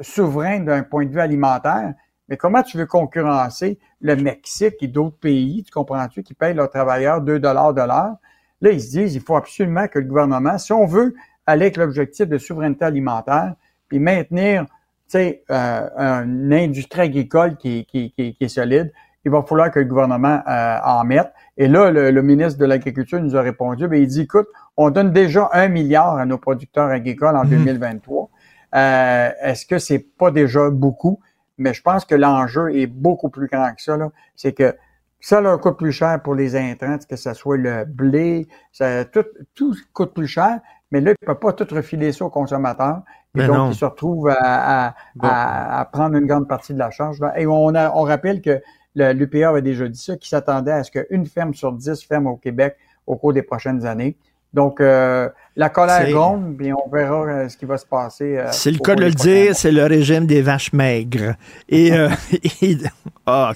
souverain d'un point de vue alimentaire. Mais comment tu veux concurrencer le Mexique et d'autres pays, tu comprends-tu, qui payent leurs travailleurs 2 dollars de l'heure? Là, ils se disent, il faut absolument que le gouvernement, si on veut avec l'objectif de souveraineté alimentaire, puis maintenir, tu sais, euh, une industrie agricole qui, est- qui, qui, qui est solide, il va falloir que le gouvernement euh, en mette. Et là, le, le ministre de l'Agriculture nous a répondu, ben, il dit, écoute, on donne déjà un milliard à nos producteurs agricoles en 2023. Euh, Est-ce que c'est pas déjà beaucoup? Mais je pense que l'enjeu est beaucoup plus grand que ça. C'est que ça leur coûte plus cher pour les intrants, que ce soit le blé, ça, tout, tout coûte plus cher, mais là, ils ne peuvent pas tout refiler ça aux consommateurs. Et Ben donc, non. ils se retrouvent à, à- à- à prendre une grande partie de la charge. Et on, a, on rappelle que l'UPA avait déjà dit ça, qu'il s'attendait à ce qu'une ferme sur dix ferme au Québec au cours des prochaines années. Donc, euh, la colère gronde, puis on verra euh, ce qui va se passer. euh, C'est le cas de le dire, c'est le régime des vaches maigres. Et, euh, ah.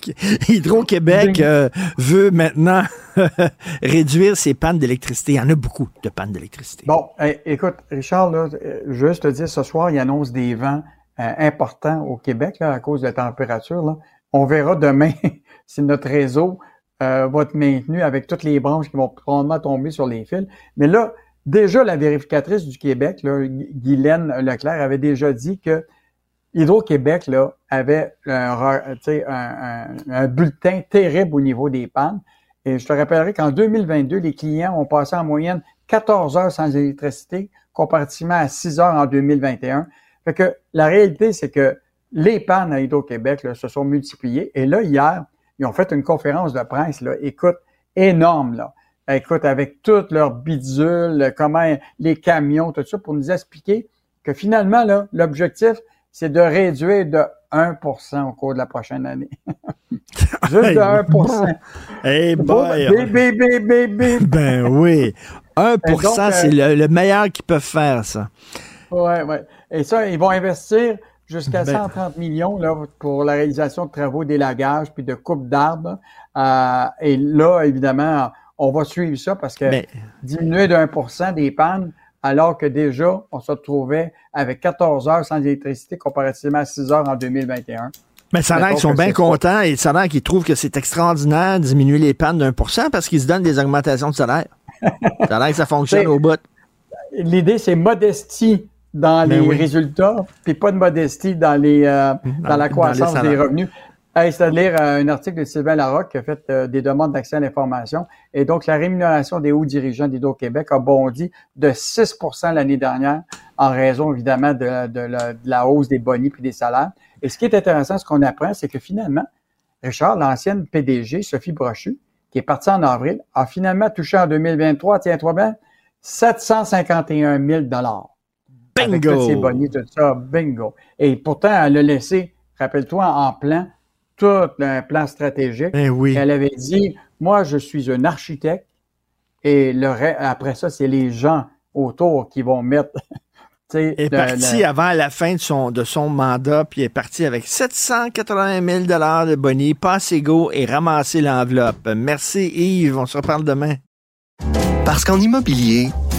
Hydro-Québec euh, veut maintenant réduire ses pannes d'électricité. Il y en a beaucoup de pannes d'électricité. Bon, écoute, Richard, là, juste te dire, ce soir, il annonce des vents importants au Québec là, à cause de la température. Là. On verra demain si notre réseau euh, va être maintenu avec toutes les branches qui vont probablement tomber sur les fils. Mais là, déjà, la vérificatrice du Québec, là, Gu- Guylaine Leclerc, avait déjà dit que Hydro-Québec là, avait un, un, un- bulletin terrible au niveau des pannes. Et je te rappellerai qu'en 2022, les clients ont passé en moyenne 14 heures sans électricité, comparativement à 6 heures en 2021. Fait que la réalité, c'est que les pannes à Hydro-Québec se sont multipliées. Et là, hier, ils ont fait une conférence de presse, là, écoute, énorme, là. Écoute, avec toutes leurs bidules, comment les camions, tout ça, pour nous expliquer que finalement, là, l'objectif, c'est de réduire de 1% au cours de la prochaine année. Juste de 1 Hey boy. Bip. Ben oui. 1 Et donc, euh, c'est le, le meilleur qu'ils peuvent faire, ça. Ouais, ouais. Et ça, ils vont investir jusqu'à Ben- 130 millions là, pour la réalisation de travaux d'élagage puis de coupe d'arbres. Euh, et là, évidemment, on va suivre ça parce que Ben- diminuer de 1 des pannes, alors que déjà, on se retrouvait avec 14 heures sans électricité comparativement à 6 heures en 2021. Mais ça a l'air qu'ils sont bien contents et ça a l'air qu'ils trouvent que c'est extraordinaire de diminuer les pannes d'un pour cent parce qu'ils se donnent des augmentations de salaire. ça a l'air que ça fonctionne au bout. L'idée, c'est modestie dans Ben les oui. résultats, puis pas de modestie dans les euh, dans, la croissance des revenus. Hey, c'est de lire euh, un article de Sylvain Larocque qui a fait euh, des demandes d'accès à l'information. Et donc, la rémunération des hauts dirigeants d'Hydro-Québec a bondi de 6% l'année dernière en raison, évidemment, de, de la, de la hausse des bonnies puis des salaires. Et ce qui est intéressant, ce qu'on apprend, c'est que finalement, Richard, l'ancienne PDG, Sophie Brochu, qui est partie en avril, a finalement touché en 2023, tiens-toi bien, 751 000 Avec Bingo! tous ses bonnies, tout ça, bingo. Et pourtant, elle a laissé, rappelle-toi, en plan, tout un plan stratégique. Ben oui. Elle avait dit, moi, je suis un architecte et le après ça, c'est les gens autour qui vont mettre. tu sais, Elle est le- avant la fin de son, de son mandat, puis elle est partie avec 780 000 de bonnie, passe go et ramasser l'enveloppe. Merci Yves, on se reparle demain. Parce qu'en immobilier,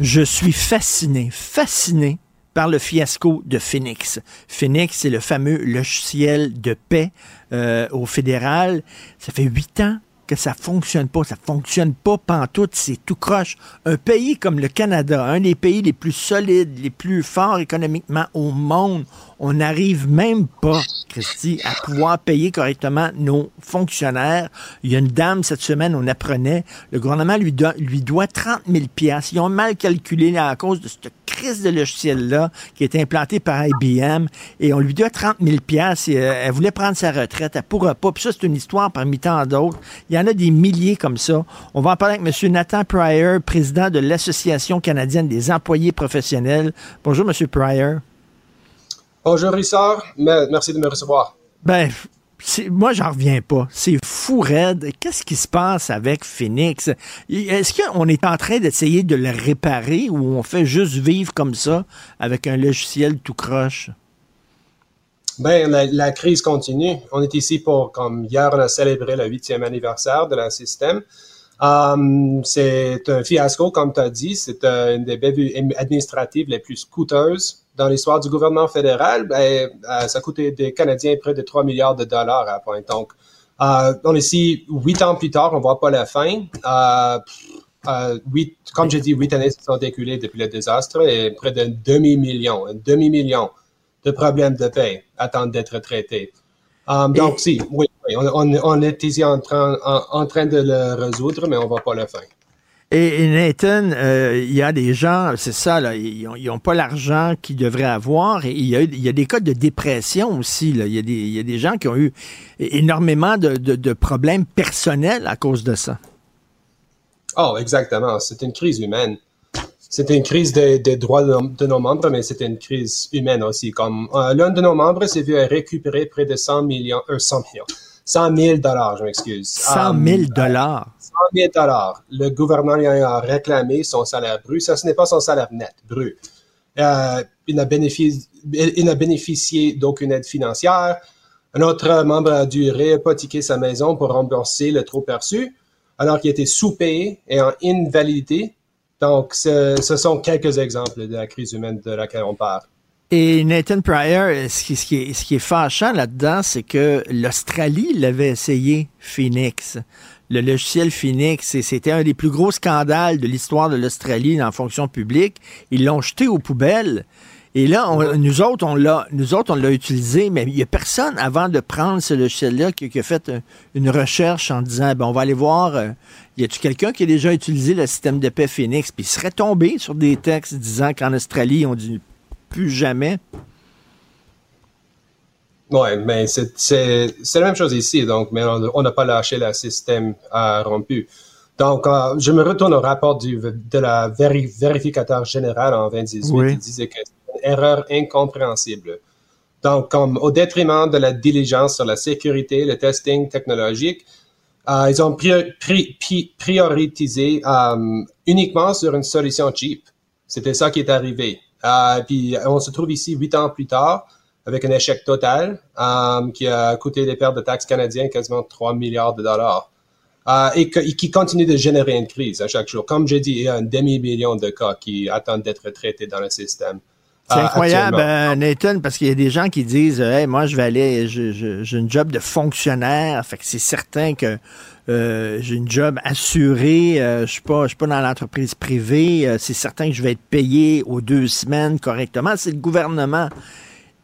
Je suis fasciné, fasciné par le fiasco de Phoenix. Phoenix, c'est le fameux logiciel de paix euh, au fédéral. Ça fait huit ans que ça fonctionne pas. Ça fonctionne pas pantoute, c'est tout croche. Un pays comme le Canada, un des pays les plus solides, les plus forts économiquement au monde, on n'arrive même pas, Christy, à pouvoir payer correctement nos fonctionnaires. Il y a une dame cette semaine, on apprenait, le gouvernement lui, do- lui doit 30 000 piastres. Ils ont mal calculé à cause de cette crise de logiciel-là qui est implanté par IBM et on lui doit 30 000 piastres. Et, euh, elle voulait prendre sa retraite, elle pourra pas. Puis ça, c'est une histoire parmi tant d'autres. Il y en a des milliers comme ça. On va en parler avec M. Nathan Pryor, président de l'Association canadienne des employés professionnels. Bonjour, M. Pryor. Bonjour Richard, Me- merci de me recevoir. Ben, moi, j'en reviens pas. C'est fou raide. Qu'est-ce qui se passe avec Phoenix? Est-ce qu'on est en train d'essayer de le réparer ou on fait juste vivre comme ça avec un logiciel tout croche? Ben, la, la crise continue. On est ici pour, comme hier, on a célébré le huitième anniversaire de la système. Um, c'est un fiasco, comme tu as dit. C'est euh, une des bévues administratives les plus coûteuses dans l'histoire du gouvernement fédéral. Ben, euh, ça coûté des Canadiens près de 3 milliards de dollars à point. Donc, euh, on est ici huit ans plus tard, on voit pas la fin. Euh, euh, huit, comme j'ai dit, huit années se sont écoulées depuis le désastre et près d'un demi-million, un demi-million de problèmes de paix attendent d'être traités. Um, donc, si, oui, oui, on, on- on est ici en train, en, en train de le résoudre, mais on voit pas la fin. Et, et Nathan, euh, il y a des gens, c'est ça, là, ils n'ont pas l'argent qu'ils devraient avoir. Et il y, a, il y a des cas de dépression aussi. Il, y a des, il y a des gens qui ont eu énormément de, de- de problèmes personnels à cause de ça. Oh, exactement. C'est une crise humaine. C'est une crise des, des droits de, de nos membres, mais c'est une crise humaine aussi. Comme euh, l'un de nos membres s'est vu récupérer près de 100 millions, euh, 100 millions, 100 000 dollars, je m'excuse. 100 Um, 000 dollars. 100 000 dollars. Le gouvernement lui a réclamé son salaire brut. Ça, ce n'est pas son salaire net, brut. Euh, il n'a bénéficié, d'aucune aide financière. Un autre membre a dû réhypothéquer sa maison pour rembourser le trop perçu, alors qu'il était sous-payé et en invalidité. Donc, ce, sont quelques exemples de la crise humaine de laquelle on parle. Et Nathan Pryor, ce qui est, ce qui est fâchant là-dedans, c'est que l'Australie l'avait essayé, Phoenix. Le logiciel Phoenix, c'était un des plus gros scandales de l'histoire de l'Australie dans la fonction publique. Ils l'ont jeté aux poubelles. Et là, on- nous autres, on l'a, nous autres, on l'a utilisé, mais il n'y a personne avant de prendre ce logiciel-là qui, qui a fait une recherche en disant, ben, on va aller voir, euh, y a-tu quelqu'un qui a déjà utilisé le système de paix Phoenix, puis il serait tombé sur des textes disant qu'en Australie, on dit plus jamais. Oui, mais c'est c'est- c'est la même chose ici, donc, mais on n'a pas lâché le système euh, rompu. Donc, euh, je me retourne au rapport du, de la véri- vérificateur général en 2018 Oui. qui disait que c'est une erreur incompréhensible. Donc, comme au détriment de la diligence sur la sécurité, le testing technologique, euh, ils ont prior- pri- pri- prioritisé euh, uniquement sur une solution cheap. C'était ça qui est arrivé. Puis on se trouve ici huit ans plus tard avec un échec total euh, qui a coûté les pertes de taxes canadiennes quasiment 3 milliards de dollars. Euh, et, que- et qui continue de générer une crise à chaque jour. Comme j'ai dit, il y a un demi-million de cas qui attendent d'être traités dans le système. C'est euh, incroyable, actuellement. euh, Nathan, parce qu'il y a des gens qui disent Hey, moi, je vais aller, j'ai une job de fonctionnaire, fait que c'est certain que euh, j'ai une job assurée, euh, je suis je suis pas dans l'entreprise privée, euh, c'est certain que je vais être payé aux deux semaines correctement. C'est le gouvernement.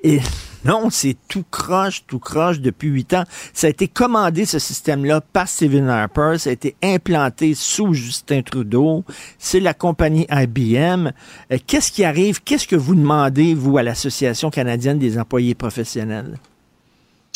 Et non, c'est tout croche, tout croche depuis huit ans. Ça a été commandé, ce système-là, par Stephen Harper. Ça a été implanté sous Justin Trudeau. C'est la compagnie IBM. Euh, Qu'est-ce qui arrive? Qu'est-ce que vous demandez, vous, à l'Association canadienne des employés professionnels?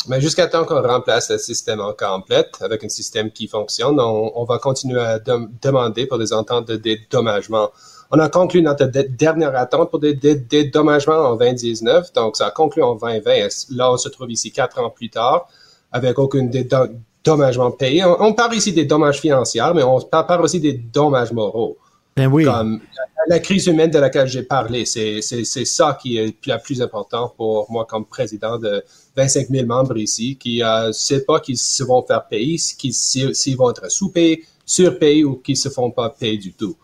Mais jusqu'à temps qu'on remplace le système en complète avec un système qui fonctionne, on, va continuer à dem- demander pour des ententes de dédommagement. On a conclu notre dernière attente pour des dé- dédommagements en 2019, donc ça a conclu en 2020. Là, on se trouve ici quatre ans plus tard avec aucun dédommagement payé. On, on parle ici des dommages financiers, mais on par- parle aussi des dommages moraux. Ben oui. Comme la, la crise humaine de laquelle j'ai parlé, c'est ça qui est la plus important pour moi comme président de 25 000 membres ici, qui ne sait pas qu'ils se vont faire payer, s'ils vont être sous-payés, surpayés ou qu'ils se font pas payer du tout.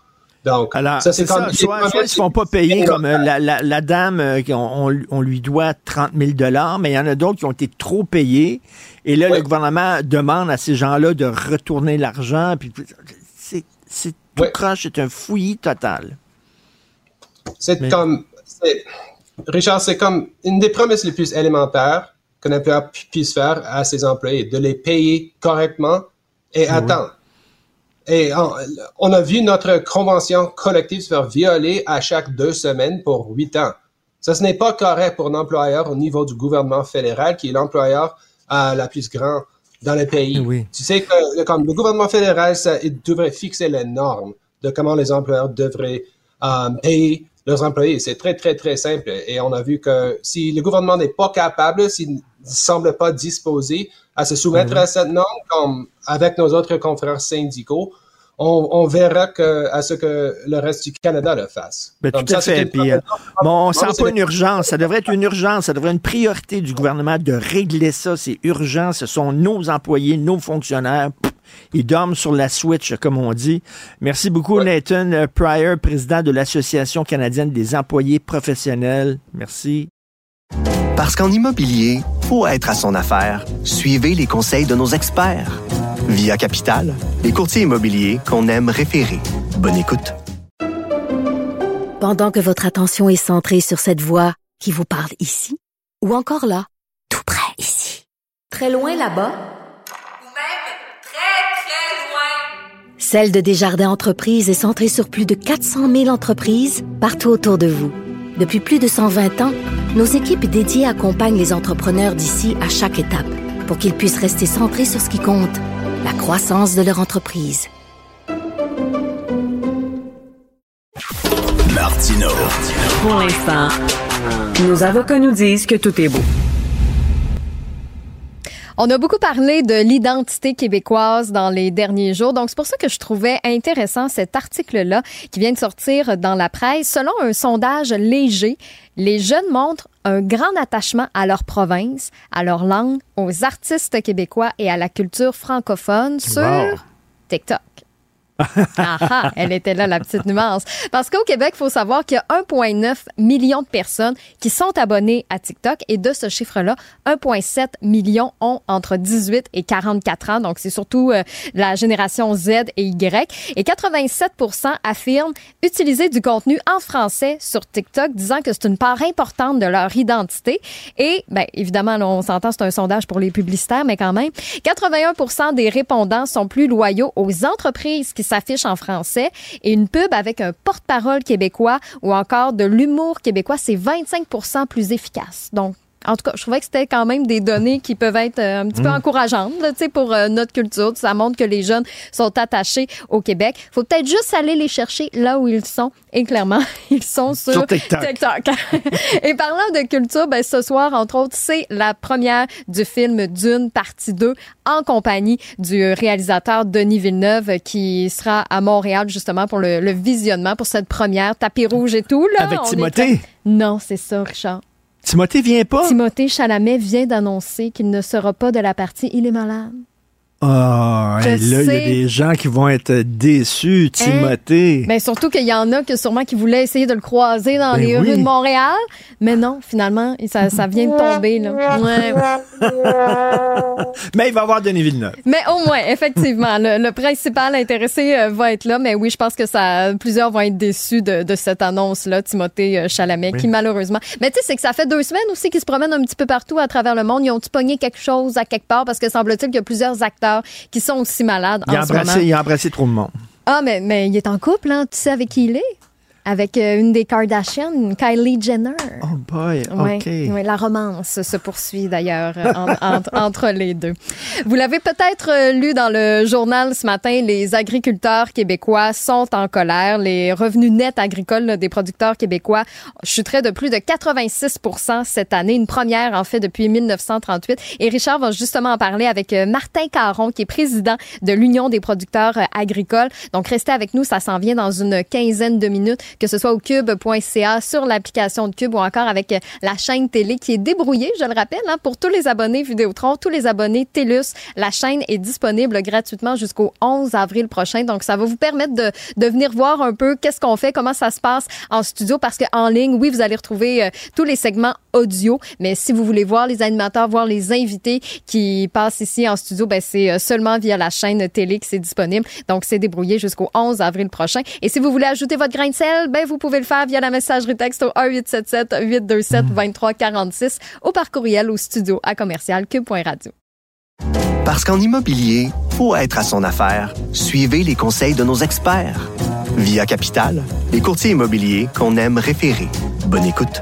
Donc, Alors, ça, c'est c'est ça. comme- Soit, soit ils ne se font pas payer comme euh, la, la- la dame, euh, qu'on- on, on lui doit 30 000 mais il y en a d'autres qui ont été trop payés. Et là, le gouvernement demande à ces gens-là de retourner l'argent. Puis c'est tout croche, c'est un fouillis total. C'est Mais- comme, Richard, c'est comme une des promesses les plus élémentaires qu'un employeur pu- puisse faire à ses employés, de les payer correctement et à Oui. temps. Et on, on a vu notre convention collective se faire violer à chaque deux semaines pour huit ans. Ça, ce n'est pas correct pour un employeur au niveau du gouvernement fédéral, qui est l'employeur euh, la plus grand dans le pays. Tu sais que comme le gouvernement fédéral, ça, il devrait fixer les normes de comment les employeurs devraient euh, payer leurs employés. C'est très, très, très simple. Et on a vu que si le gouvernement n'est pas capable, s'il ne semble pas disposé à se soumettre Mhm. à cette norme, comme avec nos autres confrères syndicaux, on, on verra que, à ce que le reste du Canada le fasse. Ben, tout à fait. Puis, euh, bon, on Non, sent pas le- une urgence. Ça devrait être une urgence. Ça devrait être une priorité du gouvernement de régler ça. C'est urgent. Ce sont nos employés, nos fonctionnaires. Pff, Ils dorment sur la switch, comme on dit. Merci beaucoup, Nathan Pryor, président de l'Association canadienne des employés professionnels. Merci. Parce qu'en immobilier, pour être à son affaire, suivez les conseils de nos experts. Via Capital, les courtiers immobiliers qu'on aime référer. Bonne écoute. Pendant que votre attention est centrée sur cette voix qui vous parle ici, ou encore là, tout près ici, très loin là-bas, Celle de Desjardins Entreprises est centrée sur plus de 400 000 entreprises partout autour de vous. Depuis plus de 120 ans, nos équipes dédiées accompagnent les entrepreneurs d'ici à chaque étape pour qu'ils puissent rester centrés sur ce qui compte, la croissance de leur entreprise. Martino. Pour l'instant, nos avocats nous disent que tout est beau. On a beaucoup parlé de l'identité québécoise dans les derniers jours, donc c'est pour ça que je trouvais intéressant cet article-là qui vient de sortir dans la presse. Selon un sondage léger, les jeunes montrent un grand attachement à leur province, à leur langue, aux artistes québécois et à la culture francophone sur Wow. TikTok. Ah, ah, elle était là, la petite nuance. Parce qu'au Québec, il faut savoir qu'il y a 1,9 million de personnes qui sont abonnées à TikTok et de ce chiffre-là, 1,7 million ont entre 18 et 44 ans. Donc, c'est surtout euh, la génération Z et Y. Et 87% affirment utiliser du contenu en français sur TikTok, disant que c'est une part importante de leur identité. Et, bien, évidemment, là, on s'entend, c'est un sondage pour les publicitaires, mais quand même, 81% des répondants sont plus loyaux aux entreprises qui s'affiche en français et une pub avec un porte-parole québécois ou encore de l'humour québécois, c'est 25% plus efficace. Donc, en tout cas, je trouvais que c'était quand même des données qui peuvent être euh, un petit peu Mm. encourageantes là, pour euh, notre culture. Ça montre que les jeunes sont attachés au Québec. faut peut-être juste aller les chercher là où ils sont. Et clairement, ils sont sur, Sur TikTok. Et parlant de culture, ben, ce soir, entre autres, c'est la première du film Dune, partie 2, en compagnie du réalisateur Denis Villeneuve, qui sera à Montréal justement pour le, le visionnement, pour cette première, tapis rouge et tout. Là, Avec Timothée? très- Non, c'est ça, Richard. Timothée vient pas? Timothée Chalamet vient d'annoncer qu'il ne sera pas de la partie Il est malade. Ah, et là, il y a des gens qui vont être déçus, Timothée. Mais surtout qu'il y en a que sûrement qui voulaient essayer de le croiser dans Ben les oui. rues de Montréal. Mais non, finalement, ça, ça vient de tomber. Là. Ouais, ouais. Mais il va y avoir Denis Villeneuve. Mais au moins, effectivement, le, le principal intéressé euh, va être là. Mais oui, je pense que ça, plusieurs vont être déçus de, de cette annonce-là, Timothée euh, Chalamet, Oui. qui malheureusement. Mais tu sais, c'est que ça fait deux semaines aussi qu'ils se promènent un petit peu partout à travers le monde. Ils ont-tu pogné quelque chose à quelque part? Parce que semble-t-il qu'il y a plusieurs acteurs qui sont aussi malades Il a, en ce moment. il a embrassé trop de monde. Ah, mais, mais il est en couple, hein? Tu sais avec qui il est? Avec euh, une des Kardashians, Kylie Jenner. Oh boy, OK. ouais, la romance se poursuit d'ailleurs euh, en- entre, les deux. Vous l'avez peut-être euh, lu dans le journal ce matin, les agriculteurs québécois sont en colère. Les revenus nets agricoles des producteurs québécois chuteraient de plus de 86% cette année, une première en fait depuis 1938. Et Richard va justement en parler avec Martin Caron, qui est président de l'Union des producteurs agricoles. Donc restez avec nous, ça s'en vient dans une quinzaine de minutes, que ce soit au cube.ca, sur l'application de Cube ou encore avec euh, la chaîne télé qui est débrouillée, je le rappelle, hein, pour tous les abonnés Vidéotron, tous les abonnés TELUS. La chaîne est disponible gratuitement jusqu'au 11 avril prochain. Donc, ça va vous permettre de, de venir voir un peu qu'est-ce qu'on fait, comment ça se passe en studio, parce qu'en ligne, oui, vous allez retrouver euh, tous les segments audio, mais si vous voulez voir les animateurs, voir les invités qui passent ici en studio, ben, c'est euh, seulement via la chaîne télé que c'est disponible. Donc, c'est débrouillé jusqu'au 11 avril prochain. Et si vous voulez ajouter votre grain de sel, ben, vous pouvez le faire via la messagerie texte au 1-877-827-2346 ou par courriel au studio à commercial cube.radio. Parce qu'en immobilier, pour être à son affaire, suivez les conseils de nos experts. Via Capital, les courtiers immobiliers qu'on aime référer. Bonne écoute.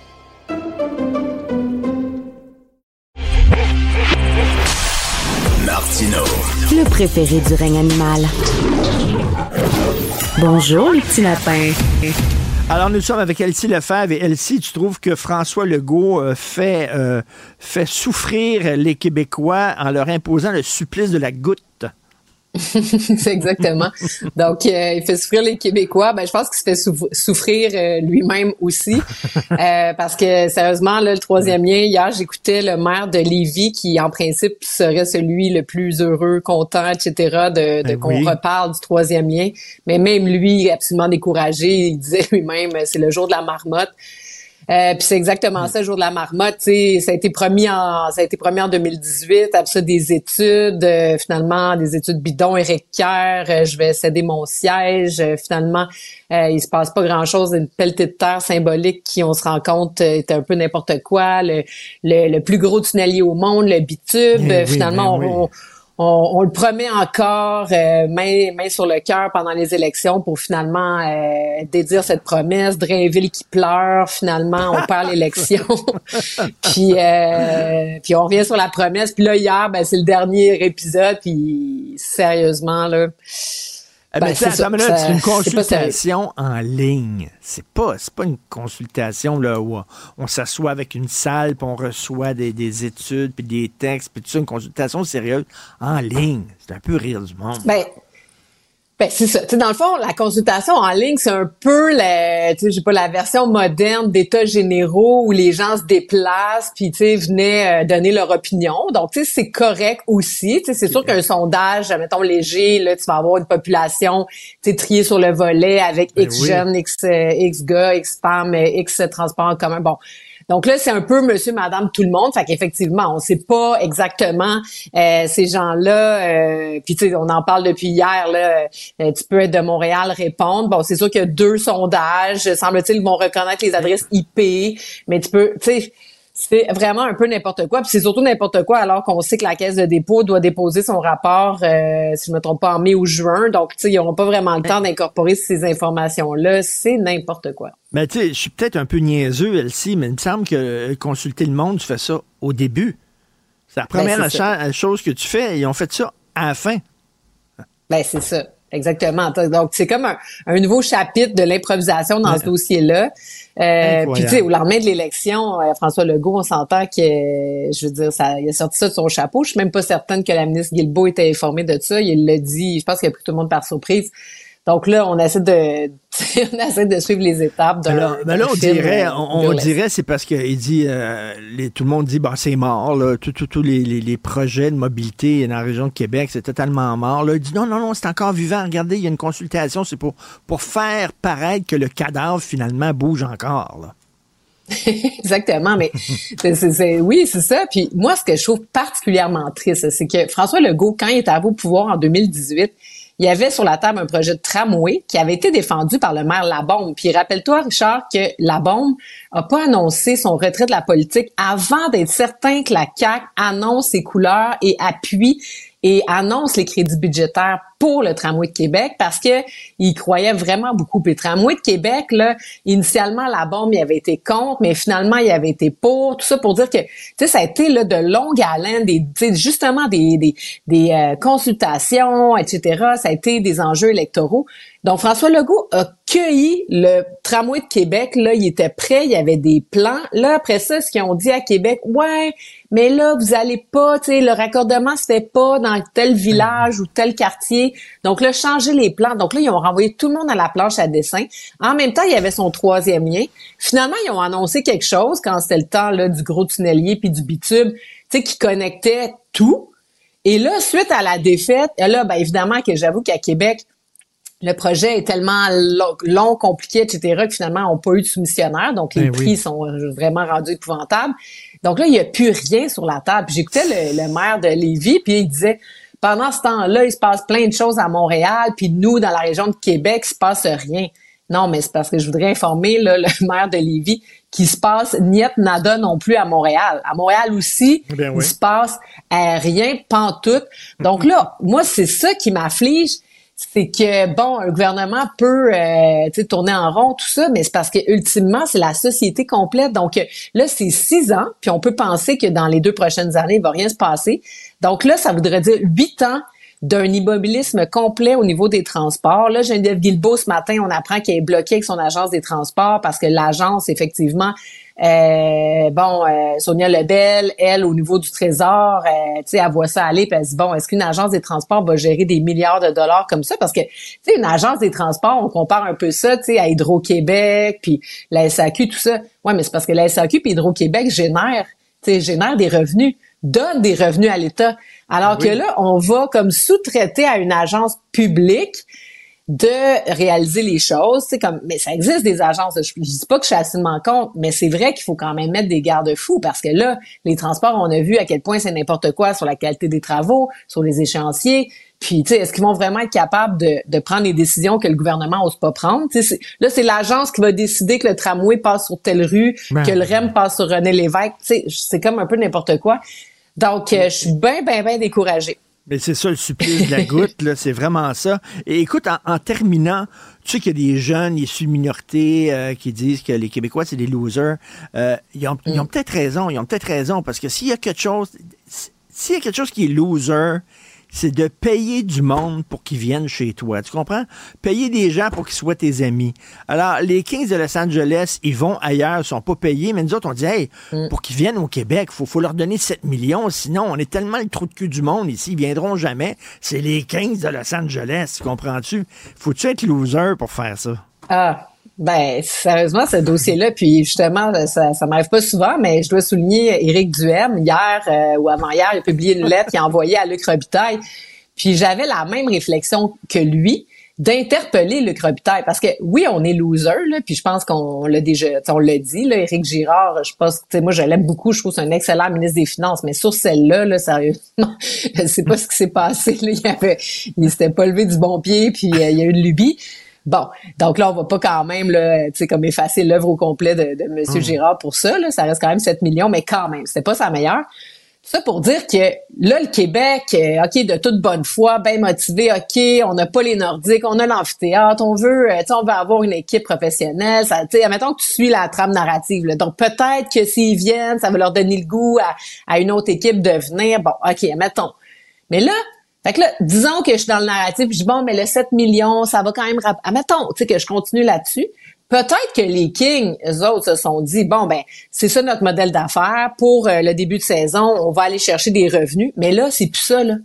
Le préféré du règne animal. Bonjour, les petits lapins. Alors, nous sommes avec Elsie Lefebvre. Et Elsie, tu trouves que François Legault euh, fait, euh, fait souffrir les Québécois en leur imposant le supplice de la goutte? C'est exactement. Donc, euh, il fait souffrir les Québécois. Ben, je pense qu'il se fait souf- souffrir euh, lui-même aussi, Euh, parce que sérieusement, là, le troisième lien. Hier, j'écoutais le maire de Lévis, qui en principe serait celui le plus heureux, content, etc. de, de Ben qu'on oui. reparle du troisième lien. Mais même lui, absolument découragé, il disait lui-même, c'est le jour de la marmotte. Euh, puis c'est exactement ça, le jour de la marmotte. Tu sais, ça a été promis en, ça a été promis en 2018. Après ça, des études, euh, finalement, des études bidons, Éric Kerr, euh, je vais céder mon siège. Euh, finalement, euh, il se passe pas grand-chose. Une pelletée de terre symbolique qui, on se rend compte, euh, est un peu n'importe quoi. Le, le, le plus gros tunnelier au monde, le bitube. Eh Euh, oui, finalement, ben oui. on, on- on, on le promet encore, euh, main, main sur le cœur pendant les élections pour finalement euh, dédire cette promesse. Drainville qui pleure, finalement, on perd l'élection. puis, euh, puis on revient sur la promesse. Puis là, hier, ben, c'est le dernier épisode. Puis sérieusement, là, Eh Ben, c'est une consultation en ligne. C'est pas, c'est pas une consultation là, où on, on s'assoit avec une salle puis on reçoit des, des études puis des textes puis tout ça. Une consultation sérieuse en ligne. C'est un peu rire du monde. Ben, ben c'est ça. Tu sais, dans le fond, la consultation en ligne, c'est un peu la, tu sais, j'ai pas la version moderne d'états généraux où les gens se déplacent puis tu sais venaient euh, donner leur opinion. Donc tu sais, c'est correct aussi. Tu sais, c'est sûr qu'un sondage, mettons léger, là, tu vas avoir une population, tu sais, triée sur le volet avec Ben X oui. jeunes, X, euh, X gars, X femmes, euh, X transports en commun. Bon. Donc là, c'est un peu monsieur, madame, tout le monde. Fait qu'effectivement, on sait pas exactement euh, ces gens-là. Euh, puis tu sais, on en parle depuis hier. Là, euh, tu peux être de Montréal, répondre. Bon, c'est sûr qu'il y a deux sondages. Semble-t-il, vont reconnaître les adresses IP. Mais tu peux, tu sais, c'est vraiment un peu n'importe quoi. Puis c'est surtout n'importe quoi alors qu'on sait que la caisse de dépôt doit déposer son rapport, euh, si je me trompe pas, en mai ou juin. Donc, tu sais, ils n'auront pas vraiment le temps d'incorporer ces informations-là. C'est n'importe quoi. Ben, tu sais, je suis peut-être un peu niaiseux, Elsie, mais il me semble que euh, consulter le monde, tu fais ça au début. C'est la Ben, première cha- chose que tu fais. Ils ont fait ça à la fin. Ben c'est ça, exactement. Donc c'est comme un, un nouveau chapitre de l'improvisation dans ce dossier-là. Euh. Puis tu sais, au lendemain de l'élection, euh, François Legault, on s'entend que, euh, je veux dire, ça, il a sorti ça de son chapeau. Je suis même pas certaine que la ministre Guilbeault était informée de ça. Il l'a dit. Je pense qu'il a pris tout le monde par surprise. Donc là, on essaie de, on essaie de suivre les étapes d'un. Ben là, ben là, on dirait, euh, on, dirait, c'est parce qu'il dit, euh, les- tout le monde dit, bah c'est mort, tous les, les- les projets de mobilité dans la région de Québec, c'est totalement mort. Là. Il dit, non, non, non, c'est encore vivant. Regardez, il y a une consultation, c'est pour, pour faire paraître que le cadavre, finalement, bouge encore. Là. Exactement, mais c'est, oui, c'est ça. Puis moi, ce que je trouve particulièrement triste, c'est que François Legault, quand il est arrivé au pouvoir en 2018, il y avait sur la table un projet de tramway qui avait été défendu par le maire Labombe. Puis rappelle-toi, Richard, que Labombe a pas annoncé son retrait de la politique avant d'être certain que la CAQ annonce ses couleurs et appuie et annonce les crédits budgétaires pour le tramway de Québec parce que il croyait vraiment beaucoup. Le tramway de Québec, là, initialement, la bombe, il avait été contre, mais finalement, il avait été pour. Tout ça pour dire que, tu sais, ça a été là, de longue haleine, des, justement des, des, des euh, consultations, etc. Ça a été des enjeux électoraux. Donc, François Legault a cueilli le tramway de Québec. Là, il était prêt, il y avait des plans. Là, après ça, ce qu'ils ont dit à Québec, ouais, mais là, vous allez pas, tu sais, le raccordement se fait pas dans tel village ou tel quartier. Donc là, changer les plans. Donc là, ils ont renvoyé tout le monde à la planche à dessin. En même temps, il y avait son troisième lien. Finalement, ils ont annoncé quelque chose quand c'était le temps là, du gros tunnelier puis du bitube, tu sais, qui connectait tout. Et là, suite à la défaite, là, ben, évidemment que j'avoue qu'à Québec, le projet est tellement long, long, compliqué, etc., que finalement, on n'a pas eu de soumissionnaire. Donc, les Ben oui. prix sont euh, vraiment rendus épouvantables. Donc là, il n'y a plus rien sur la table. Puis J'écoutais le, le maire de Lévis, puis il disait, pendant ce temps-là, il se passe plein de choses à Montréal, puis nous, dans la région de Québec, il se passe rien. Non, mais c'est parce que je voudrais informer là, le maire de Lévis qu'il se passe niet nada non plus à Montréal. À Montréal aussi, oui. il se passe euh, rien, pantoute. Donc là, moi, c'est ça qui m'afflige c'est que bon, un gouvernement peut euh, tourner en rond tout ça, mais c'est parce que ultimement c'est la société complète. Donc euh, là c'est six ans, puis on peut penser que dans les deux prochaines années il va rien se passer. Donc là ça voudrait dire huit ans d'un immobilisme complet au niveau des transports. Là, Geneviève Guilbeault, ce matin, on apprend qu'elle est bloquée avec son agence des transports parce que l'agence, effectivement, euh, bon, euh, Sonia Lebel, elle, au niveau du trésor, euh, tu sais, elle voit ça aller, puis dit, bon, est-ce qu'une agence des transports va gérer des milliards de dollars comme ça? Parce que, tu sais, une agence des transports, on compare un peu ça, tu sais, à Hydro-Québec, puis la SAQ, tout ça. Ouais, mais c'est parce que la SAQ puis Hydro-Québec génèrent, tu sais, des revenus, donnent des revenus à l'État. Alors Oui. que là, on va comme sous-traiter à une agence publique de réaliser les choses, c'est comme mais ça existe des agences, je, je dis pas que je suis assurément contre, mais c'est vrai qu'il faut quand même mettre des garde-fous parce que là, les transports, on a vu à quel point c'est n'importe quoi sur la qualité des travaux, sur les échéanciers, puis tu sais, est-ce qu'ils vont vraiment être capables de, de prendre les décisions que le gouvernement ose pas prendre? Là, c'est l'agence qui va décider que le tramway passe sur telle rue, Ben, que le REM passe sur René Lévesque, tu sais, c'est comme un peu n'importe quoi. Donc, euh, je suis bien, bien, bien découragée. Mais c'est ça le supplice de la goutte, là, c'est vraiment ça. Et écoute, en, en terminant, tu sais qu'il y a des jeunes issus de minorités euh, qui disent que les Québécois, c'est des losers. Euh, ils ont, ils ont peut-être raison, ils ont peut-être raison, parce que s'il y a quelque chose, s'il y a quelque chose qui est loser, c'est de payer du monde pour qu'ils viennent chez toi. Tu comprends? Payer des gens pour qu'ils soient tes amis. Alors, les Kings de Los Angeles, ils vont ailleurs, ils sont pas payés, mais nous autres, on dit, hey, Mm. pour qu'ils viennent au Québec, faut, faut leur donner 7 millions, sinon on est tellement le trou de cul du monde ici, ils viendront jamais. C'est les Kings de Los Angeles, comprends-tu? Faut-tu être loser pour faire ça? Ah, ben, sérieusement, ce dossier-là, puis justement, ça, ça m'arrive pas souvent, mais je dois souligner Éric Duhem, hier euh, ou avant-hier, il a publié une lettre qu'il a envoyée à Luc Robitaille. Puis j'avais la même réflexion que lui d'interpeller Luc Robitaille. Parce que oui on est loser là puis je pense qu'on l'a déjà on l'a dit là Éric Girard je pense moi je l'aime beaucoup je trouve c'est un excellent ministre des finances mais sur celle-là là sérieusement je sais pas ce qui s'est passé là. Il s'était pas levé du bon pied puis euh, il y a eu une lubie Bon, donc là, on va pas quand même, là, tu sais, comme effacer l'œuvre au complet de, de M. Mm. Girard pour ça, là. Ça reste quand même 7 millions, mais quand même, c'était pas sa meilleure. Ça pour dire que là, le Québec, euh, OK, de toute bonne foi, bien motivé, OK, on n'a pas les Nordiques, on a l'amphithéâtre, on veut, euh, tu sais, on veut avoir une équipe professionnelle. Ça, tu sais, admettons que tu suis la trame narrative. là. Donc, peut-être que s'ils viennent, ça va leur donner le goût à, à une autre équipe de venir. Bon, OK, mettons. Mais là, fait que là, disons que je suis dans le narratif, je dis bon, mais le 7 millions, ça va quand même rap- Admettons, tu sais, que je continue là-dessus. Peut-être que les Kings, eux autres, se sont dit, bon, ben, c'est ça notre modèle d'affaires. Pour euh, le début de saison, on va aller chercher des revenus. Mais là, c'est plus ça, là.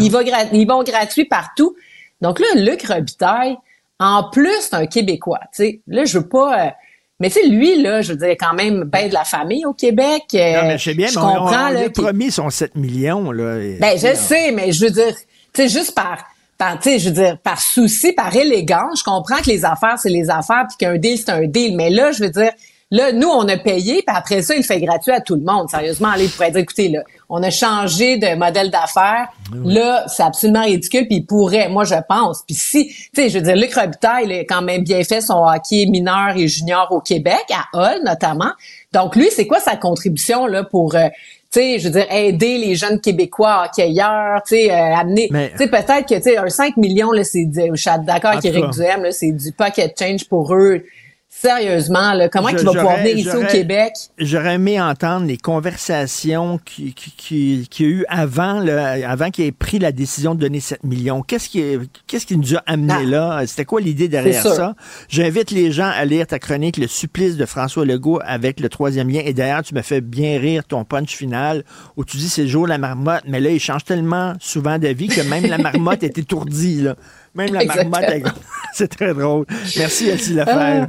Ils vont, ils vont gratuits partout. Donc là, Luc Robitaille, en plus, c'est un Québécois. Tu sais, là, je veux pas... euh, mais tu sais, lui, là, je veux dire, quand même, ben de la famille au Québec. euh, Non, mais je sais bien, je mais on- comprends, on là, a promis son 7 millions. Là, et- ben, je sais, mais je veux dire, tu sais, juste par, par tu sais, je veux dire, par souci, par élégance, je comprends que les affaires, c'est les affaires, puis qu'un deal, c'est un deal. Mais là, je veux dire, là, nous, on a payé, puis après ça, il fait gratuit à tout le monde. Sérieusement, allez, il pourrait dire, écoutez, là, on a changé de modèle d'affaires. Là, c'est absolument ridicule, puis il pourrait, moi, je pense. Puis si, tu sais, je veux dire, Luc Robitaille, il a quand même bien fait son hockey mineur et junior au Québec, à Hull, notamment. Donc, lui, c'est quoi sa contribution, là, pour... euh, sais, je veux dire, aider les jeunes Québécois hockeyeurs, tu sais, euh, amener, tu sais, peut-être que, tu sais, un 5 millions, là, c'est je suis d'accord avec cas. Duhem, là, c'est du pocket change pour eux. Sérieusement, là, comment Je- il va pouvoir venir ici au Québec? J'aurais aimé entendre les conversations qui- qui- qui- qu'il y a eu avant, là, avant qu'il ait pris la décision de donner 7 millions. Qu'est-ce qui, qu'est-ce qui nous a amené là? C'était quoi l'idée derrière ça? J'invite les gens à lire ta chronique Le supplice de François Legault avec le troisième lien. Et d'ailleurs, tu me fais bien rire ton punch final où tu dis c'est jour la marmotte, mais là, il change tellement souvent d'avis que même la marmotte est étourdie. Là. Même la marmotte, elle- c'est très drôle. Merci, Elsie Lefebvre.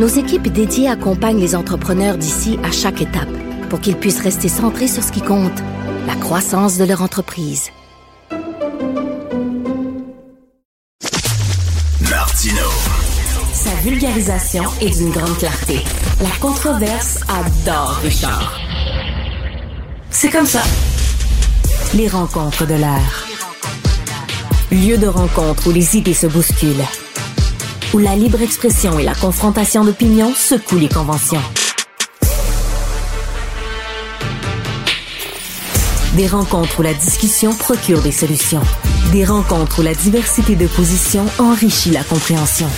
nos équipes dédiées accompagnent les entrepreneurs d'ici à chaque étape pour qu'ils puissent rester centrés sur ce qui compte, la croissance de leur entreprise. Martino. Sa vulgarisation est d'une grande clarté. La controverse adore Richard. C'est comme ça. Les rencontres de l'air. Lieu de rencontre où les idées se bousculent. Où la libre expression et la confrontation d'opinions secouent les conventions. Des rencontres où la discussion procure des solutions. Des rencontres où la diversité de positions enrichit la compréhension.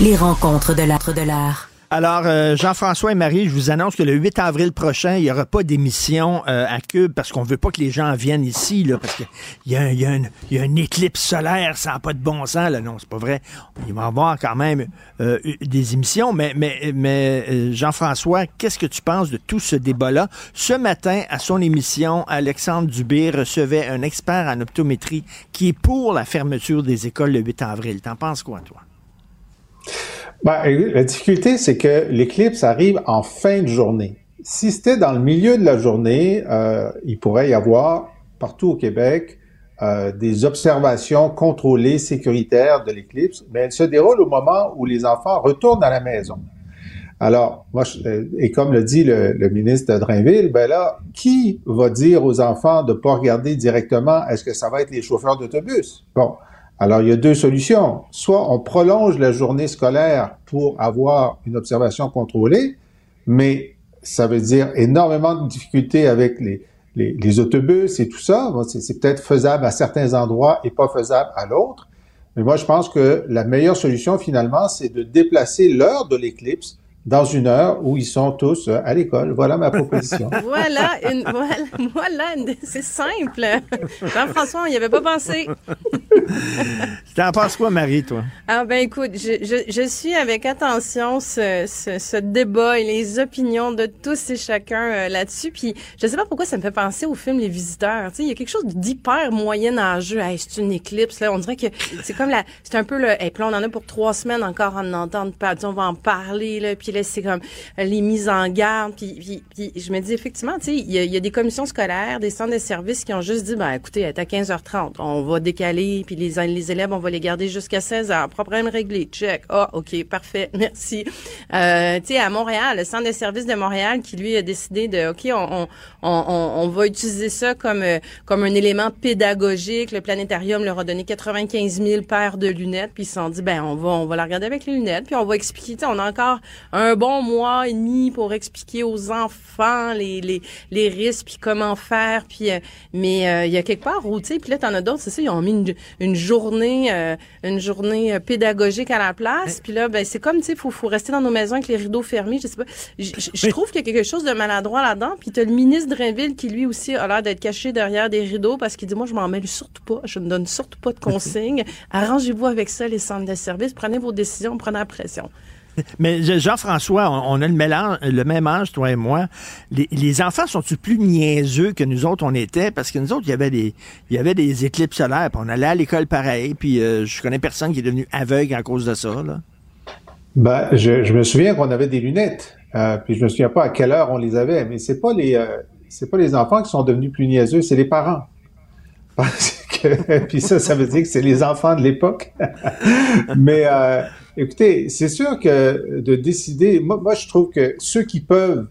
Les rencontres de l'art de l'art. Alors, euh, Jean-François et Marie, je vous annonce que le 8 avril prochain, il n'y aura pas d'émission euh, à Cube parce qu'on veut pas que les gens viennent ici, là, parce qu'il y, a une éclipse solaire, ça n'a pas de bon sens. Là. Non, c'est pas vrai. Il va y avoir quand même euh, des émissions, mais, Jean-François, qu'est-ce que tu penses de tout ce débat-là? Ce matin, à son émission, Alexandre Dubé recevait un expert en optométrie qui est pour la fermeture des écoles le 8 avril. T'en penses quoi, toi? Ben, la difficulté, c'est que l'éclipse arrive en fin de journée. Si c'était dans le milieu de la journée, euh, il pourrait y avoir partout au Québec euh, des observations contrôlées, sécuritaires de l'éclipse, mais elle se déroule au moment où les enfants retournent à la maison. Alors, moi, je- euh, et comme le dit le, le ministre de Drainville, ben là, qui va dire aux enfants de pas regarder directement, est-ce que ça va être les chauffeurs d'autobus? Bon. Alors, il y a deux solutions. Soit on prolonge la journée scolaire pour avoir une observation contrôlée, mais ça veut dire énormément de difficultés avec les, les, autobus et tout ça. C'est peut-être faisable à certains endroits et pas faisable à l'autre. Mais moi, je pense que la meilleure solution, finalement, c'est de déplacer l'heure de l'éclipse dans une heure où ils sont tous euh, à l'école. Voilà ma proposition. Voilà, une, voilà, voilà une- c'est simple. Jean-François, on n'y avait pas pensé. T'en penses quoi, Marie, toi? Ah ben écoute, je, je, je suis avec attention ce, ce, ce débat et les opinions de tous et chacun euh, là-dessus. Puis je sais pas pourquoi ça me fait penser au film Les Visiteurs. Tu sais, il y a quelque chose d'hyper moyen-âgeux. Hey, c'est une éclipse là. On dirait que c'est comme la, c'est un peu le. Et puis là, on en a pour trois semaines encore à en entendre parler. On va en parler là. Puis c'est comme les mises en garde. Puis, je me dis effectivement, tu sais, il y, a, y a des commissions scolaires, des centres de services qui ont juste dit, ben écoutez, elle est à 15h30, on va décaler. Puis les, les élèves, on va les garder jusqu'à 16h. Problème réglé. Check. Ah, OK, parfait. Merci. Euh, tu sais, à Montréal, le centre de services de Montréal qui, lui, a décidé de, OK, on, on, on, on va utiliser ça comme, euh, comme un élément pédagogique. Le planétarium leur a donné 95 000 paires de lunettes. Puis ils se sont dit, ben, on va, on va la regarder avec les lunettes. Puis on va expliquer, tu sais, on a encore un bon mois et demi pour expliquer aux enfants les, les, les risques puis comment faire. Puis, euh, mais euh, il y a quelque part où, tu sais, puis là, t'en as d'autres, c'est ça, ils ont mis une, une journée, euh, une journée pédagogique à la place. Puis là, ben, c'est comme, tu sais, faut, faut rester dans nos maisons avec les rideaux fermés. Je sais pas. Je, je- je trouve qu'il y a quelque chose de maladroit là-dedans. Puis t'as le ministre Drainville qui, lui aussi, a l'air d'être caché derrière des rideaux parce qu'il dit, moi, je m'en mêle surtout pas. Je ne donne surtout pas de consignes. Arrangez-vous avec ça, les centres de services. Prenez vos décisions, prenez la pression. Mais Je- Jean-François, on, a le, même âge, toi et moi. Les, enfants sont-ils plus niaiseux que nous autres, on était? Parce que nous autres, il y avait des, il y avait des éclipses solaires, puis on allait à l'école pareil, puis euh, je connais personne qui est devenu aveugle à cause de ça. Là. Ben, je, me souviens qu'on avait des lunettes, euh, puis je me souviens pas à quelle heure on les avait, mais c'est pas euh, pas les enfants qui sont devenus plus niaiseux, c'est les parents. Puis ça, ça veut dire que c'est les enfants de l'époque. mais euh, écoutez, c'est sûr que de décider, moi, moi je trouve que ceux qui peuvent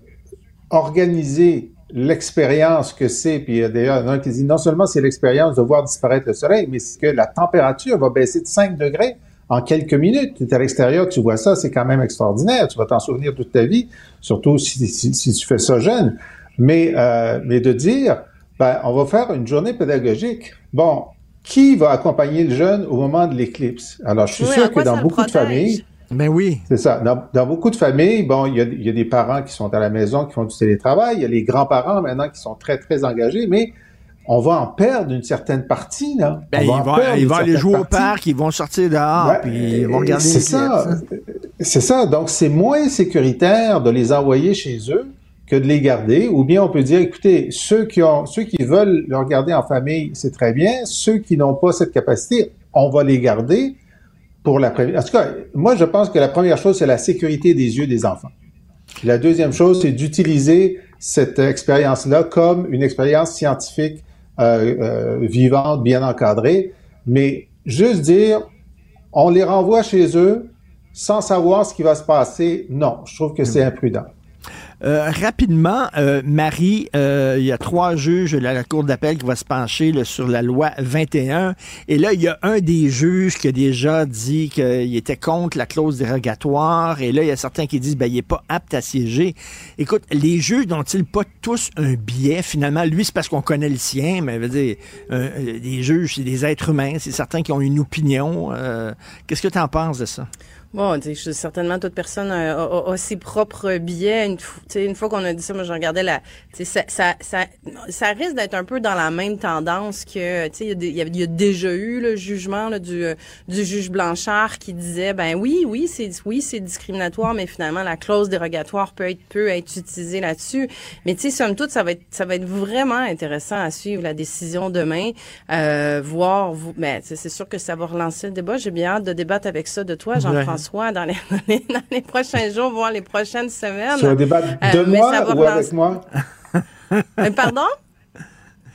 organiser l'expérience que c'est, puis il y a d'ailleurs un qui dit non seulement c'est l'expérience de voir disparaître le soleil, mais c'est que la température va baisser de 5 degrés en quelques minutes. Tu es à l'extérieur, tu vois ça, c'est quand même extraordinaire. Tu vas t'en souvenir toute ta vie, surtout si, si, si tu fais ça jeune. Mais, euh, mais de dire, ben, on va faire une journée pédagogique. Bon, qui va accompagner le jeune au moment de l'éclipse? Alors, je suis Oui, sûr que dans beaucoup de familles, Ben oui. c'est ça. Dans, dans beaucoup de familles, bon, il y, a, il y a des parents qui sont à la maison, qui font du télétravail. Il y a les grands-parents maintenant qui sont très, très engagés, mais on va en perdre une certaine partie, là. Ben, On ils vont, ils vont aller jouer au parc, ils vont sortir dehors, Ouais, puis ils vont regarder C'est ça. éclipses. C'est ça. Donc, c'est moins sécuritaire de les envoyer chez eux que de les garder. Ou bien on peut dire, écoutez, ceux qui ont, ceux qui veulent le regarder en famille, c'est très bien. Ceux qui n'ont pas cette capacité, on va les garder pour la première. En tout cas, moi, je pense que la première chose, c'est la sécurité des yeux des enfants. La deuxième chose, c'est d'utiliser cette expérience-là comme une expérience scientifique euh, euh, vivante, bien encadrée. Mais juste dire, on les renvoie chez eux sans savoir ce qui va se passer, non, je trouve que c'est imprudent. Euh, rapidement, euh, Marie, euh, il y a trois juges de la, Cour d'appel qui va se pencher sur la loi 21. Et là, il y a un des juges qui a déjà dit qu'il était contre la clause dérogatoire. Et là, il y a certains qui disent ben, il n'est pas apte à siéger. Écoute, les juges n'ont-ils pas tous un biais? Finalement, lui, c'est parce qu'on connaît le sien, mais je veux dire, les juges, c'est des êtres humains. C'est certains qui ont une opinion. Qu'est-ce que tu en penses de ça? Bon, tu sais, je- certainement toute personne a, a- a ses propres biais. Une, fois qu'on a dit ça, moi je regardais la, tu sais, ça, ça, ça, ça risque d'être un peu dans la même tendance que, tu sais, il y y, a- il y a déjà eu le jugement là, du, du juge Blanchard qui disait, ben oui, oui, c'est, oui, c'est discriminatoire, mais finalement la clause dérogatoire peut être, peut être utilisée là-dessus. Mais tu sais, somme toute, ça va être, ça va être vraiment intéressant à suivre la décision demain, euh, voir, vous, ben, tu sais, c'est sûr que ça va relancer le débat. J'ai bien hâte de débattre avec ça de toi, Jean-François, dans les, dans les, dans les prochains jours, voire les prochaines semaines. Tu vas débattre de Euh, moi va ou avec moi? Euh, pardon?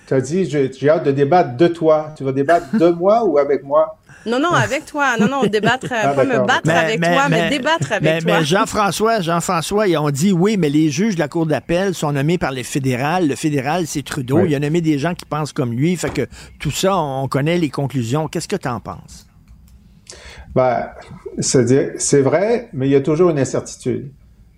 Tu as dit, j'ai hâte de débattre de toi. Tu vas débattre de moi ou avec moi? Non, non, avec toi. Non, non, débattre, Ah, pas me battre avec toi, mais, débattre avec mais- toi. mais Jean-François, Jean-François, ils ont dit oui, mais les juges de la Cour d'appel sont nommés par les fédérales. Le fédéral, c'est Trudeau. Oui. Il a nommé des gens qui pensent comme lui. Fait que tout ça, on connaît les conclusions. Qu'est-ce que tu en penses? Ben, c'est vrai, mais il y a toujours une incertitude.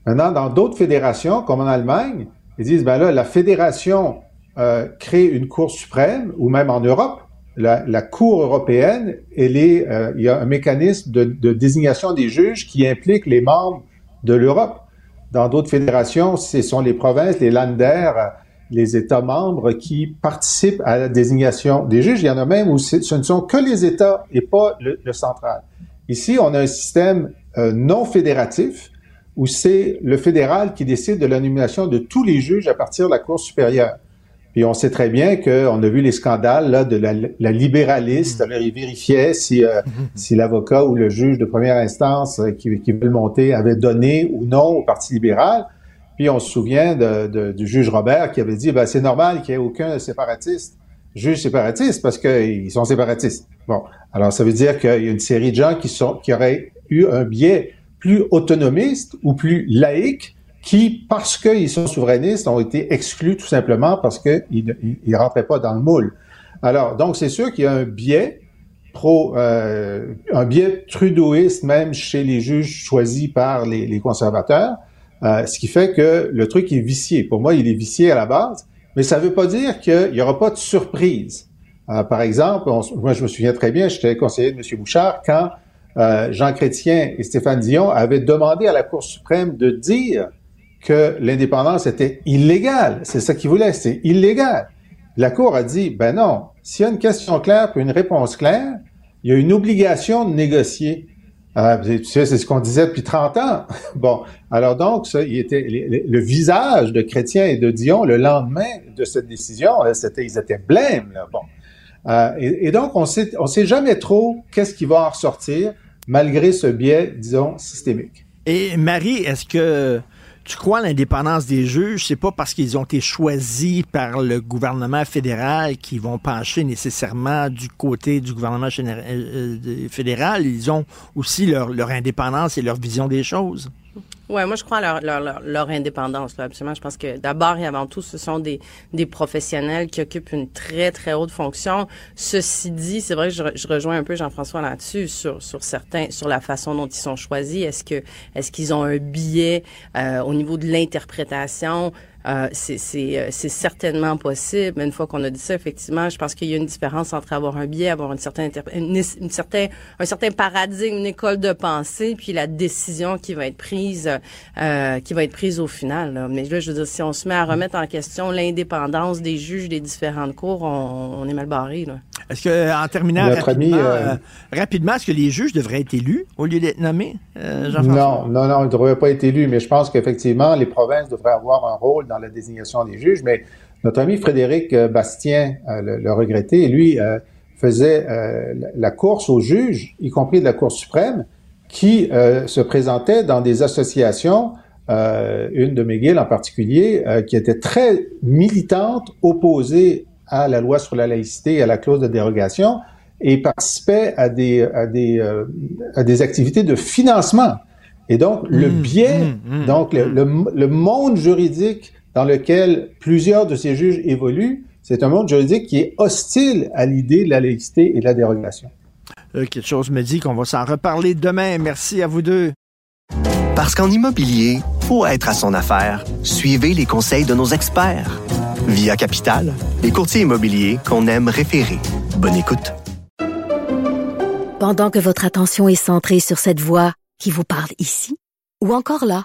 Maintenant, dans d'autres fédérations, comme en Allemagne, ils disent, ben là, la fédération euh, crée une Cour suprême, ou même en Europe, la, Cour européenne, euh, il y a un mécanisme de, désignation des juges qui implique les membres de l'Europe. Dans d'autres fédérations, ce sont les provinces, les Länder, euh, les États membres qui participent à la désignation des juges. Il y en a même où ce ne sont que les États et pas le central. Ici, on a un système euh, non fédératif où c'est le fédéral qui décide de la nomination de tous les juges à partir de la Cour supérieure. Puis on sait très bien qu'on a vu les scandales là, de la, la libéraliste. Alors, ils vérifiaient si, euh, si l'avocat ou le juge de première instance euh, qui, qui veut le monter avait donné ou non au Parti libéral. Puis on se souvient de- de- du juge Robert qui avait dit ben, c'est normal qu'il n'y ait aucun séparatiste, juge séparatiste, parce qu'ils sont séparatistes. Bon, alors ça veut dire qu'il y a une série de gens qui, sont, qui auraient eu un biais plus autonomiste ou plus laïque qui, parce qu'ils sont souverainistes, ont été exclus tout simplement parce qu'ils ne rentraient pas dans le moule. Alors, donc, c'est sûr qu'il y a un biais pro, euh, un biais trudeauiste même chez les juges choisis par les, les conservateurs, euh, ce qui fait que le truc est vicié. Pour moi, il est vicié à la base, mais ça ne veut pas dire qu'il n'y aura pas de surprise. Euh, par exemple, on- moi, je me souviens très bien, j'étais conseiller de M. Bouchard quand euh, Jean Chrétien et Stéphane Dion avaient demandé à la Cour suprême de dire que l'indépendance était illégale. C'est ça qu'ils voulaient, c'est illégal. La Cour a dit, ben non, s'il y a une question claire puis une réponse claire, il y a une obligation de négocier. Euh, tu sais, c'est ce qu'on disait depuis 30 ans. bon, alors donc, ça, il était, le, visage de Chrétien et de Dion le lendemain de cette décision, ils étaient blêmes. Là. Bon. Euh, et, et donc, on sait, on sait jamais trop qu'est-ce qui va en ressortir, malgré ce biais, disons, systémique. Et Marie, est-ce que tu crois à l'indépendance des juges? C'est pas parce qu'ils ont été choisis par le gouvernement fédéral qu'ils vont pencher nécessairement du côté du gouvernement euh, euh, fédéral. Ils ont aussi leur indépendance et leur vision des choses. Ouais, moi je crois à leur, leur, leur, leur indépendance, là, absolument. Je pense que d'abord et avant tout, ce sont des, des professionnels qui occupent une très, très haute fonction. Ceci dit, c'est vrai que je, je rejoins un peu Jean-François là-dessus sur, sur certains, sur la façon dont ils sont choisis. Est-ce que est-ce qu'ils ont un biais euh, au niveau de l'interprétation? Euh, c'est euh, c'est certainement possible. Mais une fois qu'on a dit ça, effectivement, je pense qu'il y a une différence entre avoir un biais, avoir une certaine, une, une certain, un certain paradigme, une école de pensée, puis la décision qui va être prise, euh, qui va être prise au final. là. Mais là, je veux dire, si on se met à remettre en question l'indépendance des juges des différentes cours, on, on est mal barré. Est-ce que, en terminant Notre rapidement, euh, rapidement, est-ce que les juges devraient être élus au lieu d'être nommés, euh, Jean-François? Non, non, non, il ne devrait pas être élu, mais je pense qu'effectivement, les provinces devraient avoir un rôle dans la désignation des juges. Mais notre ami Frédéric euh, Bastien, euh, le, le regretté, lui, euh, faisait la- course aux juges, y compris de la Cour suprême, qui se présentaient dans des associations, euh, une de McGill en particulier, euh, qui était très militante, opposée à la loi sur la laïcité et à la clause de dérogation, et participait à des, à des, euh, à des activités de financement. Et donc, le Mmh, biais, donc le, le, le monde juridique dans lequel plusieurs de ces juges évoluent, c'est un monde juridique qui est hostile à l'idée de la laïcité et de la dérogation. Euh, quelque chose me dit qu'on va s'en reparler demain. Merci à vous deux. Parce qu'en immobilier, pour être à son affaire, suivez les conseils de nos experts. Via Capital, les courtiers immobiliers qu'on aime référer. Bonne écoute. Pendant que votre attention est centrée sur cette voix qui vous parle ici, ou encore là,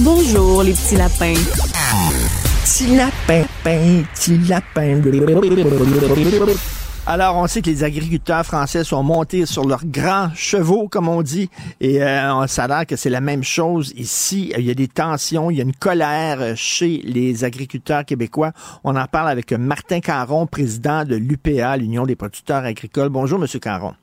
Bonjour, les petits lapins. Petit lapin, pain, petit lapin. Alors, on sait que les agriculteurs français sont montés sur leurs grands chevaux, comme on dit, et euh, ça a l'air que c'est la même chose ici. Il y a des tensions, il y a une colère chez les agriculteurs québécois. On en parle avec Martin Caron, président de l'UPA, l'Union des producteurs agricoles. Bonjour, Monsieur Caron.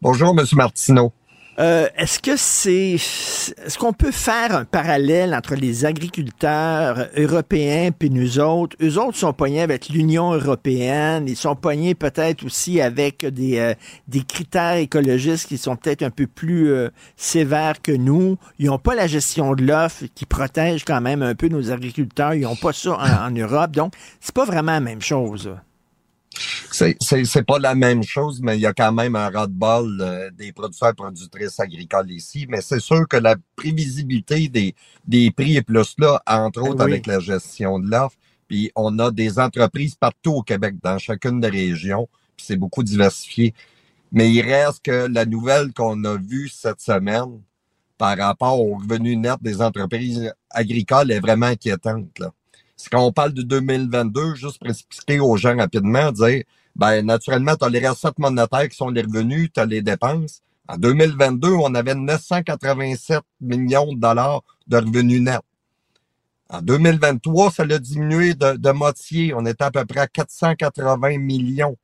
Bonjour, Monsieur Martineau. Euh, est-ce que c'est, est-ce qu'on peut faire un parallèle entre les agriculteurs européens puis nous autres? Eux autres sont pognés avec l'Union européenne. Ils sont pognés peut-être aussi avec des, euh, des critères écologistes qui sont peut-être un peu plus euh, sévères que nous. Ils n'ont pas la gestion de l'offre qui protège quand même un peu nos agriculteurs. Ils n'ont pas ça en, en Europe. Donc, c'est pas vraiment la même chose. C'est, pas la même chose, mais il y a quand même un ras-de-bol euh, des producteurs et productrices agricoles ici. Mais c'est sûr que la prévisibilité des, des prix est plus là, entre autres oui. avec la gestion de l'offre. Puis on a des entreprises partout au Québec, dans chacune des régions, puis c'est beaucoup diversifié. Mais il reste que la nouvelle qu'on a vue cette semaine par rapport au revenu net des entreprises agricoles est vraiment inquiétante. Là c'est quand on parle de 2022, juste pour expliquer aux gens rapidement, dire, ben, naturellement, tu as les recettes monétaires qui sont les revenus, tu as les dépenses. En 2022, on avait 987 millions de dollars de revenus nets. En 2023, ça l'a diminué de, de moitié. On était à peu près à 480 millions.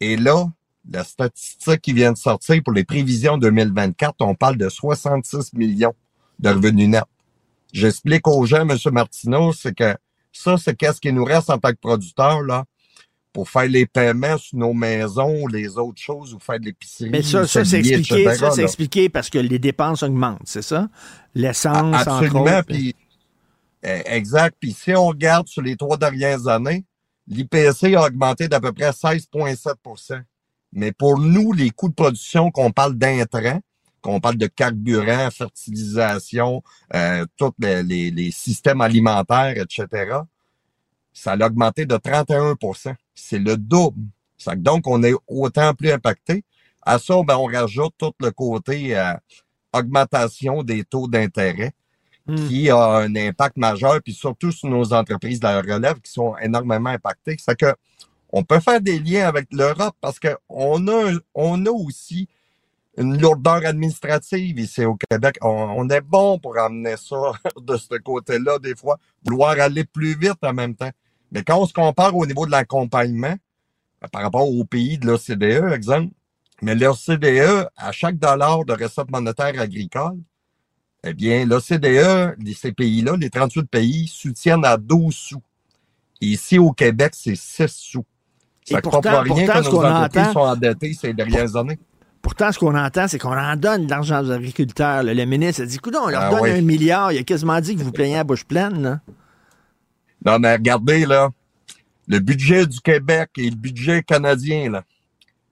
Et là, la statistique qui vient de sortir pour les prévisions 2024, on parle de 66 millions de revenus nets. J'explique aux gens, M. Martineau, c'est que ça, c'est qu'est-ce qui nous reste en tant que producteur, là, pour faire les paiements sur nos maisons, les autres choses, ou faire de l'épicerie. Mais ça, ça c'est expliqué, ça, c'est expliqué parce que les dépenses augmentent, c'est ça? L'essence, Ah, Absolument, entre autres. puis eh, exact. Puis si on regarde sur les trois dernières années, l'IPC a augmenté d'à peu près 16,7% Mais pour nous, les coûts de production, qu'on parle d'intrants, qu'on parle de carburant, fertilisation, euh, tous les, les- les systèmes alimentaires, etc., ça a augmenté de 31% C'est le double. Donc, on est autant plus impacté. À ça, ben, on rajoute tout le côté euh, augmentation des taux d'intérêt qui a un impact majeur, puis surtout sur nos entreprises de la relève qui sont énormément impactées. C'est que on peut faire des liens avec l'Europe parce qu'on a, on a aussi une lourdeur administrative ici au Québec. On, on est bon pour amener ça de ce côté-là, des fois, vouloir aller plus vite en même temps. Mais quand on se compare au niveau de l'accompagnement, ben, par rapport aux pays de l'OCDE, exemple, mais l'OCDE, à chaque dollar de recette monétaire agricole, eh bien, l'OCDE, ces pays-là, les 38 pays, soutiennent à 12 sous. Ici, au Québec, c'est 6 sous. Ça ne pas rien pourtant, que nos entreprises entend- sont endettées ces dernières années. Pourtant, ce qu'on entend, c'est qu'on en donne de l'argent aux agriculteurs. là. Le ministre a dit, écoute, on leur Ah donne oui. un milliard. Il a quasiment dit que vous plaignez à bouche pleine. là. Non, mais regardez, là, le budget du Québec et le budget canadien, là,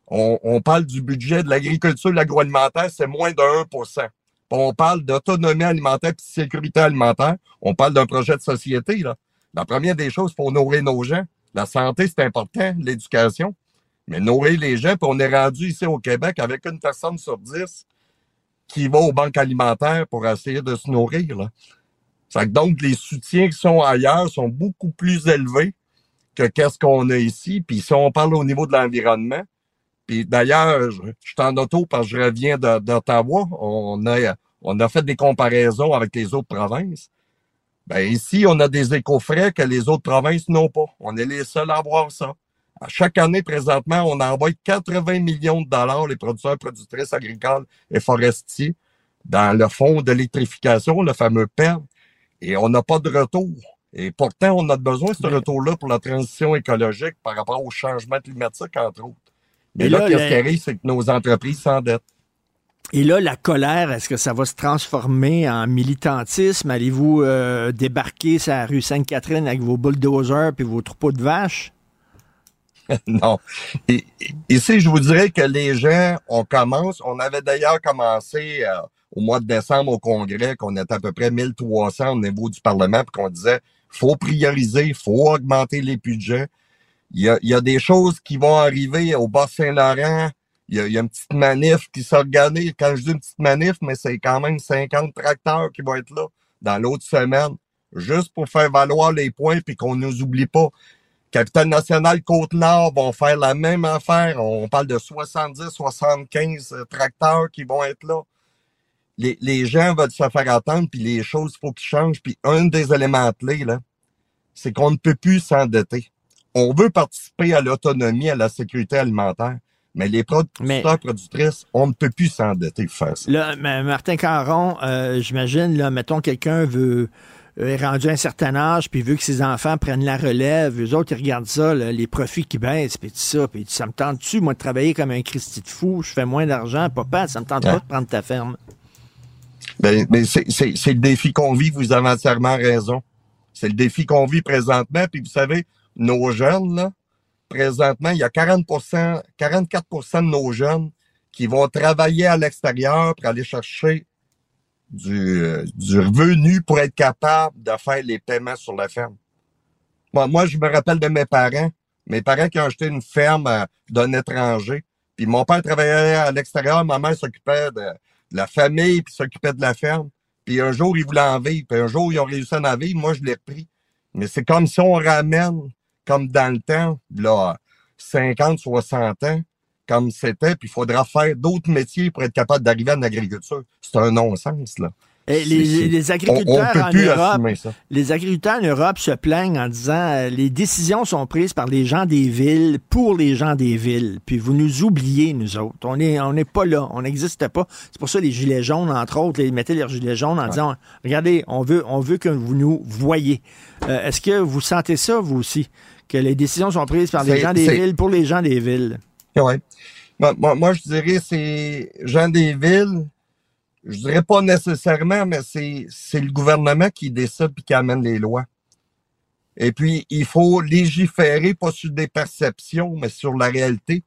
on, on parle du budget de l'agriculture et de l'agroalimentaire, c'est moins de 1 Puis On parle d'autonomie alimentaire et de sécurité alimentaire. On parle d'un projet de société, là. La première des choses, pour nourrir nos gens. La santé, c'est important, l'éducation. Mais nourrir les gens, puis on est rendu ici au Québec avec une personne sur dix qui va aux banques alimentaires pour essayer de se nourrir, donc, les soutiens qui sont ailleurs sont beaucoup plus élevés que qu'est-ce qu'on a ici. Puis si on parle au niveau de l'environnement, puis d'ailleurs, je, suis en auto parce que je reviens d'Ottawa. On a, on a fait des comparaisons avec les autres provinces. Ben ici, on a des éco-frais que les autres provinces n'ont pas. On est les seuls à avoir ça. À chaque année, présentement, on envoie 80 millions de dollars, les producteurs, productrices agricoles et forestiers, dans le fonds d'électrification, le fameux PER, et on n'a pas de retour. Et pourtant, on a besoin de ce retour-là pour la transition écologique par rapport au changement climatique, entre autres. Mais Et là, là, qu'est-ce qui arrive, c'est que nos entreprises s'endettent. Et là, la colère, est-ce que ça va se transformer en militantisme? Allez-vous euh, débarquer sur la rue Sainte-Catherine avec vos bulldozers puis vos troupeaux de vaches? non. Ici, je vous dirais que les gens, on commence, on avait d'ailleurs commencé euh, au mois de décembre au Congrès, qu'on était à peu près 1300 au niveau du Parlement, puis qu'on disait, faut prioriser, faut augmenter les budgets. Il y a, des choses qui vont arriver au Bas-Saint-Laurent. Il y, a, il y a une petite manif qui s'organise. Quand je dis une petite manif, mais c'est quand même 50 tracteurs qui vont être là dans l'autre semaine, juste pour faire valoir les points puis qu'on nous oublie pas. Capitale nationale Côte-Nord vont faire la même affaire. On parle de 70, 75 euh, tracteurs qui vont être là. Les, les gens veulent se faire attendre, puis les choses, il faut qu'ils changent. Puis un des éléments clés, là, c'est qu'on ne peut plus s'endetter. On veut participer à l'autonomie, à la sécurité alimentaire, mais les producteurs, productrices, on ne peut plus s'endetter pour faire ça. Là, mais Martin Caron, euh, j'imagine, là, mettons, quelqu'un veut est rendu à un certain âge, puis veut que ses enfants prennent la relève, eux autres, ils regardent ça, là, les profits qui baissent, puis tout ça, puis ça me tente-tu, moi, de travailler comme un Christy de fou, je fais moins d'argent, papa, ça me tente pas de prendre ta ferme. Ben, mais c'est c'est le défi qu'on vit, vous avez entièrement raison. C'est le défi qu'on vit présentement, puis vous savez, nos jeunes, là, présentement, il y a 40% 44% de nos jeunes qui vont travailler à l'extérieur pour aller chercher du, revenu pour être capable de faire les paiements sur la ferme. Moi, moi, je me rappelle de mes parents. Mes parents qui ont acheté une ferme euh, d'un étranger. Puis mon père travaillait à l'extérieur, ma mère s'occupait de, la famille, puis s'occupait de la ferme. Puis un jour, ils voulaient en vivre. Puis un jour, ils ont réussi à en vivre. Moi, je l'ai repris. Mais c'est comme si on ramène, comme dans le temps, là, 50, 60 ans, comme c'était, puis il faudra faire d'autres métiers pour être capable d'arriver à l'agriculture. C'est un non-sens, là. Et les, les, agriculteurs en Europe, les agriculteurs en Europe se plaignent en disant euh, les décisions sont prises par les gens des villes pour les gens des villes. Puis vous nous oubliez nous autres. On est on n'est pas là, on n'existe pas. C'est pour ça les gilets jaunes entre autres, ils mettaient leurs gilets jaunes en disant regardez, on veut on veut que vous nous voyez. Euh, est-ce que vous sentez ça vous aussi que les décisions sont prises par les gens des villes pour les gens des villes? Ouais. Moi, moi, je dirais c'est gens des villes. Je dirais pas nécessairement, mais c'est, c'est le gouvernement qui décide et qui amène les lois. Et puis, il faut légiférer, pas sur des perceptions, mais sur la réalité.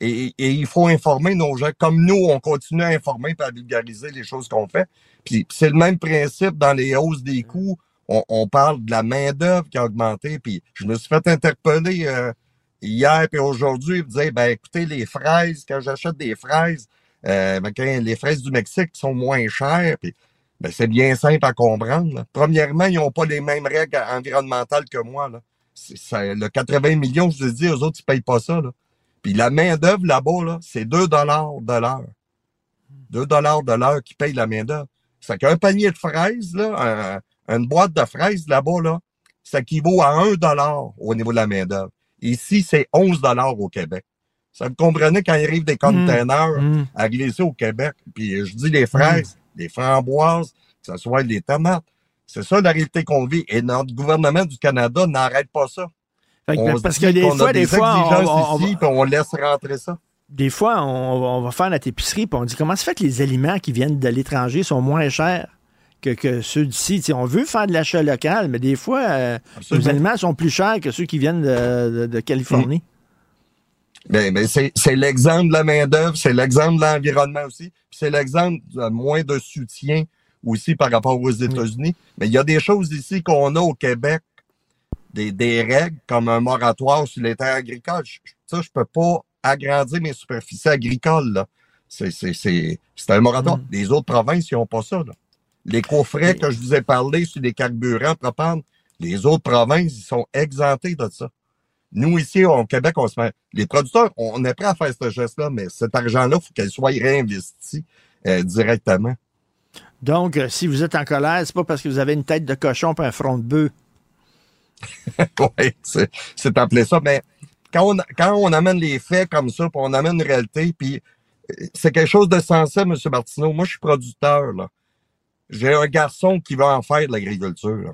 Et, et il faut informer nos gens. Comme nous, on continue à informer et à vulgariser les choses qu'on fait. Puis c'est le même principe dans les hausses des coûts. On, on parle de la main-d'œuvre qui a augmenté. Puis je me suis fait interpeller euh, hier et aujourd'hui, ils me disaient, ben écoutez, les fraises, quand j'achète des fraises, euh, ben, les fraises du Mexique sont moins chères, puis ben, c'est bien simple à comprendre. Premièrement, ils n'ont pas les mêmes règles environnementales que moi. Là. le 80 millions, je ai dit, eux autres, ils ne payent pas ça. Là. Puis la main-d'œuvre là-bas, là, c'est 2 dollars de l'heure. 2 dollars de l'heure qui payent la main-d'œuvre. C'est qu'un panier de fraises, là, une boîte de fraises là-bas, là, ça équivaut à 1 dollar au niveau de la main-d'œuvre. Ici, c'est 11 dollars au Québec. Ça me comprenait quand il arrive des containers mmh. arriver ici au Québec. Puis je dis les fraises, mmh. les framboises, que ce soit les tomates. C'est ça la réalité qu'on vit. Et notre gouvernement du Canada n'arrête pas ça. on parce que des fois, des, fois, on, ici, on laisse rentrer ça. Des fois, on, va faire notre épicerie, puis on dit comment se fait que les aliments qui viennent de l'étranger sont moins chers? Que, ceux d'ici. On veut faire de l'achat local, mais des fois, euh, les aliments sont plus chers que ceux qui viennent de, Californie. Ben, ben c'est l'exemple de la main-d'œuvre, c'est l'exemple de l'environnement aussi, c'est l'exemple de moins de soutien aussi par rapport aux États-Unis. Mais il y a des choses ici qu'on a au Québec, des, des règles comme un moratoire sur les terres agricoles. Ça, je peux pas agrandir mes superficies agricoles. C'est un moratoire. Mm. Les autres provinces, ils n'ont pas ça. Là. Les coffrets que je vous ai parlé sur les carburants propane, les autres provinces, ils sont exemptés de ça. Nous, ici, au Québec, on se met. Les producteurs, on est prêt à faire ce geste-là, mais cet argent-là, il faut qu'il soit réinvesti euh, directement. Donc, euh, si vous êtes en colère, c'est pas parce que vous avez une tête de cochon et un front de bœuf. oui, c'est appelé ça. Mais quand on, quand on amène les faits comme ça, puis on amène une réalité, puis euh, c'est quelque chose de sensé, M. Martineau. Moi, je suis producteur, là j'ai un garçon qui va en faire de l'agriculture.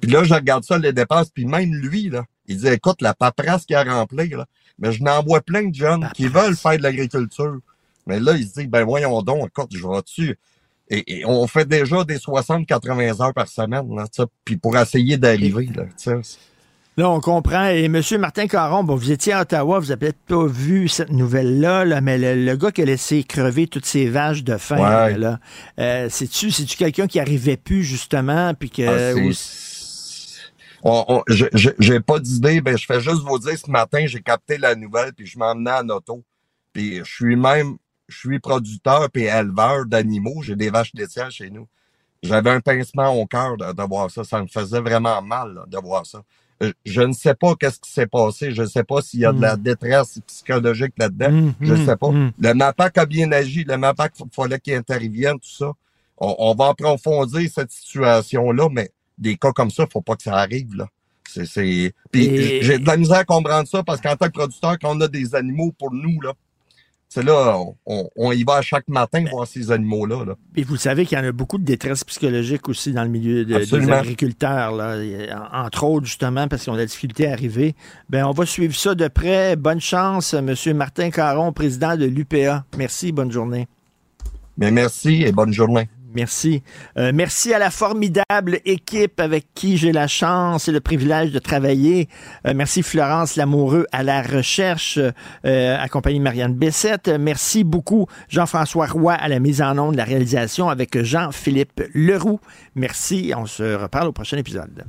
Puis là, je regarde ça, les dépenses, puis même lui, là, il dit, écoute, la paperasse qu'il a remplie, là, mais je n'en vois plein de jeunes qui veulent faire de l'agriculture. Mais là, il se dit, ben voyons donc, écoute, je vais dessus. Et, on fait déjà des 60-80 heures par semaine, là, puis pour essayer d'arriver, là, Là, on comprend. Et M. Martin Caron, bon, vous étiez à Ottawa, vous n'avez peut-être pas vu cette nouvelle-là, là, mais le, gars qui a laissé crever toutes ces vaches de faim, là, euh, c'est-tu, c'est-tu quelqu'un qui arrivait plus, justement, puis que... Ah, j'ai pas d'idée, ben je fais juste vous dire, ce matin, j'ai capté la nouvelle, puis je m'emmenais en auto. Puis je suis même, je suis producteur puis éleveur d'animaux, j'ai des vaches laitières chez nous. J'avais un pincement au cœur de, voir ça, ça me faisait vraiment mal de voir ça je ne sais pas qu'est-ce qui s'est passé. Je ne sais pas s'il y a de la détresse psychologique là-dedans. Mm, je ne mm, sais pas. Le MAPAC a bien agi. Le MAPAC, il fallait qu'il intervienne, tout ça. On, on va approfondir cette situation-là, mais des cas comme ça, faut pas que ça arrive, là. C'est, c'est... Puis Et- j'ai de la misère à comprendre ça parce qu'en tant que producteur, quand on a des animaux pour nous, là, c'est là, on, y va à chaque matin voir ces animaux-là. Là. Et vous savez qu'il y en a beaucoup de détresse psychologique aussi dans le milieu de- des agriculteurs, là. Entre autres, justement, parce qu'ils ont de la difficulté à arriver. Ben, on va suivre ça de près. Bonne chance, M. Martin Caron, président de l'UPA. Merci, bonne journée. Mais merci et bonne journée. Merci. Euh, merci à la formidable équipe avec qui j'ai la chance et le privilège de travailler. Euh, merci Florence Lamoureux à la recherche, euh, accompagnée Marianne Bessette. Merci beaucoup Jean-François Roy à la mise en onde de la réalisation avec Jean-Philippe Leroux. Merci. On se reparle au prochain épisode.